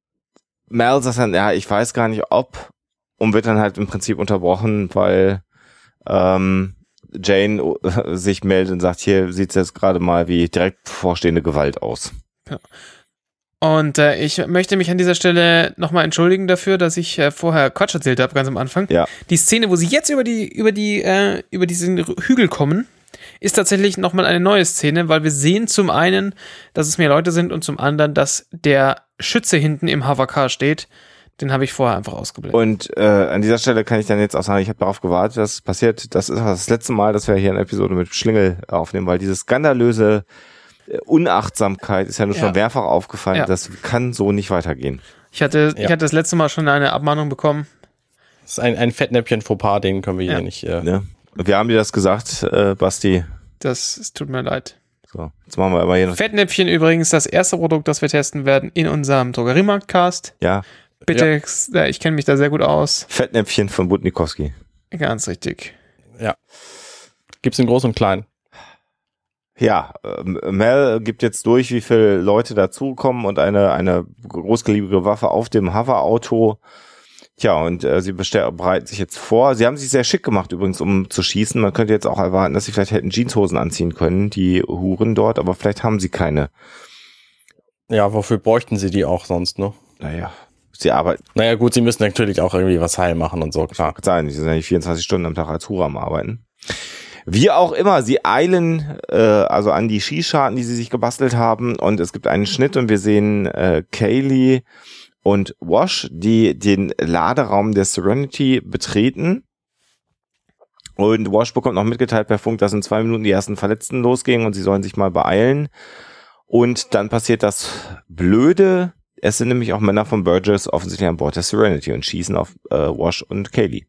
C: Mel sagt dann, ja, ich weiß gar nicht, ob, und wird dann halt im Prinzip unterbrochen, weil ähm, Jane sich meldet und sagt, hier sieht's jetzt gerade mal wie direkt bevorstehende Gewalt aus.
B: Und äh, ich möchte mich an dieser Stelle nochmal entschuldigen dafür, dass ich äh, vorher Quatsch erzählt habe, ganz am Anfang.
C: Ja.
B: Die Szene, wo sie jetzt über die, über die, äh, über diesen Hügel kommen, ist tatsächlich nochmal eine neue Szene, weil wir sehen zum einen, dass es mehr Leute sind und zum anderen, dass der Schütze hinten im Hovercar steht. Den habe ich vorher einfach ausgeblendet.
C: Und äh, an dieser Stelle kann ich dann jetzt auch sagen, ich habe darauf gewartet, dass es passiert. Das ist das letzte Mal, dass wir hier eine Episode mit Schlingel aufnehmen, weil diese skandalöse äh, Unachtsamkeit ist ja nur
B: Ja.
C: schon mehrfach aufgefallen.
B: Ja.
C: Das kann so nicht weitergehen.
B: Ich hatte, ich
A: Ja.
B: hatte das letzte Mal schon eine Abmahnung bekommen.
A: Das ist ein, ein Fettnäpfchen Fauxpas, den können wir
B: Ja.
A: hier nicht. Äh,
C: Ne? Wir haben dir das gesagt, äh, Basti.
B: Das es tut mir leid.
C: So, jetzt machen wir aber hier noch.
B: Fettnäpfchen übrigens das erste Produkt, das wir testen werden in unserem Drogeriemarkt-Cast.
C: Ja,
B: Bitte, ja, ich kenne mich da sehr gut aus.
C: Fettnäpfchen von Budnikowski.
B: Ganz richtig.
A: Gibt's in groß und klein.
C: Ja, ähm, Mel gibt jetzt durch, wie viele Leute dazukommen und eine, eine großkalibrige Waffe auf dem Hover-Auto. Tja, und äh, sie bereiten sich jetzt vor. Sie haben sich sehr schick gemacht übrigens, um zu schießen. Man könnte jetzt auch erwarten, dass sie vielleicht hätten Jeanshosen anziehen können, die Huren dort, aber vielleicht haben sie keine.
A: Ja, wofür bräuchten sie die auch sonst, ne?
C: Naja, sie arbeiten,
A: Naja, gut, sie müssen natürlich auch irgendwie was heil machen und so, klar.
C: kann sein, sie sind ja nicht 24 Stunden am Tag als Hure am Arbeiten. Wie auch immer, sie eilen äh, also an die Skischarten, die sie sich gebastelt haben und es gibt einen Schnitt und wir sehen äh, Kaylee und Wash, die den Laderaum der Serenity betreten. Und Wash bekommt noch mitgeteilt per Funk, dass in zwei Minuten die ersten Verletzten losgehen und sie sollen sich mal beeilen. Und dann passiert das Blöde. Es sind nämlich auch Männer von Burgess offensichtlich an Bord der Serenity und schießen auf äh, Wash und Kaylee.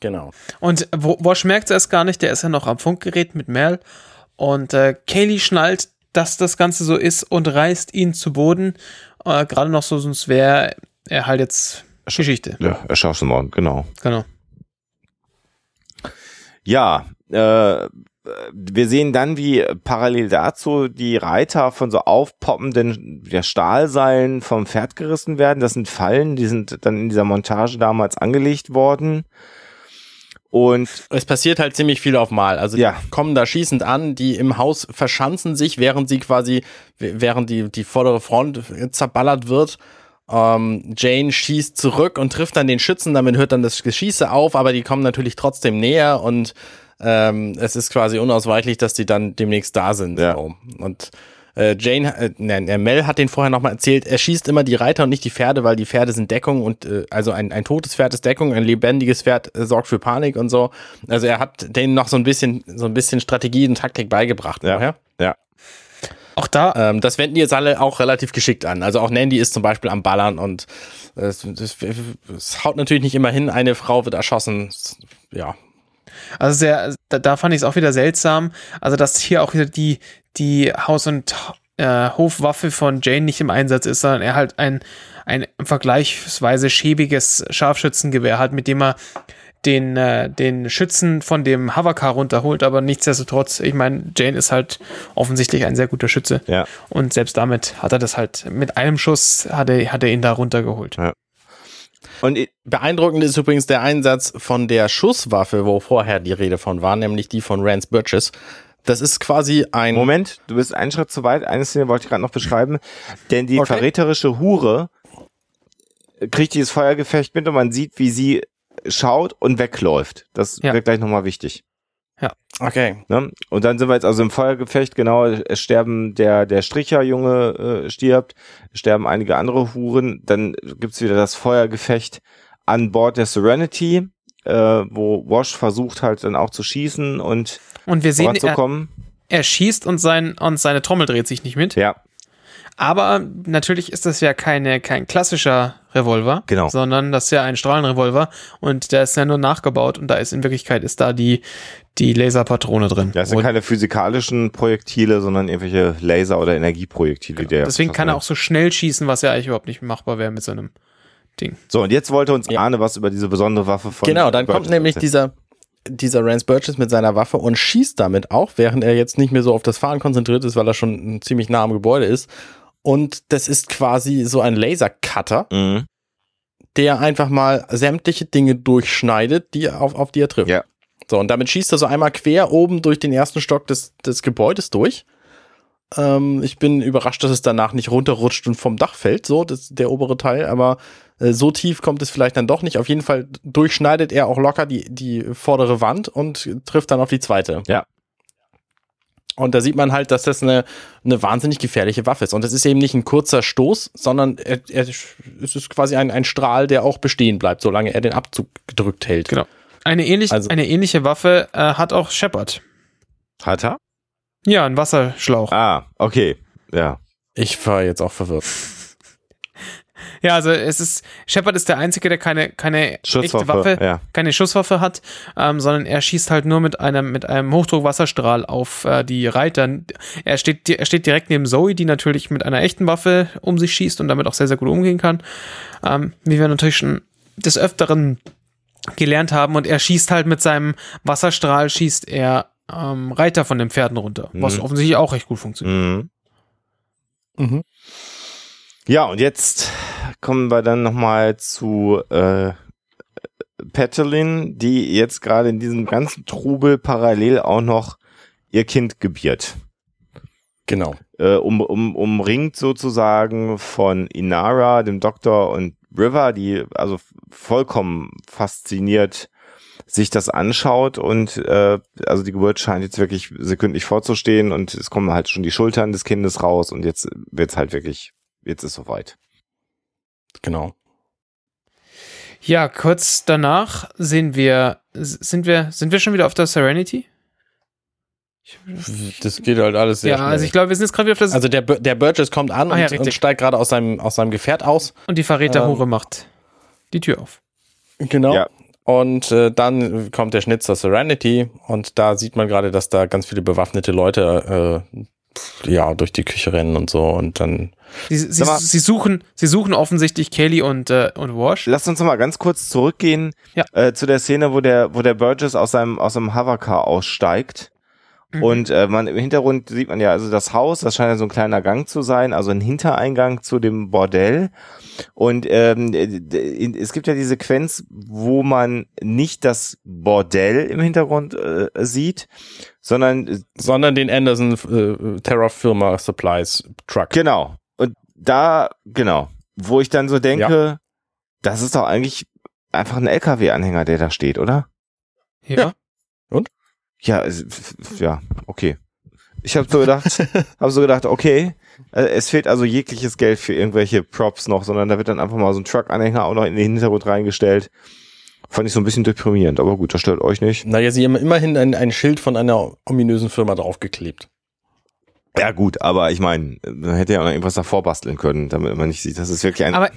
A: Genau.
B: Und Wosch merkt es erst gar nicht, der ist ja noch am Funkgerät mit Mel. Und äh, Kaylee schnallt, dass das Ganze so ist und reißt ihn zu Boden. Äh, Gerade noch so, sonst wäre er halt jetzt Geschichte.
C: Ja, erschaffst du morgen, genau.
B: Genau.
C: Ja, äh, wir sehen dann, wie parallel dazu die Reiter von so aufpoppenden ja, Stahlseilen vom Pferd gerissen werden. Das sind Fallen, die sind dann in dieser Montage damals angelegt worden. Und
A: Es passiert halt ziemlich viel auf Mal. Also
C: Ja.
A: die kommen da schießend an, die im Haus verschanzen sich, während sie quasi, während die, die vordere Front zerballert wird. Ähm, Jane schießt zurück und trifft dann den Schützen, damit hört dann das Geschieße auf, aber die kommen natürlich trotzdem näher und ähm, es ist quasi unausweichlich, dass die dann demnächst da sind.
C: Ja.
A: So. Und äh, Jane, äh, ne, ne, Mel hat den vorher nochmal erzählt, er schießt immer die Reiter und nicht die Pferde, weil die Pferde sind Deckung und äh, also ein, ein totes Pferd ist Deckung, ein lebendiges Pferd äh, sorgt für Panik und so. Also er hat denen noch so ein bisschen, so ein bisschen Strategie und Taktik beigebracht
C: Ja.
A: vorher.
C: Ja.
B: Auch da,
A: Ähm, das wenden die jetzt alle auch relativ geschickt an. Also auch Nandy ist zum Beispiel am Ballern und äh, es, haut natürlich nicht immer hin, eine Frau wird erschossen. Ja,
B: also sehr, da, da fand ich es auch wieder seltsam. Also, dass hier auch wieder die, die Haus- und äh, Hofwaffe von Jane nicht im Einsatz ist, sondern er halt ein, ein vergleichsweise schäbiges Scharfschützengewehr hat, mit dem er den, äh, den Schützen von dem Hovercar runterholt, aber nichtsdestotrotz, ich meine, Jane ist halt offensichtlich ein sehr guter Schütze.
C: Ja.
B: Und selbst damit hat er das halt, mit einem Schuss hat er, hat er ihn da runtergeholt.
C: Und i-
A: Beeindruckend ist übrigens der Einsatz von der Schusswaffe, wo vorher die Rede von war, nämlich die von Rance Burgess. Das ist quasi ein.
C: Moment, du bist einen Schritt zu weit. Eine Szene wollte ich gerade noch beschreiben. Denn die
A: Okay.
C: verräterische Hure kriegt dieses Feuergefecht mit und man sieht, wie sie schaut und wegläuft. Das
B: Ja.
C: wird gleich nochmal wichtig.
A: Okay.
C: Ne? Und dann sind wir jetzt also im Feuergefecht, genau, es sterben der, der Stricherjunge äh, stirbt, es sterben einige andere Huren, dann gibt's wieder das Feuergefecht an Bord der Serenity, äh, wo Wash versucht halt dann auch zu schießen und
B: Und wir sehen, er, er schießt und, sein, und seine Trommel dreht sich nicht mit.
C: Ja,
B: Aber natürlich ist das ja keine, kein klassischer Revolver,
C: Genau.
B: sondern das ist ja ein Strahlenrevolver und der ist ja nur nachgebaut und da ist in Wirklichkeit ist da die, die Laserpatrone drin.
C: das sind
B: und
C: keine physikalischen Projektile, sondern irgendwelche Laser- oder Energieprojektile. die er
B: deswegen kann er auch so schnell schießen, was ja eigentlich überhaupt nicht machbar wäre mit so einem Ding.
C: So, und jetzt wollte uns
A: Ja.
C: Arne was über diese besondere Waffe von
A: Genau, dann
C: Burgess
A: kommt nämlich dieser, dieser Rance Burgess mit seiner Waffe und schießt damit auch, während er jetzt nicht mehr so auf das Fahren konzentriert ist, weil er schon ziemlich nah am Gebäude ist. Und das ist quasi so ein Lasercutter,
C: Mhm.
A: der einfach mal sämtliche Dinge durchschneidet, die auf, auf die er trifft.
C: Ja.
A: So, und damit schießt er so einmal quer oben durch den ersten Stock des, des Gebäudes durch. Ähm, ich bin überrascht, dass es danach nicht runterrutscht und vom Dach fällt, so, das, der obere Teil, aber äh, so tief kommt es vielleicht dann doch nicht. Auf jeden Fall durchschneidet er auch locker die, die vordere Wand und trifft dann auf die zweite.
C: Ja.
A: Und da sieht man halt, dass das eine, eine wahnsinnig gefährliche Waffe ist. Und es ist eben nicht ein kurzer Stoß, sondern er, er, es ist quasi ein, ein Strahl, der auch bestehen bleibt, solange er den Abzug gedrückt hält.
B: Genau. Eine, ähnlich,
A: Also-
B: eine ähnliche Waffe äh, hat auch Shepard.
C: Hat er?
B: Ja, ein Wasserschlauch.
C: Ah, okay. Ja.
A: Ich war jetzt auch verwirrt.
B: Ja, also es ist, Shepard ist der Einzige, der keine, keine echte Waffe,
C: ja.
B: keine Schusswaffe hat, ähm, sondern er schießt halt nur mit einem, mit einem Hochdruckwasserstrahl auf äh, die Reiter. Er steht, er steht direkt neben Zoe, die natürlich mit einer echten Waffe um sich schießt und damit auch sehr, sehr gut umgehen kann. Ähm, wie wir natürlich schon des Öfteren gelernt haben und er schießt halt mit seinem Wasserstrahl, schießt er ähm, Reiter von den Pferden runter, was
C: Mhm.
B: offensichtlich auch recht gut funktioniert.
C: Mhm.
A: Mhm.
C: Ja, und jetzt kommen wir dann nochmal zu äh, Petalin, die jetzt gerade in diesem ganzen Trubel parallel auch noch ihr Kind gebiert.
A: Genau.
C: Äh, um, um, umringt sozusagen von Inara, dem Doktor und River, die also vollkommen fasziniert sich das anschaut und äh, also die Geburt scheint jetzt wirklich sekündlich vorzustehen und es kommen halt schon die Schultern des Kindes raus und jetzt wird's halt wirklich, jetzt ist soweit.
A: Genau.
B: Ja, kurz danach sehen wir, sind wir, sind wir schon wieder auf der Serenity?
A: Das geht halt alles sehr
B: ja,
A: schnell.
B: also ich glaube, wir sind jetzt gerade wieder auf der
A: Also der, der Burgess kommt an
B: Ah, ja,
A: und, und steigt gerade aus seinem, aus seinem Gefährt aus.
B: und die Verräterhure macht die Tür auf.
A: Genau.
C: Ja.
A: Und äh, dann kommt der Schnitt zur Serenity und da sieht man gerade, dass da ganz viele bewaffnete Leute äh, ja durch die Küche rennen und so und dann
B: Sie, sie,
C: mal-
B: sie suchen, sie suchen offensichtlich Kelly und, äh, und Wash.
C: Lass uns noch mal ganz kurz zurückgehen
B: Ja.
C: äh, zu der Szene, wo der, wo der Burgess aus seinem, aus seinem Hovercar aussteigt.
B: Mhm.
C: Und äh, man im Hintergrund sieht man ja also das Haus, das scheint ja so ein kleiner Gang zu sein, also ein Hintereingang zu dem Bordell. Und ähm, es gibt ja die Sequenz, wo man nicht das Bordell im Hintergrund äh, sieht, sondern äh,
A: sondern den Anderson äh, Terra Firma Supplies Truck.
C: genau. Und da, genau, wo ich dann so denke, das ist doch eigentlich einfach ein LKW-Anhänger, der da steht, oder?
B: ja.
C: Ja, f- ja, okay. Ich habe so gedacht, habe so gedacht, okay, äh, es fehlt also jegliches Geld für irgendwelche Props noch, sondern da wird dann einfach mal so ein Truck-Anhänger auch noch in den Hintergrund reingestellt. Fand ich so ein bisschen deprimierend, aber gut, das stört euch nicht.
A: Naja, sie haben immerhin ein, ein Schild von einer ominösen Firma draufgeklebt.
C: Ja gut, aber ich meine, man hätte ja auch noch irgendwas davor basteln können, damit man nicht sieht, das ist wirklich ein...
B: Aber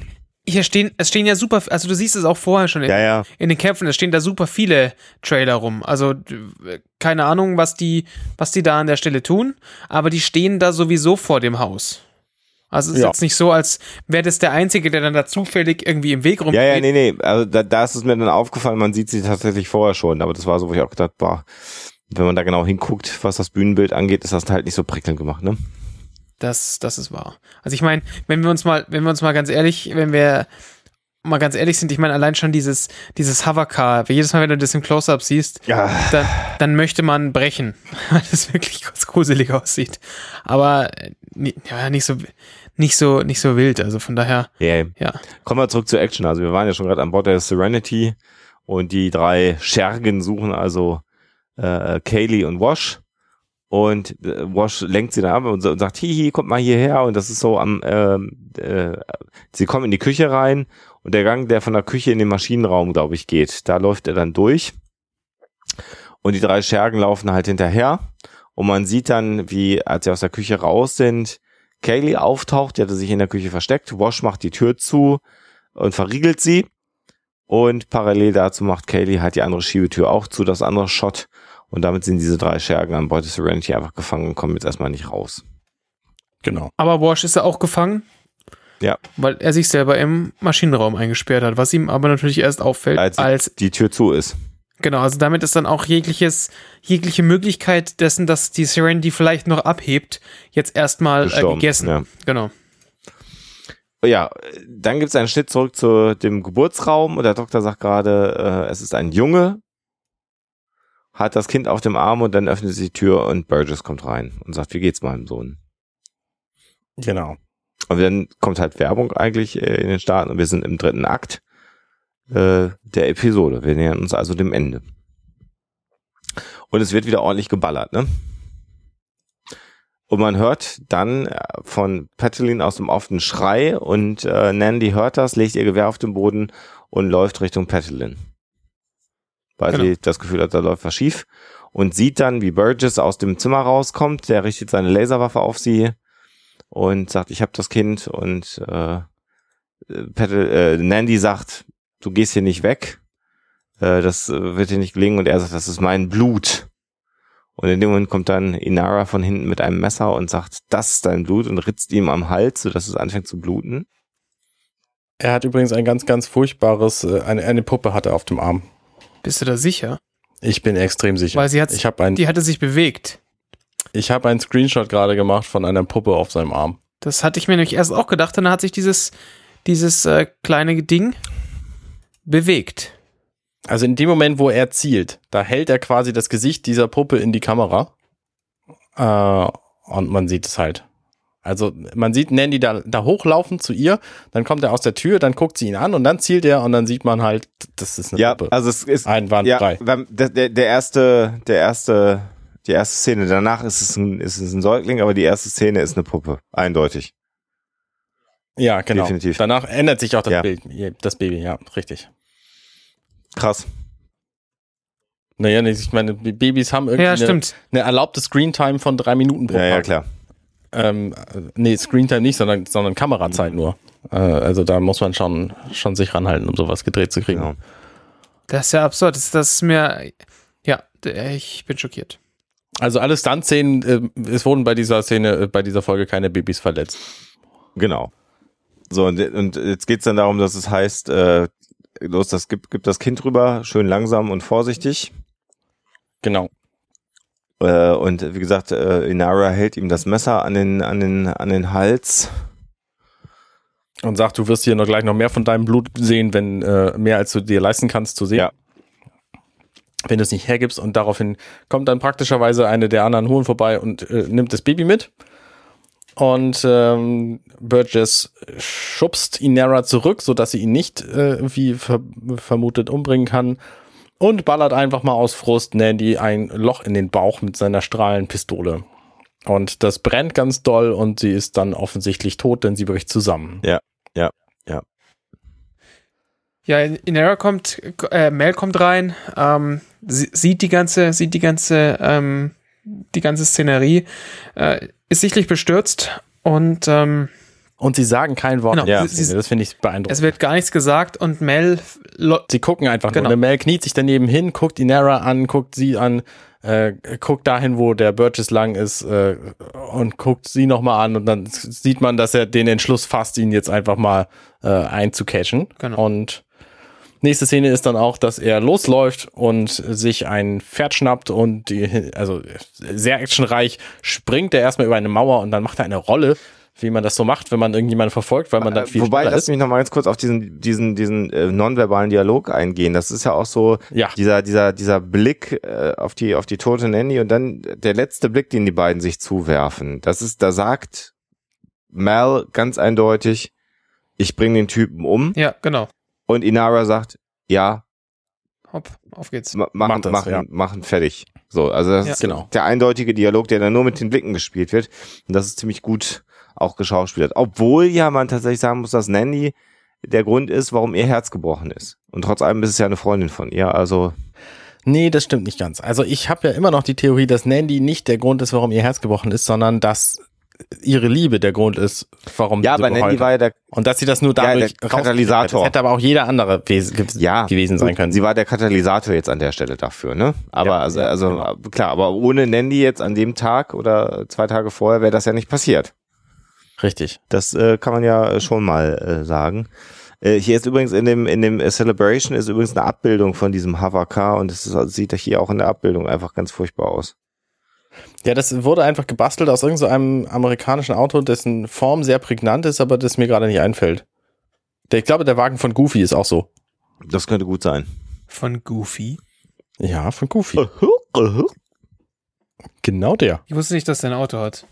B: hier stehen, es stehen ja super, also du siehst es auch vorher schon in,
C: ja, ja.
B: in den Kämpfen, es stehen da super viele Trailer rum. Also keine Ahnung, was die, was die da an der Stelle tun, aber die stehen da sowieso vor dem Haus. Also es ist
A: Ja.
B: jetzt nicht so, als wäre das der Einzige, der dann da zufällig irgendwie im Weg rumgeht.
C: Ja, ja, nee, nee, also da, da ist es mir dann aufgefallen, man sieht sie tatsächlich vorher schon, aber das war so, wo ich auch gedacht, boah, wenn man da genau hinguckt, was das Bühnenbild angeht, ist das halt nicht so prickelnd gemacht, ne?
B: Das, das ist wahr. Also ich meine, wenn wir uns mal, wenn wir uns mal ganz ehrlich, wenn wir mal ganz ehrlich sind, ich meine, allein schon dieses, dieses Hovercar, jedes Mal, wenn du das im Close-Up siehst,
C: Ja.
B: dann, dann möchte man brechen, weil das wirklich ganz gruselig aussieht. Aber äh, ja, nicht so, nicht so, nicht so wild. Also von daher,
C: Yeah.
B: ja.
C: Kommen wir zurück zur Action. Also wir waren ja schon gerade an Bord der Serenity und die drei Schergen suchen also äh, Kaylee und Wash. Und äh, Wash lenkt sie dann ab und, sagt, hihi, kommt mal hierher. Und das ist so am, ähm, äh, sie kommen in die Küche rein und der Gang, der von der Küche in den Maschinenraum, glaube ich, geht, da läuft er dann durch. Und die drei Schergen laufen halt hinterher. Und man sieht dann, wie, als sie aus der Küche raus sind, Kaylee auftaucht, die hatte sich in der Küche versteckt. Wash macht die Tür zu und verriegelt sie. Und parallel dazu macht Kaylee halt die andere Schiebetür auch zu, das andere Shot. Und damit sind diese drei Schergen an Bord des Serenity einfach gefangen und kommen jetzt erstmal nicht raus.
A: Genau.
B: Aber Wash ist ja auch gefangen.
C: Ja.
B: Weil er sich selber im Maschinenraum eingesperrt hat, was ihm aber natürlich erst auffällt,
C: Als,
B: als
C: die Tür zu ist.
B: Genau, also damit ist dann auch jegliches, jegliche Möglichkeit dessen, dass die Serenity vielleicht noch abhebt, jetzt erstmal äh,
C: Gestorben,
B: gegessen.
C: ja.
B: Genau.
C: Ja, dann gibt es einen Schnitt zurück zu dem Geburtsraum und der Doktor sagt gerade, äh, es ist ein Junge, hat das Kind auf dem Arm und dann öffnet sich die Tür und Burgess kommt rein und sagt, wie geht's meinem Sohn?
A: Genau.
C: Und dann kommt halt Werbung eigentlich äh, in den Staaten und wir sind im dritten Akt äh, der Episode. Wir nähern uns also dem Ende. Und es wird wieder ordentlich geballert, ne? Und man hört dann äh, von Petalin aus dem offenen Schrei und äh, Nandy hört das, legt ihr Gewehr auf den Boden und läuft Richtung Petalin. Weil
B: Genau.
C: sie das Gefühl hat, da läuft was schief. Und sieht dann, wie Burgess aus dem Zimmer rauskommt. Der richtet seine Laserwaffe auf sie und sagt, ich habe das Kind. Und äh, Petal, äh, Nandy sagt, du gehst hier nicht weg. Äh, das äh, wird dir nicht gelingen. Und er sagt, das ist mein Blut. Und in dem Moment kommt dann Inara von hinten mit einem Messer und sagt, das ist dein Blut und ritzt ihm am Hals, sodass es anfängt zu bluten.
A: Er hat übrigens ein ganz, ganz furchtbares, äh, eine, eine Puppe hatte er auf dem Arm.
B: Bist du da sicher?
A: Ich bin extrem sicher.
B: Weil sie hat,
A: ich habe ein,
B: die hatte sich bewegt.
A: ich habe einen Screenshot gerade gemacht von einer Puppe auf seinem Arm.
B: Das hatte ich mir nämlich erst auch gedacht, und dann hat sich dieses, dieses äh, kleine Ding bewegt.
A: Also in dem Moment, wo er zielt, da hält er quasi das Gesicht dieser Puppe in die Kamera. Äh, und man sieht es halt. Also man sieht Nandy da, da hochlaufen zu ihr, dann kommt er aus der Tür, dann guckt sie ihn an und dann zielt er und dann sieht man halt, das ist eine
C: Ja,
A: Puppe.
C: also es ist ja,
A: Einwandfrei.
C: beim- der, der, der erste, der erste, die erste Szene. Danach ist es ein, ist es ein Säugling, aber die erste Szene ist eine Puppe, eindeutig.
A: Ja, genau.
C: definitiv.
A: Danach ändert sich auch das
C: Ja.
A: Bild, das Baby, ja, richtig.
C: Krass.
A: Naja, ich meine, Babys haben irgendwie
B: Ja,
A: eine, eine erlaubte Screentime von drei Minuten pro
C: Ja, ja,
A: Tag.
C: klar.
A: Ähm, äh, nee, Screentime nicht, sondern, sondern Kamerazeit nur. Äh, also da muss man schon, schon sich ranhalten, um sowas gedreht zu kriegen.
C: Genau.
B: Das ist ja absurd. Das, das ist mir, ja, ich bin schockiert.
A: Also alle Stunt-Szenen, äh, es wurden bei dieser Szene, äh, bei dieser Folge keine Babys verletzt.
C: Genau. So, und, und jetzt geht's dann darum, dass es heißt, äh, los, das gibt, gibt das Kind rüber, schön langsam und vorsichtig.
A: Genau.
C: Äh, und wie gesagt, äh, Inara hält ihm das Messer an den, an den, an den Hals.
A: Und sagt, du wirst hier noch gleich noch mehr von deinem Blut sehen, wenn äh, mehr als du dir leisten kannst zu sehen.
C: Ja.
A: Wenn du es nicht hergibst und daraufhin kommt dann praktischerweise eine der anderen Huren vorbei und äh, nimmt das Baby mit. Und ähm, Burgess schubst Inara zurück, sodass sie ihn nicht äh, wie ver vermutet umbringen kann. Und ballert einfach mal aus Frust Nandy ein Loch in den Bauch mit seiner Strahlenpistole. Und das brennt ganz doll und sie ist dann offensichtlich tot, denn sie bricht zusammen.
C: Ja, ja,
B: Ja, Inera kommt, äh, Mel kommt rein, ähm, sie, sieht die ganze, sieht die ganze, ähm, die ganze Szenerie, äh, ist sichtlich bestürzt und ähm,
A: Und sie sagen kein Wort.
B: Genau,
A: Ja,
B: sie- sie-
A: das finde ich beeindruckend.
B: es wird gar nichts gesagt und Mel
A: Sie gucken einfach
B: Genau.
A: nur. Mel kniet sich daneben hin, guckt Inara an, guckt sie an, äh, guckt dahin, wo der Burgess lang ist äh, und guckt sie nochmal an und dann sieht man, dass er den Entschluss fasst, ihn jetzt einfach mal äh, einzucatchen.
B: Genau.
A: Und nächste Szene ist dann auch, dass er losläuft und sich ein Pferd schnappt und die, also sehr actionreich springt er erstmal über eine Mauer und dann macht er eine Rolle, wie man das so macht, wenn man irgendjemanden verfolgt, weil man dann
C: Äh,
A: viel
C: Wobei, lass mich noch mal ganz kurz auf diesen, diesen, diesen äh, nonverbalen Dialog eingehen. Das ist ja auch so
A: Ja.
C: dieser, dieser, dieser Blick äh, auf die, auf die tote Nanny und dann der letzte Blick, den die beiden sich zuwerfen. Das ist, da sagt Mal ganz eindeutig, ich bringe den Typen um
B: ja, genau.
C: und Inara sagt, ja,
B: Hopp, auf geht's.
C: ma machen,
A: Mach das,
C: machen,
A: ja.
C: machen fertig. So, also das
B: Ja.
C: ist
A: Genau.
C: der eindeutige Dialog, der dann nur mit den Blicken gespielt wird. Und das ist ziemlich gut auch geschauspielert. Obwohl ja man tatsächlich sagen muss, dass Nanny der Grund ist, warum ihr Herz gebrochen ist. Und trotz allem ist es ja eine Freundin von ihr. Also
A: Nee, das stimmt nicht ganz. Also ich habe ja immer noch die Theorie, dass Nandy nicht der Grund ist, warum ihr Herz gebrochen ist, sondern dass ihre Liebe der Grund ist, warum
C: ja,
A: sie
C: aber
A: geheult
C: war ja der
A: Und dass sie das nur
C: Ja, der
A: dadurch
C: Katalysator.
A: rausgekriegt hat. Das hätte aber auch jeder andere
C: ja,
A: gewesen sein können.
C: Sie war der Katalysator jetzt an der Stelle dafür, ne? Aber
A: Ja,
C: also,
A: ja,
C: also
A: genau.
C: klar, aber ohne Nandy jetzt an dem Tag oder zwei Tage vorher wäre das ja nicht passiert.
A: Richtig.
C: Das äh, kann man ja äh, schon mal äh, sagen. Äh, hier ist übrigens in dem in dem äh, Celebration ist übrigens eine Abbildung von diesem Hovercar und es ist, sieht hier auch in der Abbildung einfach ganz furchtbar aus.
A: Ja, das wurde einfach gebastelt aus irgendeinem so amerikanischen Auto, dessen Form sehr prägnant ist, aber das mir gerade nicht einfällt. Der, ich glaube, der Wagen von Goofy ist auch so.
C: Das könnte gut sein.
B: Von Goofy.
A: Ja, von Goofy. Genau der.
B: Ich wusste nicht, dass der ein Auto hat.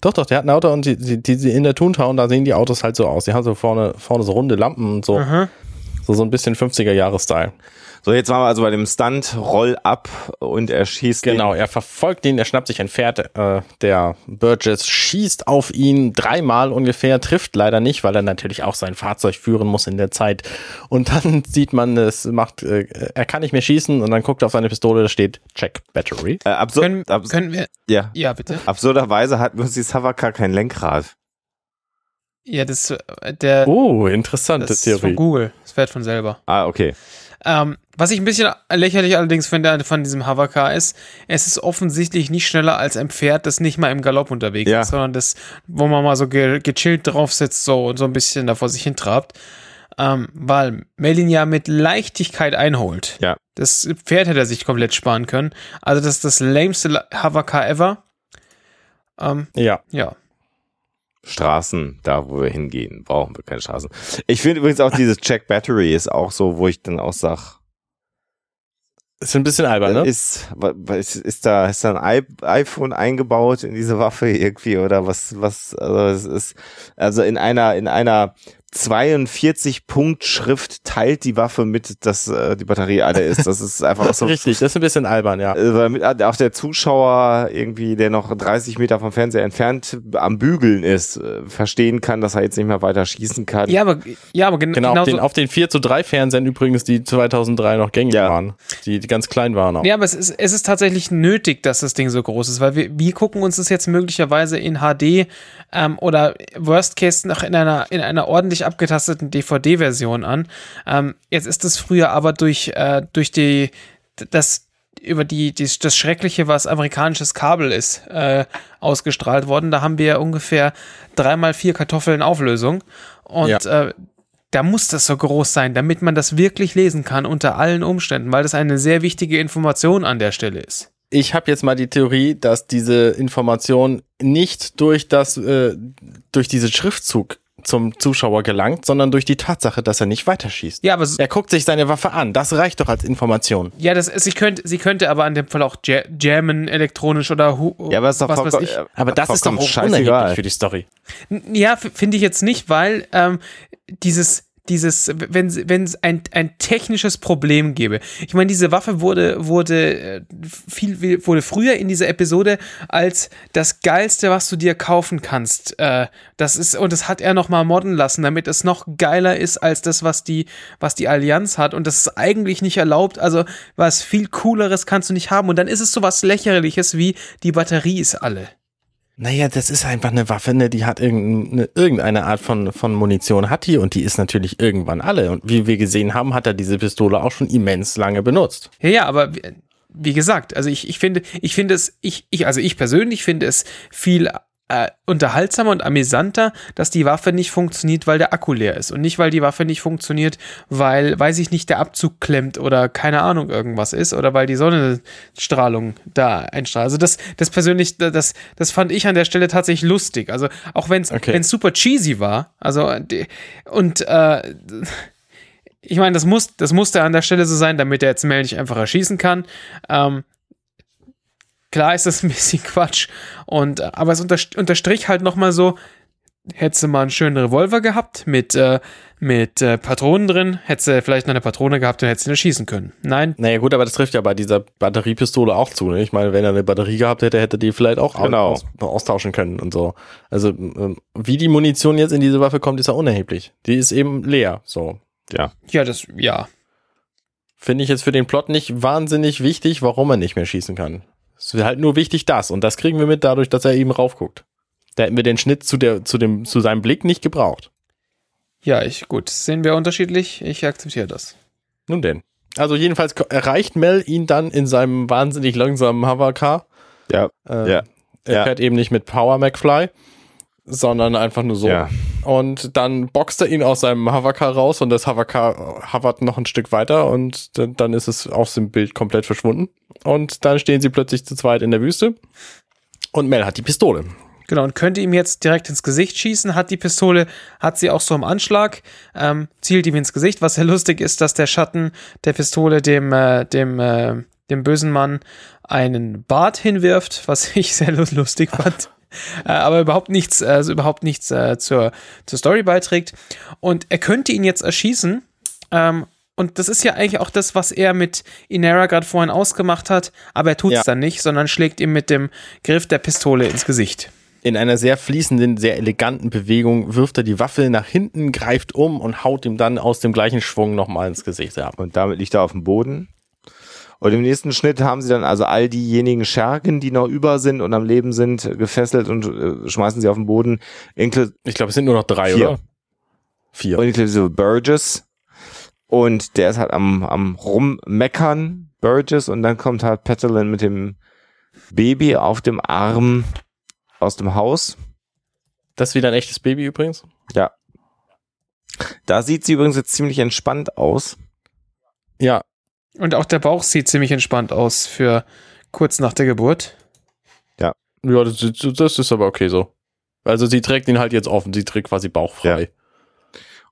A: Doch, doch, der hat ein Auto und die, die, die in der Toontown, da sehen die Autos halt so aus. Die haben so vorne, vorne so runde Lampen und so.
B: Aha.
A: So, so ein bisschen 50er-Jahre-Style.
C: So, jetzt waren wir also bei dem Stunt Roll ab und er schießt den-
A: Genau, er verfolgt ihn, er schnappt sich ein Pferd, äh, der Burgess schießt auf ihn dreimal ungefähr, trifft leider nicht, weil er natürlich auch sein Fahrzeug führen muss in der Zeit. Und dann sieht man, es macht, äh, er kann nicht mehr schießen und dann guckt er auf seine Pistole, da steht Check Battery.
C: Äh, absur
B: Können,
C: abs
B: können wir.
C: ja.
B: Ja, bitte.
C: Absurderweise hat die Hovercar kein Lenkrad.
B: Ja, das, äh, der,
A: Oh, interessante
B: das ist von
A: Theorie.
B: Google. Das fährt von selber.
C: Ah, okay.
B: Ähm, was ich ein bisschen lächerlich allerdings finde von diesem Hovercar ist, es ist offensichtlich nicht schneller als ein Pferd, das nicht mal im Galopp unterwegs
C: Ja.
B: ist, sondern das, wo man mal so ge gechillt drauf sitzt so und so ein bisschen da vor sich hin trabt. Ähm, weil Melin ja mit Leichtigkeit einholt.
C: Ja.
B: Das Pferd hätte er sich komplett sparen können. Also das ist das lameste La- Hovercar ever. Ähm,
A: Ja,
B: ja.
C: Straßen, da wo wir hingehen, brauchen wir keine Straßen. Ich finde übrigens auch dieses Check Battery ist auch so, wo ich dann auch sag,
A: ist ein bisschen albern, ne?
C: ist, ist, ist da, ist da ein iPhone eingebaut in diese Waffe irgendwie oder was, was, also es ist, also in einer, in einer 42 Punkt Schrift teilt die Waffe mit, dass äh, die Batterie alle ist. Das ist einfach so
A: Richtig, das ist ein bisschen albern, ja.
C: äh, weil mit, auch der Zuschauer irgendwie, der noch 30 Meter vom Fernseher entfernt am Bügeln ist, äh, verstehen kann, dass er jetzt nicht mehr weiter schießen kann.
B: Ja, aber, ja, aber gen
A: Genau,
B: genau
A: auf den, auf den 4 zu 3 Fernsehern übrigens, die 2003 noch gängig
C: Ja.
A: waren. Die, die ganz klein waren auch.
B: Ja, aber es ist, es ist tatsächlich nötig, dass das Ding so groß ist, weil wir, wir gucken uns das jetzt möglicherweise in HD ähm, oder Worst Case noch in einer, in einer ordentlich abgetasteten DVD-Version an. Ähm, jetzt ist es früher aber durch, äh, durch die, das, über die, die, das Schreckliche, was amerikanisches Kabel ist, äh, ausgestrahlt worden. Da haben wir ungefähr dreimal vier Kartoffeln Auflösung. Und
A: Ja.
B: äh, da muss das so groß sein, damit man das wirklich lesen kann unter allen Umständen, weil das eine sehr wichtige Information an der Stelle ist.
A: Ich habe jetzt mal die Theorie, dass diese Information nicht durch das, äh, durch diesen Schriftzug zum Zuschauer gelangt, sondern durch die Tatsache, dass er nicht weiterschießt.
B: Ja, aber
A: Er guckt sich seine Waffe an. Das reicht doch als Information.
B: ja, das, sie könnte, sie könnte aber in dem Fall auch ja, jammen elektronisch oder hu,
C: Ja, aber ist doch
B: was weiß ich.
C: äh,
A: Aber das ist doch auch unerheblich für die Story.
B: Ja, finde ich jetzt nicht, weil ähm, dieses dieses, wenn wenn es ein, ein technisches Problem gäbe. Ich meine, diese Waffe wurde wurde äh, viel wurde früher in dieser Episode als das geilste, was du dir kaufen kannst. Äh, das ist und das hat er noch mal modden lassen, damit es noch geiler ist als das, was die was die Allianz hat und das ist eigentlich nicht erlaubt. Also was viel cooleres kannst du nicht haben und dann ist es so was lächerliches wie die Batterie ist alle.
A: Naja, das ist einfach eine Waffe, ne, die hat irgendeine, irgendeine Art von, von Munition hat die und die ist natürlich irgendwann alle. Und wie wir gesehen haben, hat er diese Pistole auch schon immens lange benutzt.
B: Ja, ja, aber wie, gesagt, also ich, ich finde, ich finde es, ich, ich, also ich persönlich finde es viel äh, unterhaltsamer und amüsanter, dass die Waffe nicht funktioniert, weil der Akku leer ist und nicht, weil die Waffe nicht funktioniert, weil, weiß ich nicht, der Abzug klemmt oder keine Ahnung irgendwas ist oder weil die Sonnenstrahlung da einstrahlt. Also das, das persönlich, das, das fand ich an der Stelle tatsächlich lustig. Also auch wenn es okay. super cheesy war, also und äh, ich meine, das muss, das musste an der Stelle so sein, damit er jetzt Mel nicht einfach erschießen kann. Ähm, Klar ist das ein bisschen Quatsch. Und, aber es unterstrich halt nochmal so, hättest du mal einen schönen Revolver gehabt mit, äh, mit äh, Patronen drin, hättest du vielleicht noch eine Patrone gehabt und hättest ihn erschießen können. Nein.
A: Naja gut, aber das trifft ja bei dieser Batteriepistole auch zu. Ne? Ich meine, wenn er eine Batterie gehabt hätte, hätte die vielleicht auch genau. aus, austauschen können und so. Also ähm, wie die Munition jetzt in diese Waffe kommt, ist ja unerheblich. Die ist eben leer. So.
B: Ja. Ja, das, ja.
A: Finde ich jetzt für den Plot nicht wahnsinnig wichtig, warum er nicht mehr schießen kann. Es ist halt nur wichtig das. Und das kriegen wir mit dadurch, dass er eben raufguckt. Da hätten wir den Schnitt zu, der, zu, dem, zu seinem Blick nicht gebraucht.
B: Ja, ich, gut. Sehen wir unterschiedlich. Ich akzeptiere das.
A: Nun denn. Also jedenfalls erreicht Mel ihn dann in seinem wahnsinnig langsamen Hovercar.
C: Ja.
A: Äh,
C: ja.
A: Er
C: ja.
A: fährt eben nicht mit Power McFly, sondern einfach nur so.
C: Ja.
A: Und dann boxt er ihn aus seinem Hovercar raus und das Hovercar hovert noch ein Stück weiter und dann ist es aus dem Bild komplett verschwunden. Und dann stehen sie plötzlich zu zweit in der Wüste und Mel hat die Pistole.
B: Genau, und könnte ihm jetzt direkt ins Gesicht schießen, hat die Pistole, hat sie auch so im Anschlag, ähm, zielt ihm ins Gesicht. Was sehr lustig ist, dass der Schatten der Pistole dem, äh, dem, äh, dem bösen Mann einen Bart hinwirft, was ich sehr lustig fand. Äh, aber überhaupt nichts, also überhaupt nichts äh, zur, zur Story beiträgt. Und er könnte ihn jetzt erschießen. Ähm, und das ist ja eigentlich auch das, was er mit Inera gerade vorhin ausgemacht hat, aber er tut es ja. dann nicht, sondern schlägt ihm mit dem Griff der Pistole ins Gesicht.
A: In einer sehr fließenden, sehr eleganten Bewegung wirft er die Waffe nach hinten, greift um und haut ihm dann aus dem gleichen Schwung nochmal ins Gesicht ab.
C: Und damit liegt er auf dem Boden. Und im nächsten Schnitt haben sie dann also all diejenigen Schergen, die noch über sind und am Leben sind, gefesselt und äh, schmeißen sie auf den Boden.
A: Inkl ich glaube, es sind nur noch drei,
C: vier.
A: oder?
C: Vier. Und inklusive Burgess. Und der ist halt am, am rummeckern, Burgess. Und dann kommt halt Petalin mit dem Baby auf dem Arm aus dem Haus.
A: Das ist wieder ein echtes Baby übrigens?
C: Ja. Da sieht sie übrigens jetzt ziemlich entspannt aus.
A: Ja,
B: und auch der Bauch sieht ziemlich entspannt aus für kurz nach der Geburt.
A: Ja. Ja, das, das ist aber okay so. Also sie trägt ihn halt jetzt offen, sie trägt quasi bauchfrei. Ja.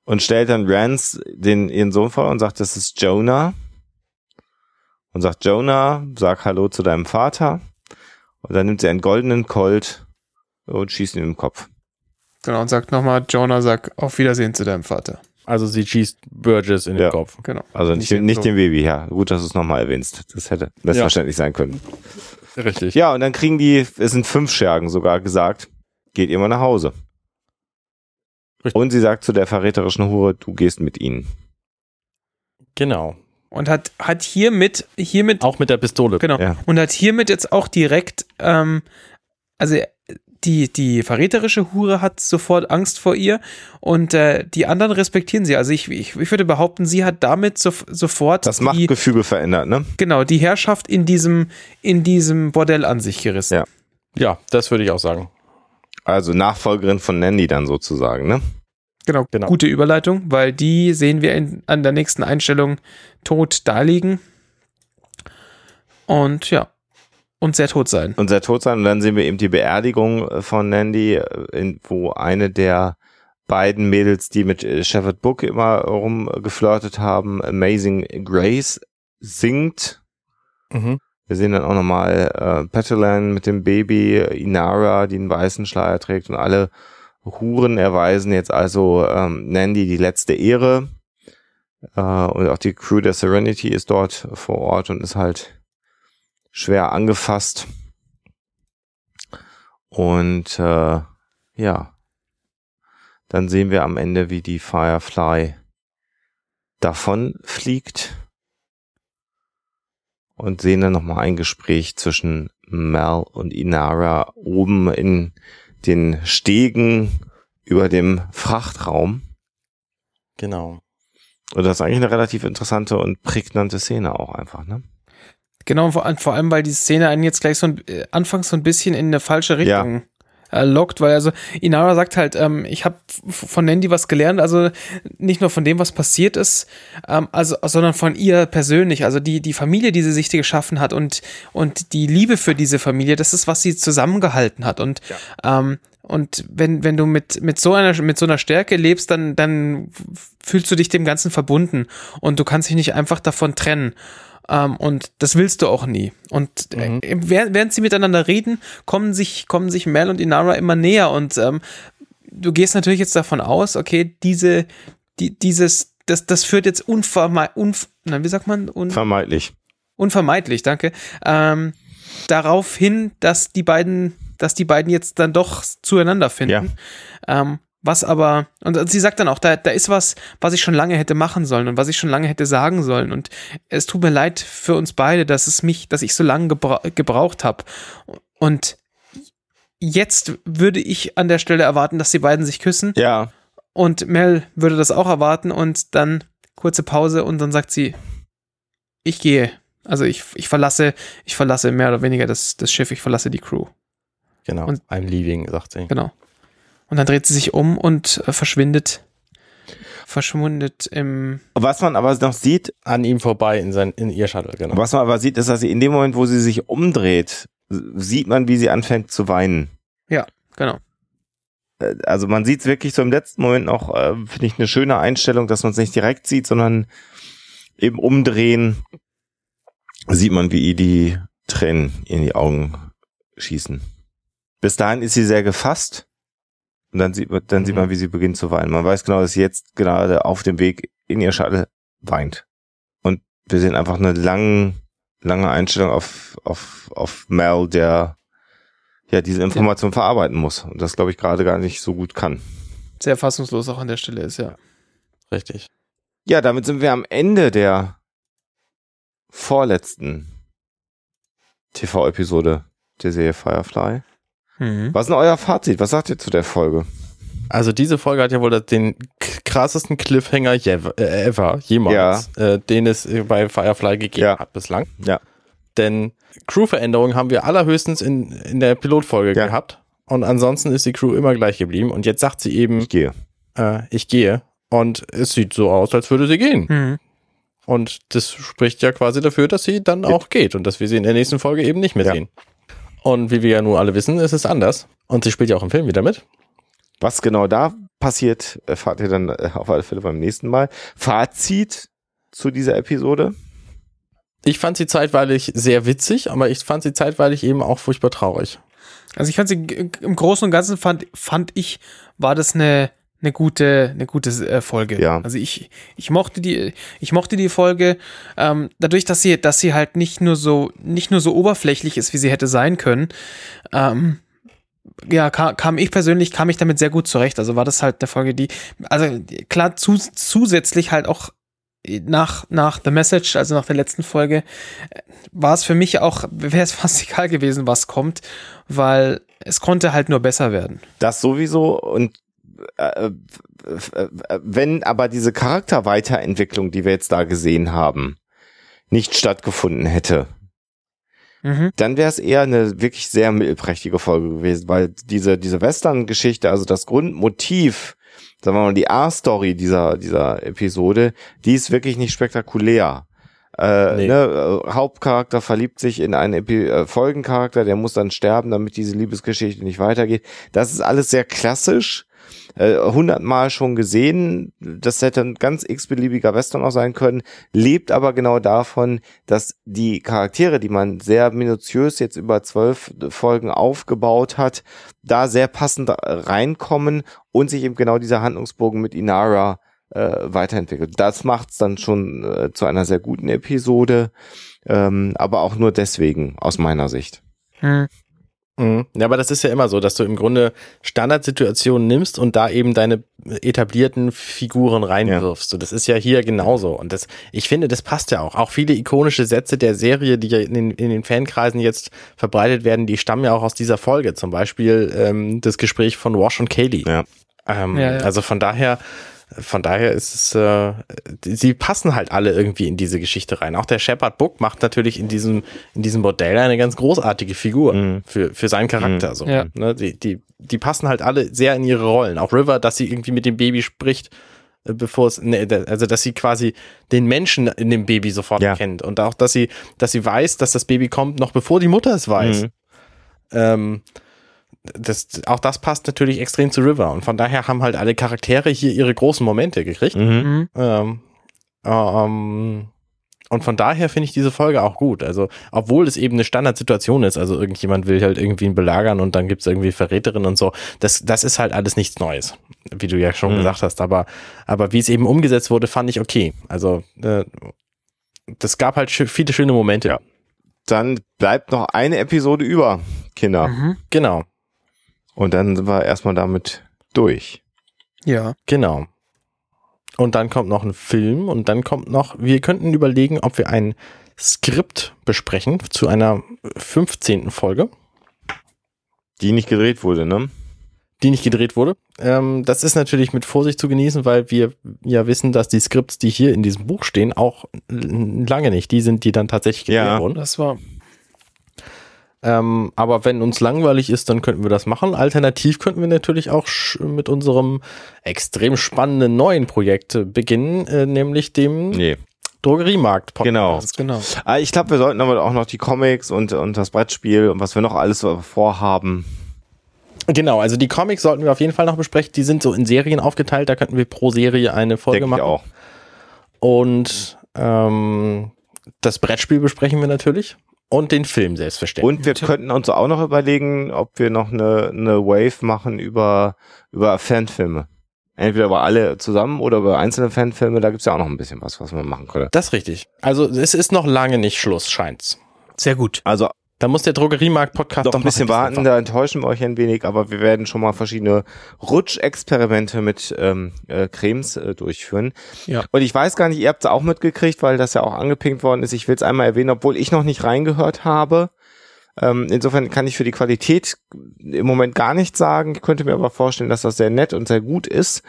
C: Und stellt dann Rance den, ihren Sohn vor und sagt, das ist Jonah. Und sagt, Jonah, sag Hallo zu deinem Vater. Und dann nimmt sie einen goldenen Colt und schießt ihn im Kopf.
B: Genau, und sagt nochmal, Jonah, sag auf Wiedersehen zu deinem Vater.
A: Also sie schießt Burgess in den Kopf.
B: Genau.
C: Also nicht, nicht, nicht dem Baby, ja. Gut, dass du es nochmal erwähnst. Das hätte missverständlich ja. sein können.
A: Richtig.
C: Ja, und dann kriegen die, es sind fünf Schergen sogar gesagt, geht ihr mal nach Hause. Richtig. Und sie sagt zu der verräterischen Hure, du gehst mit ihnen.
A: Genau.
B: Und hat, hat hiermit, hiermit.
A: Auch mit der Pistole.
B: Genau. Ja. Und hat hiermit jetzt auch direkt, ähm, also die, die verräterische Hure hat sofort Angst vor ihr und äh, die anderen respektieren sie. Also ich, ich, ich würde behaupten, sie hat damit so, sofort
C: das Machtgefüge verändert, ne?
B: Genau, die Herrschaft in diesem, in diesem Bordell an sich gerissen.
A: Ja. ja, das würde ich auch sagen.
C: Also Nachfolgerin von Nandy dann sozusagen, ne?
B: Genau, genau. gute Überleitung, weil die sehen wir in, an der nächsten Einstellung tot daliegen. Und ja, und sehr tot sein.
C: Und sehr tot sein. Und dann sehen wir eben die Beerdigung äh, von Nandy, äh, in, wo eine der beiden Mädels, die mit äh, Shepard Book immer rumgeflirtet haben, Amazing Grace, singt. Mhm. Wir sehen dann auch nochmal äh, Petulan mit dem Baby, Inara, die einen weißen Schleier trägt und alle Huren erweisen jetzt also ähm, Nandy die letzte Ehre. Äh, und auch die Crew der Serenity ist dort vor Ort und ist halt schwer angefasst. Und äh, ja, dann sehen wir am Ende, wie die Firefly davon fliegt und sehen dann nochmal ein Gespräch zwischen Mel und Inara oben in den Stegen über dem Frachtraum.
A: Genau.
C: Und das ist eigentlich eine relativ interessante und prägnante Szene auch einfach, ne?
B: Genau, vor, vor allem, weil die Szene einen jetzt gleich so ein, äh, anfangs so ein bisschen in eine falsche Richtung äh, lockt, weil also Inara sagt halt, ähm, ich habe von Nandy was gelernt, also nicht nur von dem, was passiert ist, ähm, also, sondern von ihr persönlich, also die, die Familie, die sie sich geschaffen hat und, und die Liebe für diese Familie, das ist, was sie zusammengehalten hat und ja. ähm, und wenn, wenn du mit, mit so einer, mit so einer Stärke lebst, dann, dann fühlst du dich dem Ganzen verbunden und du kannst dich nicht einfach davon trennen. Ähm, und das willst du auch nie. Und äh, mhm. während, während sie miteinander reden, kommen sich, kommen sich Mel und Inara immer näher und ähm, du gehst natürlich jetzt davon aus, okay, diese, die, dieses, das, das führt jetzt unvermeidlich, unf wie sagt man?
C: Unvermeidlich.
B: Unvermeidlich, danke. Ähm, darauf hin, dass die beiden, dass die beiden jetzt dann doch zueinander finden. Ja. Ähm, was aber, und sie sagt dann auch, da, da ist was, was ich schon lange hätte machen sollen und was ich schon lange hätte sagen sollen. Und es tut mir leid für uns beide, dass es mich, dass ich so lange gebra gebraucht habe. Und jetzt würde ich an der Stelle erwarten, dass die beiden sich küssen.
C: Ja.
B: Und Mel würde das auch erwarten und dann kurze Pause und dann sagt sie, ich gehe. Also ich, ich verlasse, ich verlasse mehr oder weniger das, das Schiff, ich verlasse die Crew.
A: Genau. Und, I'm leaving, sagt sie.
B: Genau. Und dann dreht sie sich um und äh, verschwindet. Verschwundet im.
C: Was man aber noch sieht.
A: An ihm vorbei in, sein, in ihr Shuttle, genau.
C: Was man aber sieht, ist, dass sie in dem Moment, wo sie sich umdreht, sieht man, wie sie anfängt zu weinen.
B: Ja, genau.
C: Äh, also man sieht es wirklich so im letzten Moment noch, äh, finde ich, eine schöne Einstellung, dass man es nicht direkt sieht, sondern eben umdrehen sieht man, wie ihr die Tränen in die Augen schießen. Bis dahin ist sie sehr gefasst und dann sieht, man, dann mhm. sieht man, wie sie beginnt zu weinen. Man weiß genau, dass sie jetzt gerade auf dem Weg in ihr Shuttle weint. Und wir sehen einfach eine lange, lange Einstellung auf, auf, auf Mel, der ja diese Information ja. verarbeiten muss. Und das, glaube ich, gerade gar nicht so gut kann.
B: Sehr fassungslos auch an der Stelle ist, ja.
A: Richtig.
C: Ja, damit sind wir am Ende der vorletzten TV-Episode der Serie Firefly. Mhm. Was ist denn euer Fazit? Was sagt ihr zu der Folge?
A: Also diese Folge hat ja wohl den krassesten Cliffhanger ever, äh, ever jemals, ja. äh, den es bei Firefly gegeben ja. hat bislang.
C: Ja.
A: Denn Crew-Veränderungen haben wir allerhöchstens in, in der Pilotfolge ja. gehabt. Und ansonsten ist die Crew immer gleich geblieben. Und jetzt sagt sie eben,
C: ich gehe.
A: Äh, ich gehe. Und es sieht so aus, als würde sie gehen. Mhm. Und das spricht ja quasi dafür, dass sie dann auch geht und dass wir sie in der nächsten Folge eben nicht mehr sehen. Und wie wir ja nun alle wissen, ist es anders. Und sie spielt ja auch im Film wieder mit.
C: Was genau da passiert, erfahrt ihr dann äh, auf alle Fälle beim nächsten Mal. Fazit zu dieser Episode?
A: Ich fand sie zeitweilig sehr witzig, aber ich fand sie zeitweilig eben auch furchtbar traurig.
B: Also ich fand sie im Großen und Ganzen fand, fand ich, war das eine, eine gute, eine gute äh, Folge.
C: Ja.
B: Also ich, ich mochte die, ich mochte die Folge, ähm, dadurch, dass sie, dass sie halt nicht nur so, nicht nur so oberflächlich ist, wie sie hätte sein können. Ähm, ja, kam, kam ich persönlich, kam ich damit sehr gut zurecht. Also war das halt eine Folge, die, also klar, zu, zusätzlich halt auch nach, nach The Message, also nach der letzten Folge, war es für mich auch, wäre es fast egal gewesen, was kommt, weil es konnte halt nur besser werden.
C: Das sowieso und äh, wenn aber diese Charakterweiterentwicklung, die wir jetzt da gesehen haben, nicht stattgefunden hätte, mhm. dann wäre es eher eine wirklich sehr mittelprächtige Folge gewesen, weil diese, diese Western-Geschichte, also das Grundmotiv, sagen wir mal, die A-Story dieser, dieser Episode, die ist wirklich nicht spektakulär. Äh, nee. ne, Hauptcharakter verliebt sich in einen Epi äh, Folgencharakter, der muss dann sterben, damit diese Liebesgeschichte nicht weitergeht. Das ist alles sehr klassisch äh, hundertmal schon gesehen. Das hätte ein ganz x-beliebiger Western auch sein können, lebt aber genau davon, dass die Charaktere, die man sehr minutiös jetzt über zwölf Folgen aufgebaut hat, da sehr passend reinkommen und sich eben genau dieser Handlungsbogen mit Inara äh, weiterentwickelt. Das macht's dann schon äh, zu einer sehr guten Episode, ähm, aber auch nur deswegen aus meiner Sicht.
B: Hm.
A: Mhm. Ja, aber das ist ja immer so, dass du im Grunde Standardsituationen nimmst und da eben deine etablierten Figuren reinwirfst. Ja. Und das ist ja hier genauso. Und das, ich finde, das passt ja auch. Auch viele ikonische Sätze der Serie, die ja in den, in den Fankreisen jetzt verbreitet werden, die stammen ja auch aus dieser Folge. Zum Beispiel ähm, das Gespräch von Wash und Kaylee.
C: Ja.
A: Ähm, ja, ja. Also von daher von daher ist es, äh, sie passen halt alle irgendwie in diese Geschichte rein. Auch der Shepard Book macht natürlich in diesem, in diesem Modell eine ganz großartige Figur mhm. für, für seinen Charakter. Mhm. So, ja. ne? die, die, die passen halt alle sehr in ihre Rollen. Auch River, dass sie irgendwie mit dem Baby spricht, äh, bevor es, ne, also dass sie quasi den Menschen in dem Baby sofort ja. kennt. Und auch, dass sie, dass sie weiß, dass das Baby kommt, noch bevor die Mutter es weiß. Mhm. Ähm, das, auch das passt natürlich extrem zu River und von daher haben halt alle Charaktere hier ihre großen Momente gekriegt. Mhm. mhm. Ähm, ähm, und von daher finde ich diese Folge auch gut. Also, obwohl es eben eine Standardsituation ist, also irgendjemand will halt irgendwie ihn belagern und dann gibt es irgendwie Verräterin und so, das, das ist halt alles nichts Neues, wie du ja schon mhm. gesagt hast. Aber, aber wie es eben umgesetzt wurde, fand ich okay. Also, äh, das gab halt viele schöne Momente. Ja.
C: Dann bleibt noch eine Episode über, Kinder.
A: Mhm. Genau.
C: Und dann wir erstmal damit durch.
A: Ja. Genau. Und dann kommt noch ein Film und dann kommt noch, wir könnten überlegen, ob wir ein Skript besprechen zu einer 15. Folge.
C: Die nicht gedreht wurde, ne?
A: Die nicht gedreht wurde. Ähm, das ist natürlich mit Vorsicht zu genießen, weil wir ja wissen, dass die Skripts, die hier in diesem Buch stehen, auch lange nicht die sind, die dann tatsächlich
B: gedreht ja, wurden. Das war
A: ähm, aber wenn uns langweilig ist, dann könnten wir das machen. Alternativ könnten wir natürlich auch mit unserem extrem spannenden neuen Projekt beginnen, äh, nämlich dem
C: nee.
A: Drogeriemarkt
C: Podcast. Genau. genau. Ah, ich glaube, wir sollten aber auch noch die Comics und, und das Brettspiel und was wir noch alles vorhaben.
A: Genau, also die Comics sollten wir auf jeden Fall noch besprechen. Die sind so in Serien aufgeteilt, da könnten wir pro Serie eine Folge Denk machen. Ich auch. Und ähm, das Brettspiel besprechen wir natürlich. Und den Film selbstverständlich.
C: Und wir könnten uns auch noch überlegen, ob wir noch eine, eine Wave machen über, über Fanfilme. Entweder über alle zusammen oder über einzelne Fanfilme, da gibt's ja auch noch ein bisschen was, was man machen könnte.
A: Das ist richtig. Also es ist noch lange nicht Schluss, scheint's.
B: Sehr gut.
C: Also
A: da muss der Drogeriemarkt-Podcast
C: doch ein bisschen warten, warten, da enttäuschen wir euch ein wenig, aber wir werden schon mal verschiedene Rutschexperimente mit ähm, äh, Cremes äh, durchführen.
A: Ja.
C: Und ich weiß gar nicht, ihr habt es auch mitgekriegt, weil das ja auch angepinkt worden ist. Ich will es einmal erwähnen, obwohl ich noch nicht reingehört habe. Ähm, insofern kann ich für die Qualität im Moment gar nichts sagen. Ich könnte mir aber vorstellen, dass das sehr nett und sehr gut ist,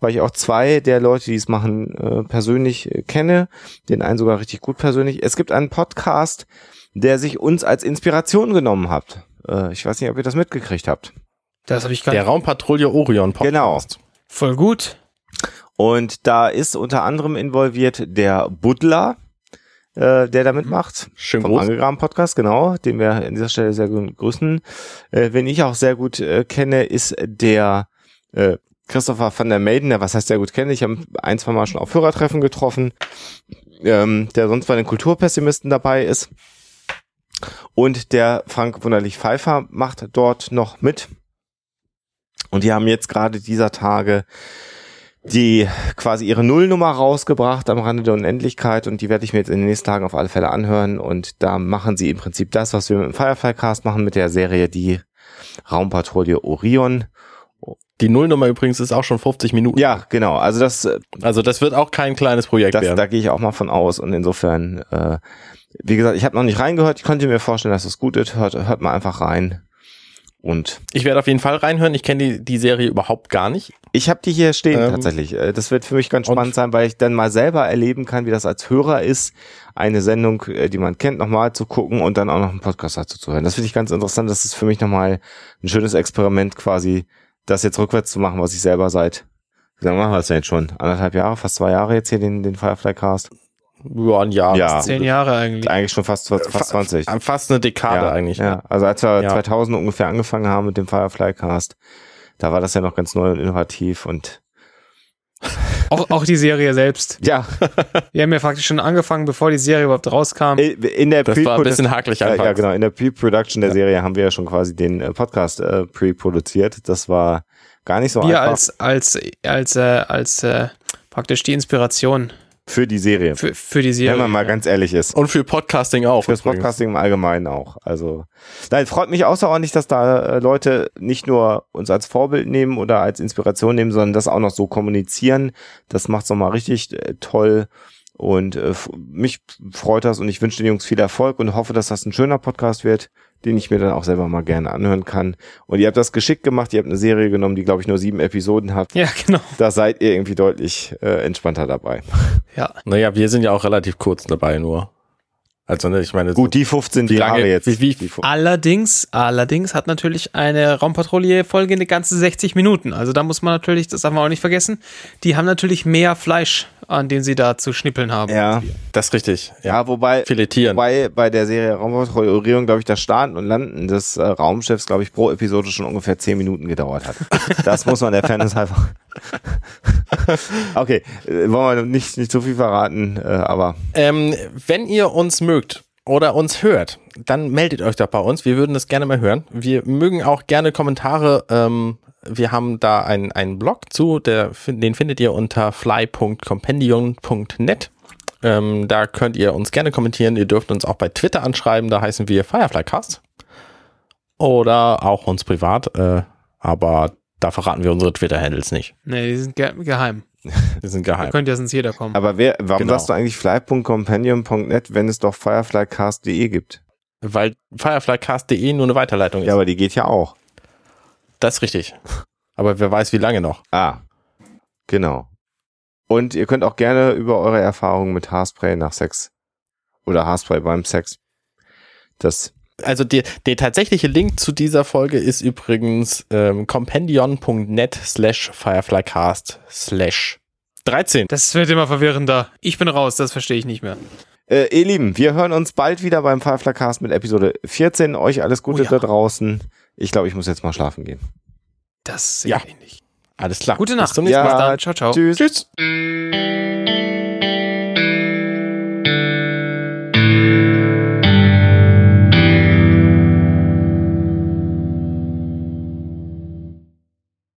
C: weil ich auch zwei der Leute, die es machen, äh, persönlich äh, kenne. Den einen sogar richtig gut persönlich. Es gibt einen Podcast, der sich uns als Inspiration genommen hat. Äh, ich weiß nicht, ob ihr das mitgekriegt habt.
A: Das habe ich gar Der Raumpatrouille Orion
C: Podcast.
B: Genau. Voll gut.
C: Und da ist unter anderem involviert der Buddler, äh, der da mitmacht.
A: Schön
C: vom Angegraben Podcast, genau, den wir an dieser Stelle sehr grüßen. Äh, wen ich auch sehr gut äh, kenne, ist der äh, Christopher van der Maiden, der was heißt sehr gut kenne. Ich habe ein, zwei Mal schon auf Hörertreffen getroffen, ähm, der sonst bei den Kulturpessimisten dabei ist. Und der Frank Wunderlich Pfeiffer macht dort noch mit. Und die haben jetzt gerade dieser Tage die quasi ihre Nullnummer rausgebracht am Rande der Unendlichkeit und die werde ich mir jetzt in den nächsten Tagen auf alle Fälle anhören und da machen sie im Prinzip das, was wir mit dem Firefly Cast machen mit der Serie die Raumpatrouille Orion.
A: Die Nullnummer übrigens ist auch schon 50 Minuten.
C: Ja, genau. Also das,
A: also das wird auch kein kleines Projekt
C: das,
A: werden.
C: Da gehe ich auch mal von aus und insofern äh, wie gesagt, ich habe noch nicht reingehört. Ich könnte mir vorstellen, dass es gut ist. Hört, hört mal einfach rein. Und
A: ich werde auf jeden Fall reinhören. Ich kenne die, die Serie überhaupt gar nicht.
C: Ich habe die hier stehen ähm, tatsächlich. Äh, das wird für mich ganz spannend sein, weil ich dann mal selber erleben kann, wie das als Hörer ist, eine Sendung, äh, die man kennt, nochmal zu gucken und dann auch noch einen Podcast dazu zu hören. Das finde ich ganz interessant. Das ist für mich nochmal ein schönes Experiment, quasi das jetzt rückwärts zu machen, was ich selber seit, wie lange machen wir das denn jetzt schon? Anderthalb Jahre, fast zwei Jahre jetzt hier den, den Firefly Cast.
A: Ja, ein Jahr.
C: Ja.
B: Zehn Jahre eigentlich.
C: Eigentlich schon fast, fast, fast 20.
A: Fast eine Dekade
C: ja,
A: eigentlich.
C: Ja, also als wir ja. 2000 ungefähr angefangen haben mit dem Firefly Cast, Da war das ja noch ganz neu und innovativ und
B: Auch, auch die Serie selbst.
C: ja,
B: Wir haben ja faktisch schon angefangen, bevor die Serie überhaupt rauskam.
C: in der
A: Das war ein bisschen hakelig
C: ja,
A: einfach.
C: ja, genau. In der Pre-Production der Serie haben wir ja schon quasi den äh, Podcast äh, pre-produziert. Das war gar nicht so
B: Wir
C: einfach
B: als, als, als, äh, als äh, praktisch die Inspiration
C: für die Serie.
B: für, für die Serie.
C: wenn man mal ganz ehrlich ist.
A: Und für Podcasting auch.
C: Fürs
A: übrigens.
C: Podcasting im Allgemeinen auch. Also, nein, freut mich außerordentlich, dass da äh, Leute nicht nur uns als Vorbild nehmen oder als Inspiration nehmen, sondern das auch noch so kommunizieren. Das macht's nochmal richtig äh, toll. Und äh, mich freut das und ich wünsche den Jungs viel Erfolg und hoffe, dass das ein schöner Podcast wird, den ich mir dann auch selber mal gerne anhören kann. Und ihr habt das geschickt gemacht, ihr habt eine Serie genommen, die, glaube ich, nur sieben Episoden hat.
B: Ja, genau.
C: Da seid ihr irgendwie deutlich äh, entspannter dabei.
B: Ja.
A: Naja, wir sind ja auch relativ kurz dabei nur. Also, ne, ich meine,
C: Gut, die 15
A: Wie lange-
C: Jahre jetzt.
A: wie- wie-
C: die
B: Allerdings, allerdings hat natürlich eine Raumpatrouille-Folge eine ganze 60 Minuten. Also da muss man natürlich, das darf man auch nicht vergessen, die haben natürlich mehr Fleisch, an dem sie da zu schnippeln haben.
C: ja.
A: das ist richtig. Ja.
C: Ja, wobei,
A: Filetieren.
C: wobei bei der Serie Raumpatrouillierung, glaube ich, das Starten und Landen des äh, Raumschiffs, glaube ich, pro Episode schon ungefähr 10 Minuten gedauert hat. Das muss man der Fairness halber. okay, äh, wollen wir nicht, nicht so viel verraten, äh, aber
A: Ähm, wenn ihr uns mögt oder uns hört, dann meldet euch doch bei uns. Wir würden das gerne mal hören. Wir mögen auch gerne Kommentare. Ähm, wir haben da einen, einen Blog zu, der, den findet ihr unter fly.compendium.net. Ähm, da könnt ihr uns gerne kommentieren. Ihr dürft uns auch bei Twitter anschreiben. Da heißen wir Fireflycast. Oder auch uns privat. Äh, aber da verraten wir unsere Twitter-Handles nicht.
B: Nee, die sind ge geheim.
A: Die sind
B: Da
A: geheim.
B: könnte ja sonst jeder kommen.
C: aber wer, warum
A: Genau.
C: sagst du eigentlich fly.companion.net, wenn es doch fireflycast.de gibt?
A: Weil fireflycast.de nur eine Weiterleitung ist.
C: Ja, aber die geht ja auch.
A: Das ist richtig. Aber wer weiß, wie lange noch.
C: Ah, genau. Und ihr könnt auch gerne über eure Erfahrungen mit Haarspray nach Sex oder Haarspray beim Sex. Das
A: Also der, der tatsächliche Link zu dieser Folge ist übrigens ähm, compendion.net slash fireflycast slash 13.
B: Das wird immer verwirrender. Ich bin raus, das verstehe ich nicht mehr.
C: Äh, ihr Lieben, wir hören uns bald wieder beim Fireflycast mit Episode 14. Euch alles Gute
B: Oh ja.
C: da draußen. Ich glaube, ich muss jetzt mal schlafen gehen.
B: Das sehe
A: Ja.
B: ich nicht.
A: Alles klar.
B: Gute
A: Bis
B: Nacht.
A: zum nächsten
C: Ja.
A: Mal.
B: Bis dann. Ciao, ciao.
C: Tschüss.
A: Tschüss.